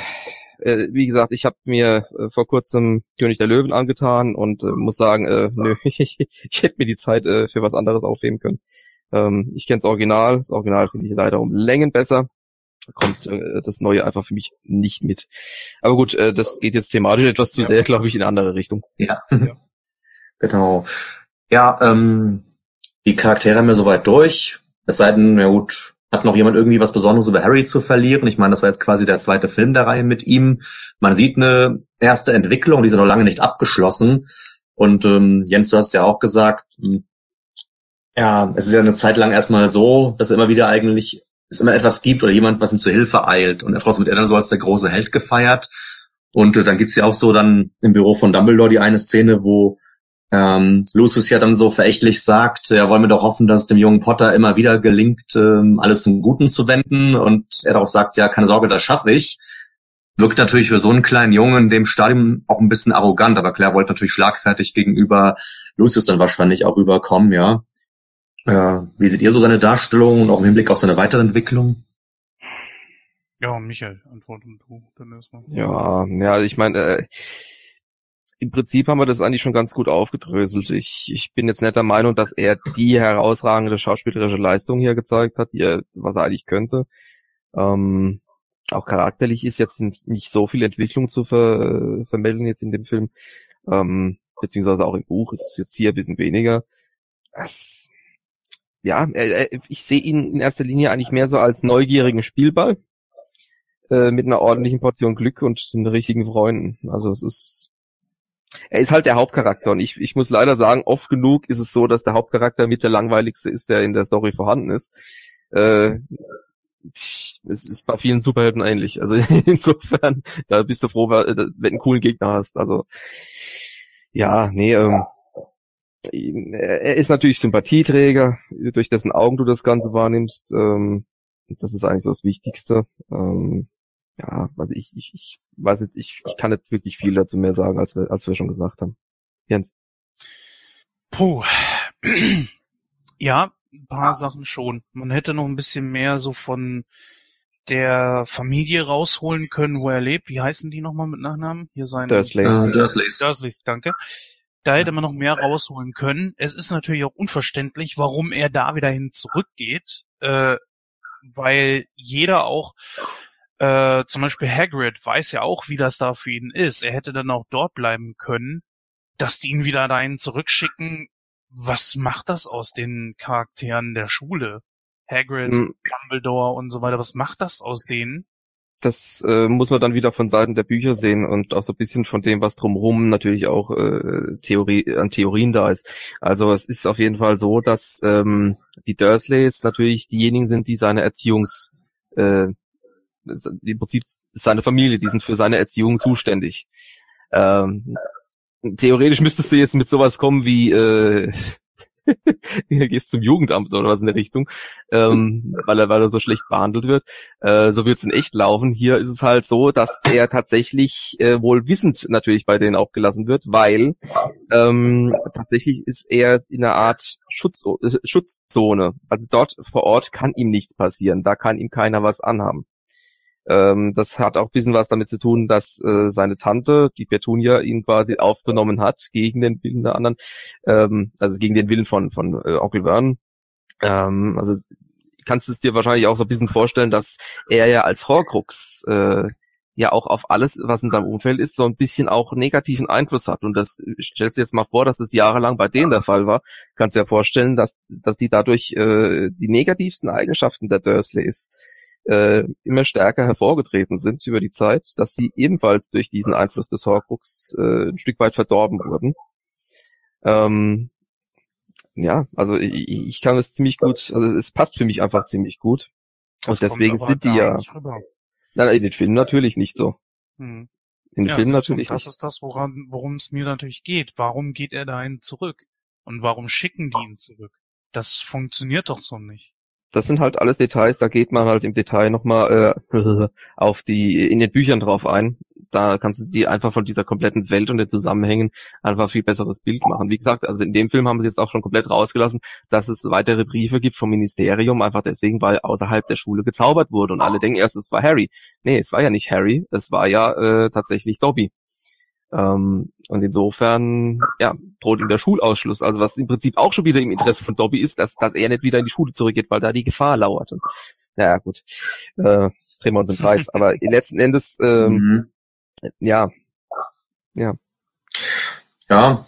äh, wie gesagt, ich habe mir äh, vor kurzem König der Löwen angetan und äh, muss sagen, äh, nö, [LAUGHS] ich, ich hätte mir die Zeit äh, für was anderes aufheben können. Ähm, ich kenne das Original, das Original finde ich leider um Längen besser. Da kommt äh, das Neue einfach für mich nicht mit. Aber gut, äh, das geht jetzt thematisch etwas zu sehr, glaube ich, in eine andere Richtung. Ja. [LAUGHS] genau. Ja, ähm, die Charaktere haben wir soweit durch. Es sei denn, ja gut, hat noch jemand irgendwie was Besonderes über Harry zu verlieren? Ich meine, das war jetzt quasi der zweite Film der Reihe mit ihm. Man sieht eine erste Entwicklung, die ist noch lange nicht abgeschlossen. Und ähm, Jens, du hast ja auch gesagt, hm, ja, es ist ja eine Zeit lang erstmal so, dass immer wieder eigentlich es immer etwas gibt oder jemand, was ihm zur Hilfe eilt. Und er trotzdem wird er dann so als der große Held gefeiert. Und äh, dann gibt's ja auch so dann im Büro von Dumbledore die eine Szene, wo ähm, Lucius ja dann so verächtlich sagt, ja, wollen wir doch hoffen, dass dem jungen Potter immer wieder gelingt, ähm, alles zum Guten zu wenden. Und er darauf sagt, ja, keine Sorge, das schaffe ich. Wirkt natürlich für so einen kleinen Jungen in dem Stadium auch ein bisschen arrogant, aber Claire wollte natürlich schlagfertig gegenüber Lucius dann wahrscheinlich auch rüberkommen, ja. Äh, wie seht ihr so seine Darstellung und auch im Hinblick auf seine weitere Entwicklung? Ja, Michael, antworten du dann erstmal. Ja, ja, ich meine, äh, im Prinzip haben wir das eigentlich schon ganz gut aufgedröselt. Ich, ich bin jetzt nicht der Meinung, dass er die herausragende schauspielerische Leistung hier gezeigt hat, die er, was er eigentlich könnte. Ähm, auch charakterlich ist jetzt nicht so viel Entwicklung zu ver, vermelden jetzt in dem Film. Ähm, beziehungsweise auch im Buch ist es jetzt hier ein bisschen weniger. Das, ja, ich sehe ihn in erster Linie eigentlich mehr so als neugierigen Spielball äh, mit einer ordentlichen Portion Glück und den richtigen Freunden. Also es ist er ist halt der Hauptcharakter und ich, ich muss leider sagen, oft genug ist es so, dass der Hauptcharakter mit der langweiligste ist, der in der Story vorhanden ist. Äh, es ist bei vielen Superhelden ähnlich. Also [LAUGHS] insofern, da bist du froh, wenn du einen coolen Gegner hast. Also ja, nee, ähm, er ist natürlich Sympathieträger, durch dessen Augen du das Ganze wahrnimmst. Ähm, das ist eigentlich so das Wichtigste. Ähm, ja, also ich, ich, ich weiß nicht, ich, ich kann nicht wirklich viel dazu mehr sagen, als wir, als wir schon gesagt haben. Jens. Puh. [CLEARS THROAT] Ja, ein paar Sachen schon. Man hätte noch ein bisschen mehr so von der Familie rausholen können, wo er lebt. Wie heißen die nochmal mit Nachnamen? Hier sein Dursleys. Äh, Dursleys. Dursleys, danke. Da hätte man noch mehr rausholen können. Es ist natürlich auch unverständlich, warum er da wieder hin zurückgeht, äh, weil jeder auch äh, zum Beispiel Hagrid weiß ja auch, wie das da für ihn ist. Er hätte dann auch dort bleiben können. Dass die ihn wieder dahin zurückschicken, was macht das aus den Charakteren der Schule? Hagrid, hm. Dumbledore und so weiter, was macht das aus denen? Das äh, muss man dann wieder von Seiten der Bücher sehen und auch so ein bisschen von dem, was drumherum natürlich auch äh, Theorie, an Theorien da ist. Also es ist auf jeden Fall so, dass ähm, die Dursleys natürlich diejenigen sind, die seine Erziehungs äh, im Prinzip seine Familie, die sind für seine Erziehung zuständig. Ähm, theoretisch müsstest du jetzt mit sowas kommen wie äh, [LAUGHS] gehst zum Jugendamt oder was in der Richtung, ähm, weil er weil er so schlecht behandelt wird. Äh, so wird es in echt laufen. Hier ist es halt so, dass er tatsächlich äh, wohl wissend natürlich bei denen auch gelassen wird, weil ähm, tatsächlich ist er in einer Art Schutz, äh, Schutzzone. Also dort vor Ort kann ihm nichts passieren. Da kann ihm keiner was anhaben. Ähm, das hat auch ein bisschen was damit zu tun, dass äh, seine Tante, die Petunia, ihn quasi aufgenommen hat gegen den Willen der anderen, ähm, also gegen den Willen von, von äh, Onkel Vernon. Ähm, also kannst du es dir wahrscheinlich auch so ein bisschen vorstellen, dass er ja als Horcrux äh, ja auch auf alles, was in seinem Umfeld ist, so ein bisschen auch negativen Einfluss hat. Und das stellst du jetzt mal vor, dass das jahrelang bei denen der Fall war. Kannst du dir vorstellen, dass, dass die dadurch äh, die negativsten Eigenschaften der Dursleys äh, immer stärker hervorgetreten sind über die Zeit, dass sie ebenfalls durch diesen Einfluss des Horcrux äh, ein Stück weit verdorben wurden. Ähm, ja, also ich, ich kann es ziemlich gut, also es passt für mich einfach ziemlich gut. Das Und deswegen sind die ja. Nein, in den Filmen natürlich nicht so. Hm. In den ja, Filmen natürlich so, Das ist das, woran, worum es mir natürlich geht. Warum geht er dahin zurück? Und warum schicken die ihn zurück? Das funktioniert doch so nicht. Das sind halt alles Details, da geht man halt im Detail nochmal äh, [LAUGHS] auf die in den Büchern drauf ein. Da kannst du dir einfach von dieser kompletten Welt und den Zusammenhängen einfach viel besseres Bild machen. Wie gesagt, also in dem Film haben sie jetzt auch schon komplett rausgelassen, dass es weitere Briefe gibt vom Ministerium, einfach deswegen, weil außerhalb der Schule gezaubert wurde und alle denken erst, es war Harry. Nee, es war ja nicht Harry, es war ja äh, tatsächlich Dobby. Ähm, und insofern, ja, droht ihm der Schulausschluss. Also was im Prinzip auch schon wieder im Interesse von Dobby ist, dass, dass er nicht wieder in die Schule zurückgeht, weil da die Gefahr lauert. Und, naja, gut. Äh, drehen wir uns im Kreis. Aber [LAUGHS] letzten Endes, ähm, Mhm. ja, ja. Ja,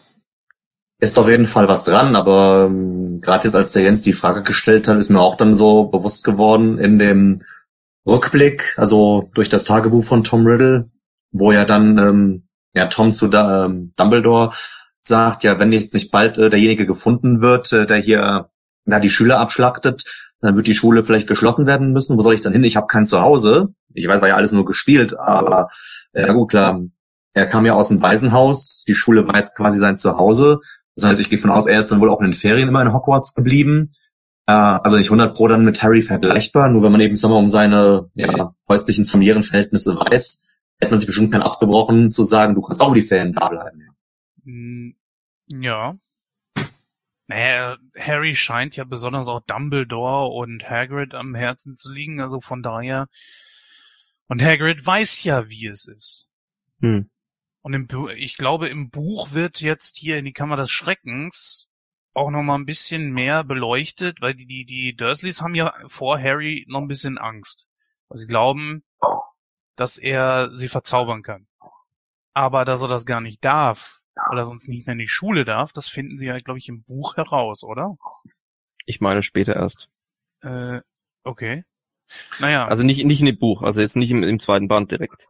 ist auf jeden Fall was dran, aber ähm, gerade jetzt, als der Jens die Frage gestellt hat, ist mir auch dann so bewusst geworden in dem Rückblick, also durch das Tagebuch von Tom Riddle, wo ja dann ähm, ja Tom zu da, ähm, Dumbledore sagt, ja, wenn jetzt nicht bald äh, derjenige gefunden wird, äh, der hier na, die Schüler abschlachtet, dann wird die Schule vielleicht geschlossen werden müssen. Wo soll ich dann hin? Ich habe kein Zuhause. Ich weiß, war ja alles nur gespielt, aber äh, ja gut, klar, er kam ja aus dem Waisenhaus, die Schule war jetzt quasi sein Zuhause. Das heißt, ich gehe von aus, er ist dann wohl auch in den Ferien immer in Hogwarts geblieben. Äh, also nicht 100 pro dann mit Harry vergleichbar, nur wenn man eben, sagen wir, um seine ja, häuslichen familiären Verhältnisse weiß, hätte man sich bestimmt keinen abgebrochen zu sagen, du kannst auch die Ferien da bleiben. Hm, Ja. Naja, Harry scheint ja besonders auch Dumbledore und Hagrid am Herzen zu liegen, also von daher. Und Hagrid weiß ja, wie es ist. Hm. Und im, Bu- ich glaube, im Buch wird jetzt hier in die Kammer des Schreckens auch noch mal ein bisschen mehr beleuchtet, weil die, die, die Dursleys haben ja vor Harry noch ein bisschen Angst. Weil sie glauben, dass er sie verzaubern kann. Aber dass er das gar nicht darf, weil er sonst nicht mehr in die Schule darf, das finden sie ja, glaube ich, im Buch heraus, oder? Ich meine später erst. Äh, okay. Naja. Also nicht, nicht in dem Buch, also jetzt nicht im, im zweiten Band direkt.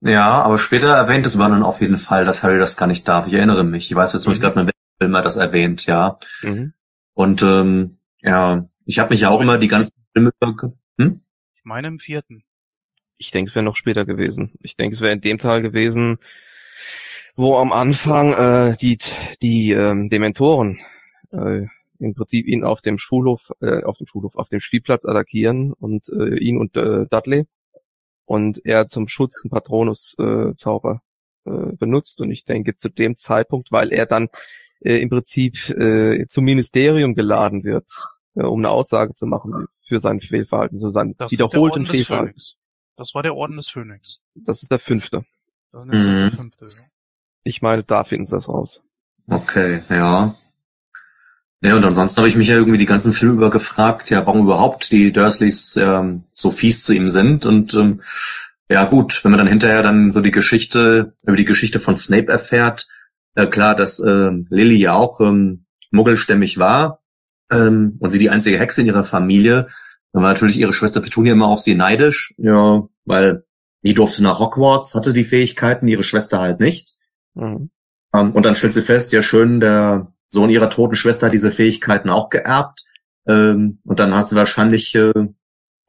Ja, aber später erwähnt es Vernon auf jeden Fall, dass Harry das gar nicht darf. Ich erinnere mich. Ich weiß jetzt nur nicht Mhm. gerade, mit welchem Film er das erwähnt, ja. Mhm. Und ähm, ja, ich habe mich ja auch immer die ganzen Filme. Hm? ich meine im vierten. Ich denke, es wäre noch später gewesen. Ich denke, es wäre in dem Teil gewesen, wo am Anfang äh, die die ähm, Dementoren äh, im Prinzip ihn auf dem Schulhof, äh, auf dem Schulhof, auf dem Spielplatz attackieren und äh, ihn und äh, Dudley und er zum Schutz einen Patronus-Zauber äh, Zauber, äh, benutzt und ich denke zu dem Zeitpunkt, weil er dann äh, im Prinzip äh, zum Ministerium geladen wird, äh, um eine Aussage zu machen für sein Fehlverhalten, so sein Das wiederholten Fehlverhalten. Das war der Orden des Phönix. Das ist der fünfte. Dann ist das der Mhm. fünfte. ja. Ich meine, da finden sie das raus. Okay, ja. Ja, und ansonsten habe ich mich ja irgendwie die ganzen Filme über gefragt, ja, warum überhaupt die Dursleys ähm, so fies zu ihm sind. Und ähm, ja gut, wenn man dann hinterher dann so die Geschichte, über die Geschichte von Snape erfährt, äh, klar, dass ähm, Lily ja auch ähm, muggelstämmig war ähm, und sie die einzige Hexe in ihrer Familie, dann war natürlich ihre Schwester Petunia immer auf sie neidisch, ja, weil die durfte nach Hogwarts, hatte die Fähigkeiten, ihre Schwester halt nicht. Mhm. Ähm, und dann stellt sie fest, ja schön, der Sohn ihrer toten Schwester hat diese Fähigkeiten auch geerbt. Ähm, und dann hat sie wahrscheinlich äh,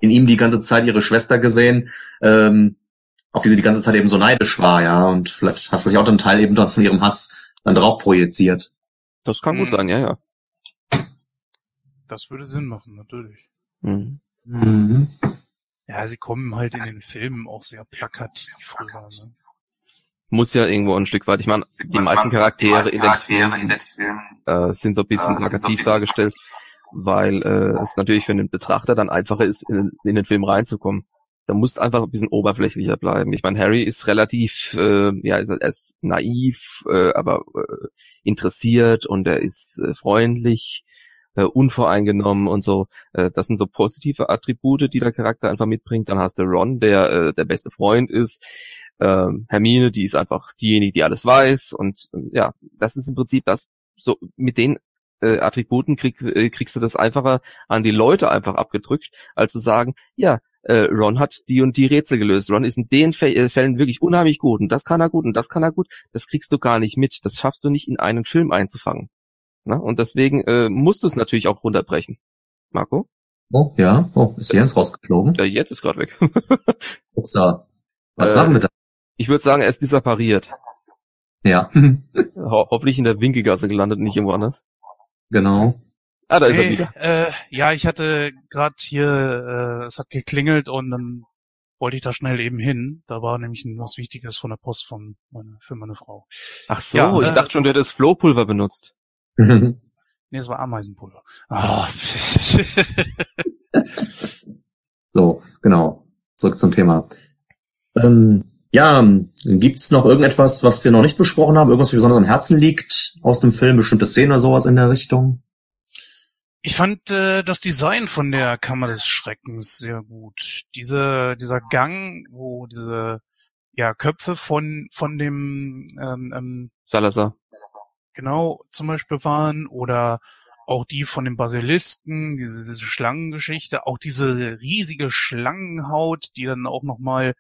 in ihm die ganze Zeit ihre Schwester gesehen, ähm, auf die sie die ganze Zeit eben so neidisch war, ja. Und vielleicht hat vielleicht auch einen Teil eben dann von ihrem Hass dann drauf projiziert. Das kann gut Mhm. sein, ja, ja. Das würde Sinn machen, natürlich. Mhm. Ja, sie kommen halt in den Filmen auch sehr plakativ rüber. Ne? Muss ja irgendwo ein Stück weit. Ich meine, die meisten Charaktere in den Filmen äh, sind so ein bisschen plakativ dargestellt, weil äh, es natürlich für den Betrachter dann einfacher ist, in, in den Film reinzukommen. Da muss einfach ein bisschen oberflächlicher bleiben. Ich meine, Harry ist relativ, äh, ja, er ist naiv, äh, aber äh, interessiert und er ist äh, freundlich, äh, unvoreingenommen und so. Äh, das sind so positive Attribute, die der Charakter einfach mitbringt. Dann hast du Ron, der äh, der beste Freund ist. Ähm, Hermine, die ist einfach diejenige, die alles weiß. Und äh, ja, das ist im Prinzip das, so mit den äh, Attributen krieg, äh, kriegst du das einfacher an die Leute einfach abgedrückt, als zu sagen, ja, äh, Ron hat die und die Rätsel gelöst. Ron ist in den äh, Fällen wirklich unheimlich gut und das kann er gut und das kann er gut. Das kriegst du gar nicht mit. Das schaffst du nicht in einen Film einzufangen. Ne? Und deswegen äh, musst du es natürlich auch runterbrechen. Marco? Oh, ja. Oh, ist Jens rausgeflogen? Der Jet ist gerade weg. [LAUGHS] Upsa. Was Äh, war denn mit da? Ich würde sagen, er ist disappariert. Ja, [LAUGHS] Ho hoffentlich in der Winkelgasse gelandet, nicht irgendwo anders. genau. Ah, da ist er Hey, wieder. äh, ja, ich hatte gerade hier, äh, es hat geklingelt und dann wollte ich da schnell eben hin. Da war nämlich ein- was Wichtiges von der Post von meine, für meine Frau. Ach so, Ja, ich äh, dachte schon, du hättest Flohpulver benutzt. [LAUGHS] Nee, es war Ameisenpulver. Ah. [LAUGHS] so, genau. Zurück zum Thema. Ähm, ja, gibt's noch irgendetwas, was wir noch nicht besprochen haben? Irgendwas, was mir besonders am Herzen liegt aus dem Film? Bestimmte Szene oder sowas in der Richtung? Ich fand äh, das Design von der Kammer des Schreckens sehr gut. Diese, dieser Gang, wo diese ja, Köpfe von, von dem ähm, ähm, Salazar. Genau zum Beispiel waren oder auch die von dem Basilisken, diese, diese Schlangengeschichte, auch diese riesige Schlangenhaut, die dann auch nochmal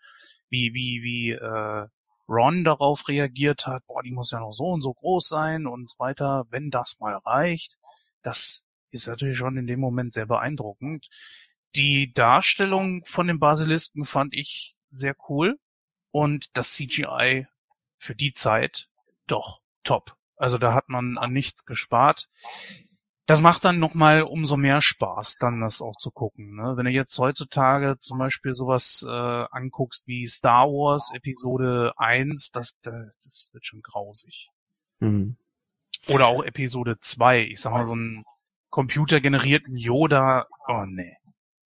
wie, wie, wie äh, Ron darauf reagiert hat, boah, die muss ja noch so und so groß sein und so weiter, wenn das mal reicht. Das ist natürlich schon in dem Moment sehr beeindruckend. Die Darstellung von dem Basilisken fand ich sehr cool und das CGI für die Zeit doch top. Also da hat man an nichts gespart. Das macht dann nochmal umso mehr Spaß, dann das auch zu gucken. Ne? Wenn du jetzt heutzutage zum Beispiel sowas äh, anguckst wie Star Wars Episode 1, das, das, das wird schon grausig. Mhm. Oder auch Episode 2. Ich sag mal, so einen computergenerierten Yoda, oh nee.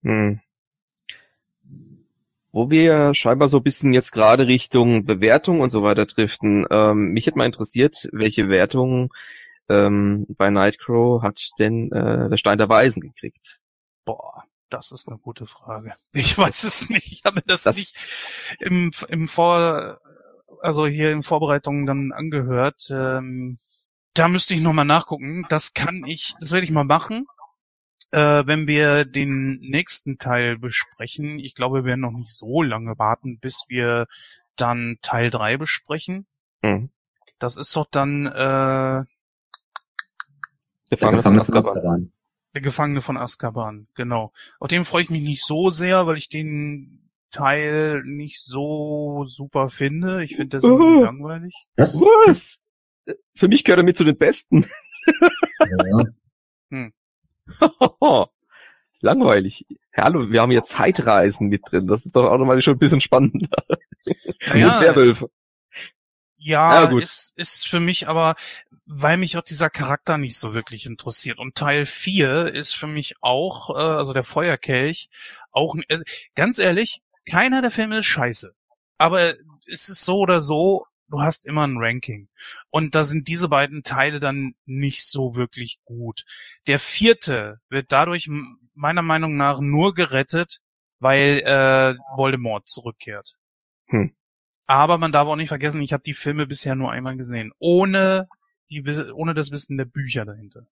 Mhm. Wo wir scheinbar so ein bisschen jetzt gerade Richtung Bewertung und so weiter driften, ähm, mich hätte mal interessiert, welche Wertung ähm, bei Nightcrow hat denn äh, der Stein der Weisen gekriegt? Boah, das ist eine gute Frage. Ich weiß es nicht. Ich habe mir das, Das nicht im, im Vor, also hier in Vorbereitungen dann angehört. Ähm, da müsste ich nochmal nachgucken. Das kann ich, das werde ich mal machen, äh, wenn wir den nächsten Teil besprechen. Ich glaube, wir werden noch nicht so lange warten, bis wir dann Teil 3 besprechen. Mhm. Das ist doch dann äh, Der Gefangene von Gefangene von Azkaban. Der Gefangene von Azkaban, genau. Auf den freue ich mich nicht so sehr, weil ich den Teil nicht so super finde. Ich finde, bisschen Uh. langweilig. Das? Was? Für mich gehört er mit zu den Besten. Ja. [LAUGHS] Langweilig. Hallo, wir haben jetzt Zeitreisen mit drin. Das ist doch automatisch schon ein bisschen spannender. Naja, Werwölfe. ja, Ja, ist, ist für mich aber, weil mich auch dieser Charakter nicht so wirklich interessiert. Und Teil 4 ist für mich auch, äh, also der Feuerkelch, auch, ein- also, ganz ehrlich, keiner der Filme ist scheiße. Aber es ist so oder so, du hast immer ein Ranking. Und da sind diese beiden Teile dann nicht so wirklich gut. Der vierte wird dadurch meiner Meinung nach nur gerettet, weil äh, Voldemort zurückkehrt. Hm. Aber man darf auch nicht vergessen, ich habe die Filme bisher nur einmal gesehen, ohne die, ohne das Wissen der Bücher dahinter.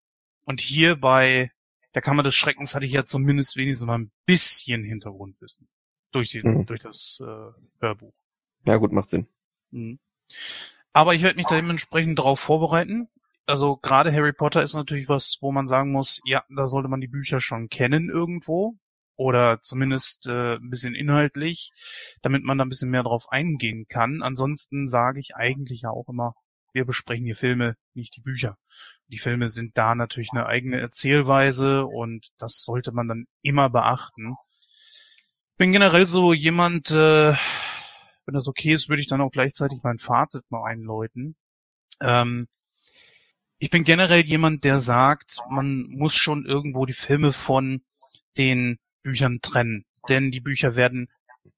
Und hier bei der Kammer des Schreckens hatte ich ja zumindest wenigstens mal ein bisschen Hintergrundwissen durch, die, Mhm. durch das äh, Hörbuch. Ja gut, macht Sinn. Mhm. Aber ich werde mich dementsprechend darauf vorbereiten. Also gerade Harry Potter ist natürlich was, wo man sagen muss, ja, da sollte man die Bücher schon kennen irgendwo oder zumindest äh, ein bisschen inhaltlich, damit man da ein bisschen mehr drauf eingehen kann. Ansonsten sage ich eigentlich ja auch immer, wir besprechen hier Filme, nicht die Bücher. Die Filme sind da natürlich eine eigene Erzählweise und das sollte man dann immer beachten. Bin generell so jemand, äh, wenn das okay ist, würde ich dann auch gleichzeitig mein Fazit mal einläuten. Ähm, ich bin generell jemand, der sagt, man muss schon irgendwo die Filme von den Büchern trennen. Denn die Bücher werden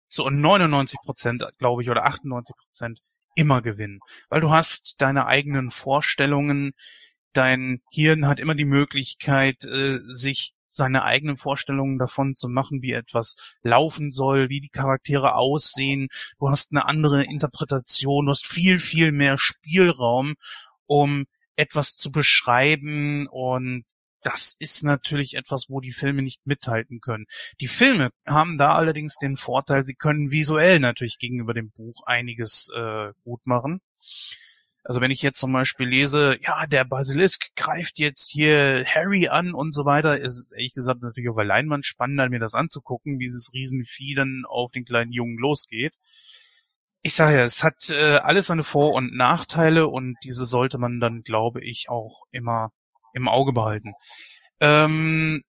zu 99 Prozent, glaube ich, oder 98 Prozent immer gewinnen. Weil du hast deine eigenen Vorstellungen, dein Hirn hat immer die Möglichkeit, äh, sich seine eigenen Vorstellungen davon zu machen, wie etwas laufen soll, wie die Charaktere aussehen. Du hast eine andere Interpretation, du hast viel, viel mehr Spielraum, um etwas zu beschreiben und das ist natürlich etwas, wo die Filme nicht mithalten können. Die Filme haben da allerdings den Vorteil, sie können visuell natürlich gegenüber dem Buch einiges äh, gut machen. Also wenn ich jetzt zum Beispiel lese, ja, der Basilisk greift jetzt hier Harry an und so weiter, ist es ehrlich gesagt natürlich auf der Leinwand spannender, mir das anzugucken, wie dieses Riesenvieh dann auf den kleinen Jungen losgeht. Ich sage ja, es hat äh, alles seine Vor- und Nachteile und diese sollte man dann, glaube ich, auch immer im Auge behalten. Ähm,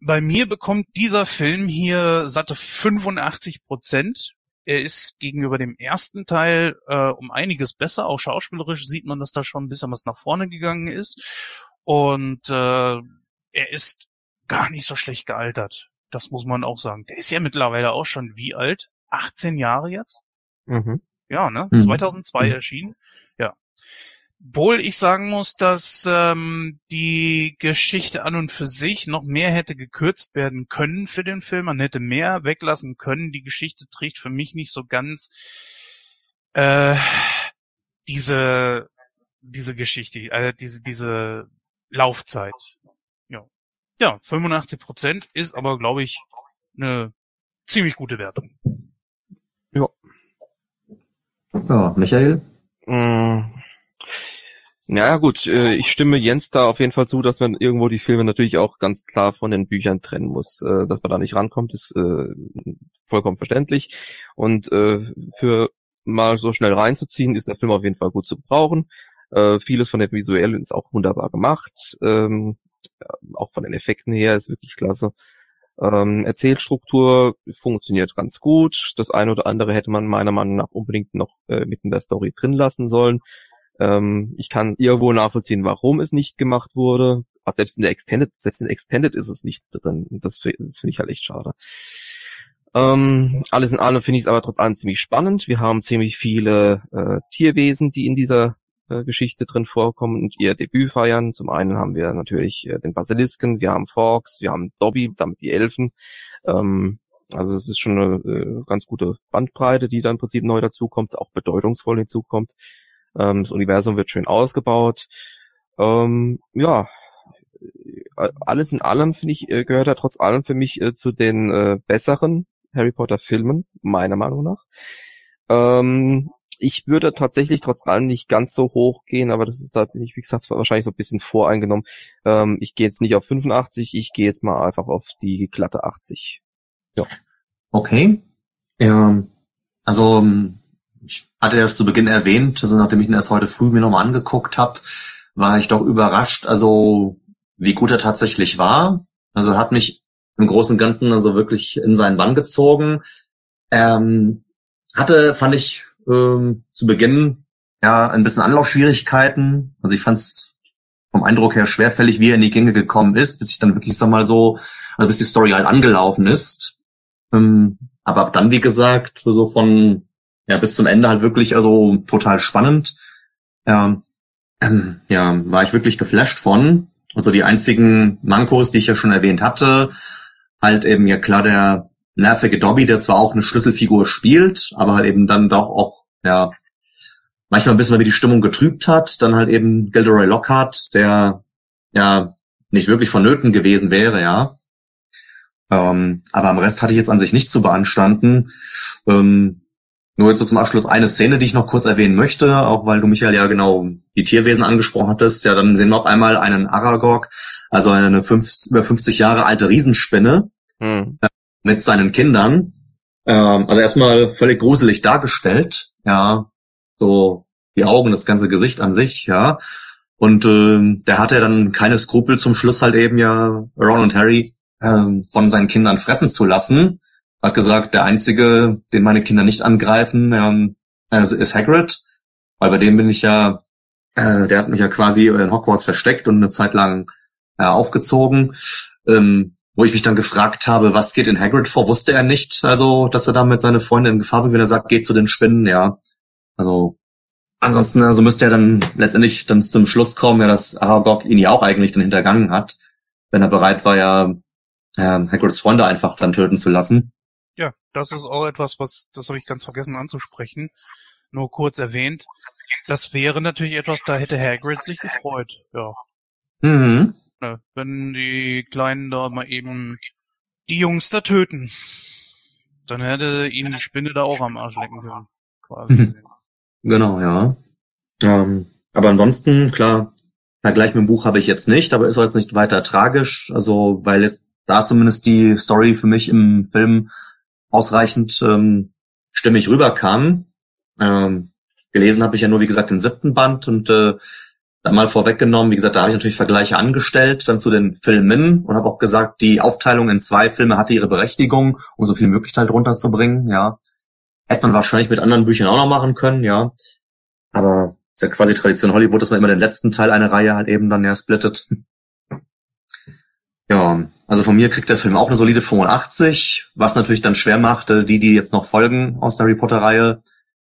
bei mir bekommt dieser Film hier satte 85 Prozent. Er ist gegenüber dem ersten Teil äh, um einiges besser. Auch schauspielerisch sieht man, dass da schon ein bisschen was nach vorne gegangen ist. Und äh, er ist gar nicht so schlecht gealtert. Das muss man auch sagen. Der ist ja mittlerweile auch schon wie alt? 18 Jahre jetzt? Mhm. Ja, ne? Mhm. 2002 Mhm. erschienen. Ja. Obwohl ich sagen muss, dass ähm, die Geschichte an und für sich noch mehr hätte gekürzt werden können für den Film. Man hätte mehr weglassen können. Die Geschichte trägt für mich nicht so ganz äh, diese diese Geschichte, äh, diese diese Laufzeit. Ja, ja, 85 Prozent ist aber, glaube ich, eine ziemlich gute Wertung. Ja, Michael? Mm. Ja, gut, äh, ich stimme Jens da auf jeden Fall zu, dass man irgendwo die Filme natürlich auch ganz klar von den Büchern trennen muss. Äh, Dass man da nicht rankommt, ist äh, vollkommen verständlich. Und äh, für mal so schnell reinzuziehen, ist der Film auf jeden Fall gut zu brauchen. Äh, Vieles von der Visuellen ist auch wunderbar gemacht. Ähm, Auch von den Effekten her ist wirklich klasse. Ähm, Erzählstruktur funktioniert ganz gut. Das eine oder andere hätte man meiner Meinung nach unbedingt noch äh, mit in der Story drin lassen sollen. Ähm, ich kann irgendwo nachvollziehen, warum es nicht gemacht wurde. Aber selbst in der Extended, selbst in Extended ist es nicht drin. Das, das finde ich halt echt schade. Ähm, alles in allem finde ich es aber trotz allem ziemlich spannend. Wir haben ziemlich viele äh, Tierwesen, die in dieser äh, Geschichte drin vorkommen und ihr Debüt feiern. Zum einen haben wir natürlich äh, den Basilisken, wir haben Forks, wir haben Dobby, damit die Elfen. Ähm, also es ist schon eine äh, ganz gute Bandbreite, die da im Prinzip neu dazukommt, auch bedeutungsvoll hinzukommt. Ähm, das Universum wird schön ausgebaut. Ähm, ja, alles in allem finde ich äh, gehört er trotz allem für mich äh, zu den äh, besseren Harry Potter Filmen meiner Meinung nach. Ähm, ich würde tatsächlich trotz allem nicht ganz so hoch gehen, aber das ist da bin ich wie gesagt wahrscheinlich so ein bisschen voreingenommen. Ähm, ich gehe jetzt nicht auf 85, ich gehe jetzt mal einfach auf die glatte 80. Okay. Ja, also ähm, ich hatte ja zu Beginn erwähnt, also nachdem ich ihn erst heute früh mir nochmal angeguckt habe, war ich doch überrascht, also wie gut er tatsächlich war. Also er hat mich im Großen und Ganzen also wirklich in seinen Bann gezogen. Ähm, hatte, fand ich ähm, zu Beginn ja ein bisschen Anlaufschwierigkeiten. Also ich fand es vom Eindruck her schwerfällig, wie er in die Gänge gekommen ist, bis ich dann wirklich sag mal so, also bis die Story halt angelaufen ist. Ähm, aber ab dann, wie gesagt, so von ja bis zum Ende halt wirklich also total spannend. Ja, ähm, ja, war ich wirklich geflasht von. Also die einzigen Mankos, die ich ja schon erwähnt hatte, halt eben ja klar der nervige Dobby, der zwar auch eine Schlüsselfigur spielt, aber halt eben dann doch auch ja manchmal ein bisschen wie die Stimmung getrübt hat. Dann halt eben Gilderoy Lockhart, der ja nicht wirklich vonnöten gewesen wäre, ja. Ähm, aber am Rest hatte ich jetzt an sich nichts zu beanstanden. Ähm, nur jetzt so zum Abschluss eine Szene, die ich noch kurz erwähnen möchte, auch weil du Michael ja genau die Tierwesen angesprochen hattest. Ja, dann sehen wir auf einmal einen Aragog, also eine fünf, über 50 Jahre alte Riesenspinne Hm. mit seinen Kindern. Ähm, also erstmal völlig gruselig dargestellt, ja, so die Augen, das ganze Gesicht an sich, ja. Und ähm, der hatte dann keine Skrupel zum Schluss halt eben ja Ron und Harry ähm, von seinen Kindern fressen zu lassen. Hat gesagt, der einzige, den meine Kinder nicht angreifen, ähm, also ist Hagrid, weil bei dem bin ich ja, äh, der hat mich ja quasi in Hogwarts versteckt und eine Zeit lang äh, aufgezogen. Ähm, wo ich mich dann gefragt habe, was geht in Hagrid vor, wusste er nicht, also, dass er damit seine Freunde in Gefahr bringt, wenn er sagt, geht zu den Spinnen, ja. Also, ansonsten, also müsste er dann letztendlich dann zum Schluss kommen, ja, dass Aragog ihn ja auch eigentlich dann hintergangen hat, wenn er bereit war, ja, ähm, Hagrids Freunde einfach dann töten zu lassen. Das ist auch etwas, was, das habe ich ganz vergessen anzusprechen. Nur kurz erwähnt. Das wäre natürlich etwas, da hätte Hagrid sich gefreut. Ja, Mhm. ne, wenn die Kleinen da mal eben die Jungs da töten. Dann hätte ihn die Spinne da auch am Arsch lecken können. Quasi. Mhm. Genau, ja. Ähm, aber ansonsten, klar, Vergleich mit dem Buch habe ich jetzt nicht, aber ist auch jetzt nicht weiter tragisch. Also, weil jetzt da zumindest die Story für mich im Film ausreichend ähm, stimmig rüberkam. Ähm, gelesen habe ich ja nur, wie gesagt, den siebten Band und äh, mal vorweggenommen, wie gesagt, da habe ich natürlich Vergleiche angestellt, dann zu den Filmen und habe auch gesagt, die Aufteilung in zwei Filme hatte ihre Berechtigung, um so viel Möglichkeit runterzubringen, ja. Hätte man wahrscheinlich mit anderen Büchern auch noch machen können, ja. Aber ist ja quasi Tradition Hollywood, dass man immer den letzten Teil einer Reihe halt eben dann ja splittet. Ja, also von mir kriegt der Film auch eine solide 85, was natürlich dann schwer machte, die, die jetzt noch folgen aus der Harry Potter Reihe,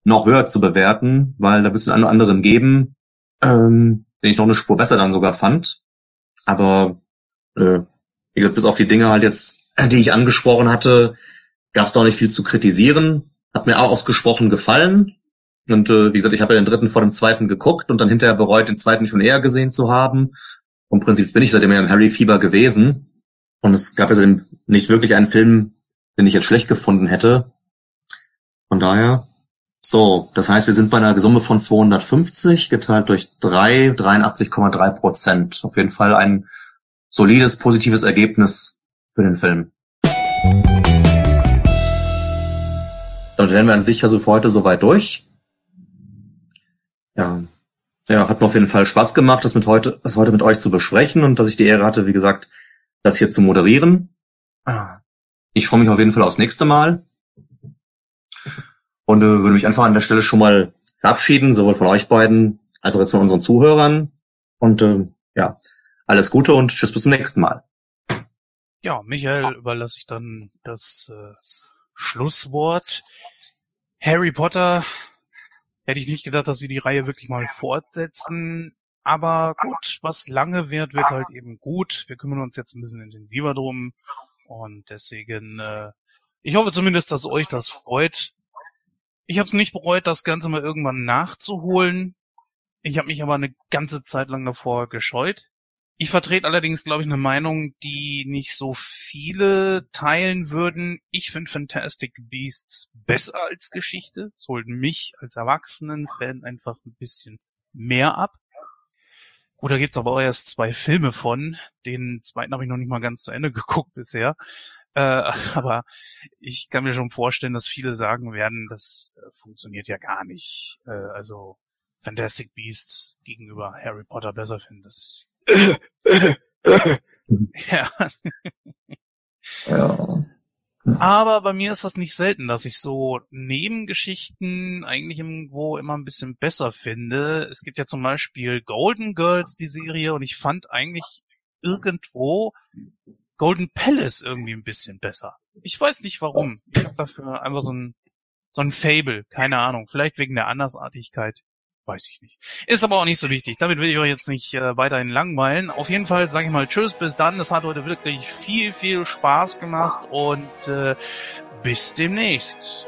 noch höher zu bewerten, weil da wird es einen anderen geben, ähm, den ich noch eine Spur besser dann sogar fand. Aber äh, wie gesagt, bis auf die Dinge halt jetzt, die ich angesprochen hatte, gab es doch nicht viel zu kritisieren. Hat mir auch ausgesprochen gefallen. Und äh, wie gesagt, ich habe ja den dritten vor dem zweiten geguckt und dann hinterher bereut, den zweiten schon eher gesehen zu haben. Und im Prinzip bin ich seitdem ja im Harry-Fieber gewesen. Und es gab ja seitdem nicht wirklich einen Film, den ich jetzt schlecht gefunden hätte. Von daher, so, das heißt, wir sind bei einer Summe von 250 geteilt durch 3, 83,3 Prozent. Auf jeden Fall ein solides, positives Ergebnis für den Film. Dann wären wir an sich also für heute soweit durch. Ja, ja, hat mir auf jeden Fall Spaß gemacht, das mit heute, das heute mit euch zu besprechen und dass ich die Ehre hatte, wie gesagt, das hier zu moderieren. Ah. Ich freue mich auf jeden Fall aufs nächste Mal und äh, würde mich einfach an der Stelle schon mal verabschieden, sowohl von euch beiden als auch jetzt von unseren Zuhörern. Und äh, ja, alles Gute und tschüss bis zum nächsten Mal. Ja, Michael überlasse ich dann das äh, Schlusswort. Harry Potter hätte ich nicht gedacht, dass wir die Reihe wirklich mal fortsetzen. Aber gut, was lange wird, wird halt eben gut. Wir kümmern uns jetzt ein bisschen intensiver drum. Und deswegen, äh, ich hoffe zumindest, dass euch das freut. Ich habe es nicht bereut, das Ganze mal irgendwann nachzuholen. Ich habe mich aber eine ganze Zeit lang davor gescheut. Ich vertrete allerdings, glaube ich, eine Meinung, die nicht so viele teilen würden. Ich finde Fantastic Beasts besser als Geschichte. Es holt mich als Erwachsenen-Fan einfach ein bisschen mehr ab. Gut, da gibt's aber auch erst zwei Filme von. Den zweiten habe ich noch nicht mal ganz zu Ende [LAUGHS] geguckt bisher. Äh, aber ich kann mir schon vorstellen, dass viele sagen werden, das äh, funktioniert ja gar nicht. Äh, also Fantastic Beasts gegenüber Harry Potter besser finden. Das [COUGHS] [LAUGHS] ja. ja. Aber bei mir ist das nicht selten, dass ich so Nebengeschichten eigentlich irgendwo immer ein bisschen besser finde. Es gibt ja zum Beispiel Golden Girls, die Serie, und ich fand eigentlich irgendwo Golden Palace irgendwie ein bisschen besser. Ich weiß nicht warum. Ich habe dafür einfach so ein, so ein Fable, keine Ahnung. Vielleicht wegen der Andersartigkeit. Weiß ich nicht. Ist aber auch nicht so wichtig. Damit will ich euch jetzt nicht äh, weiterhin langweilen. Auf jeden Fall sage ich mal Tschüss, bis dann. Es hat heute wirklich viel, viel Spaß gemacht und äh, bis demnächst.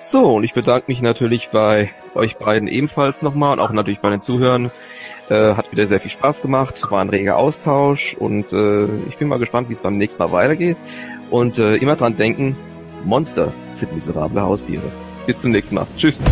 So, und ich bedanke mich natürlich bei euch beiden ebenfalls nochmal und auch natürlich bei den Zuhörern. Äh, hat wieder sehr viel Spaß gemacht, war ein reger Austausch und äh, ich bin mal gespannt, wie es beim nächsten Mal weitergeht. Und äh, immer dran denken, Monster sind miserable Haustiere. Bis zum nächsten Mal. Tschüss.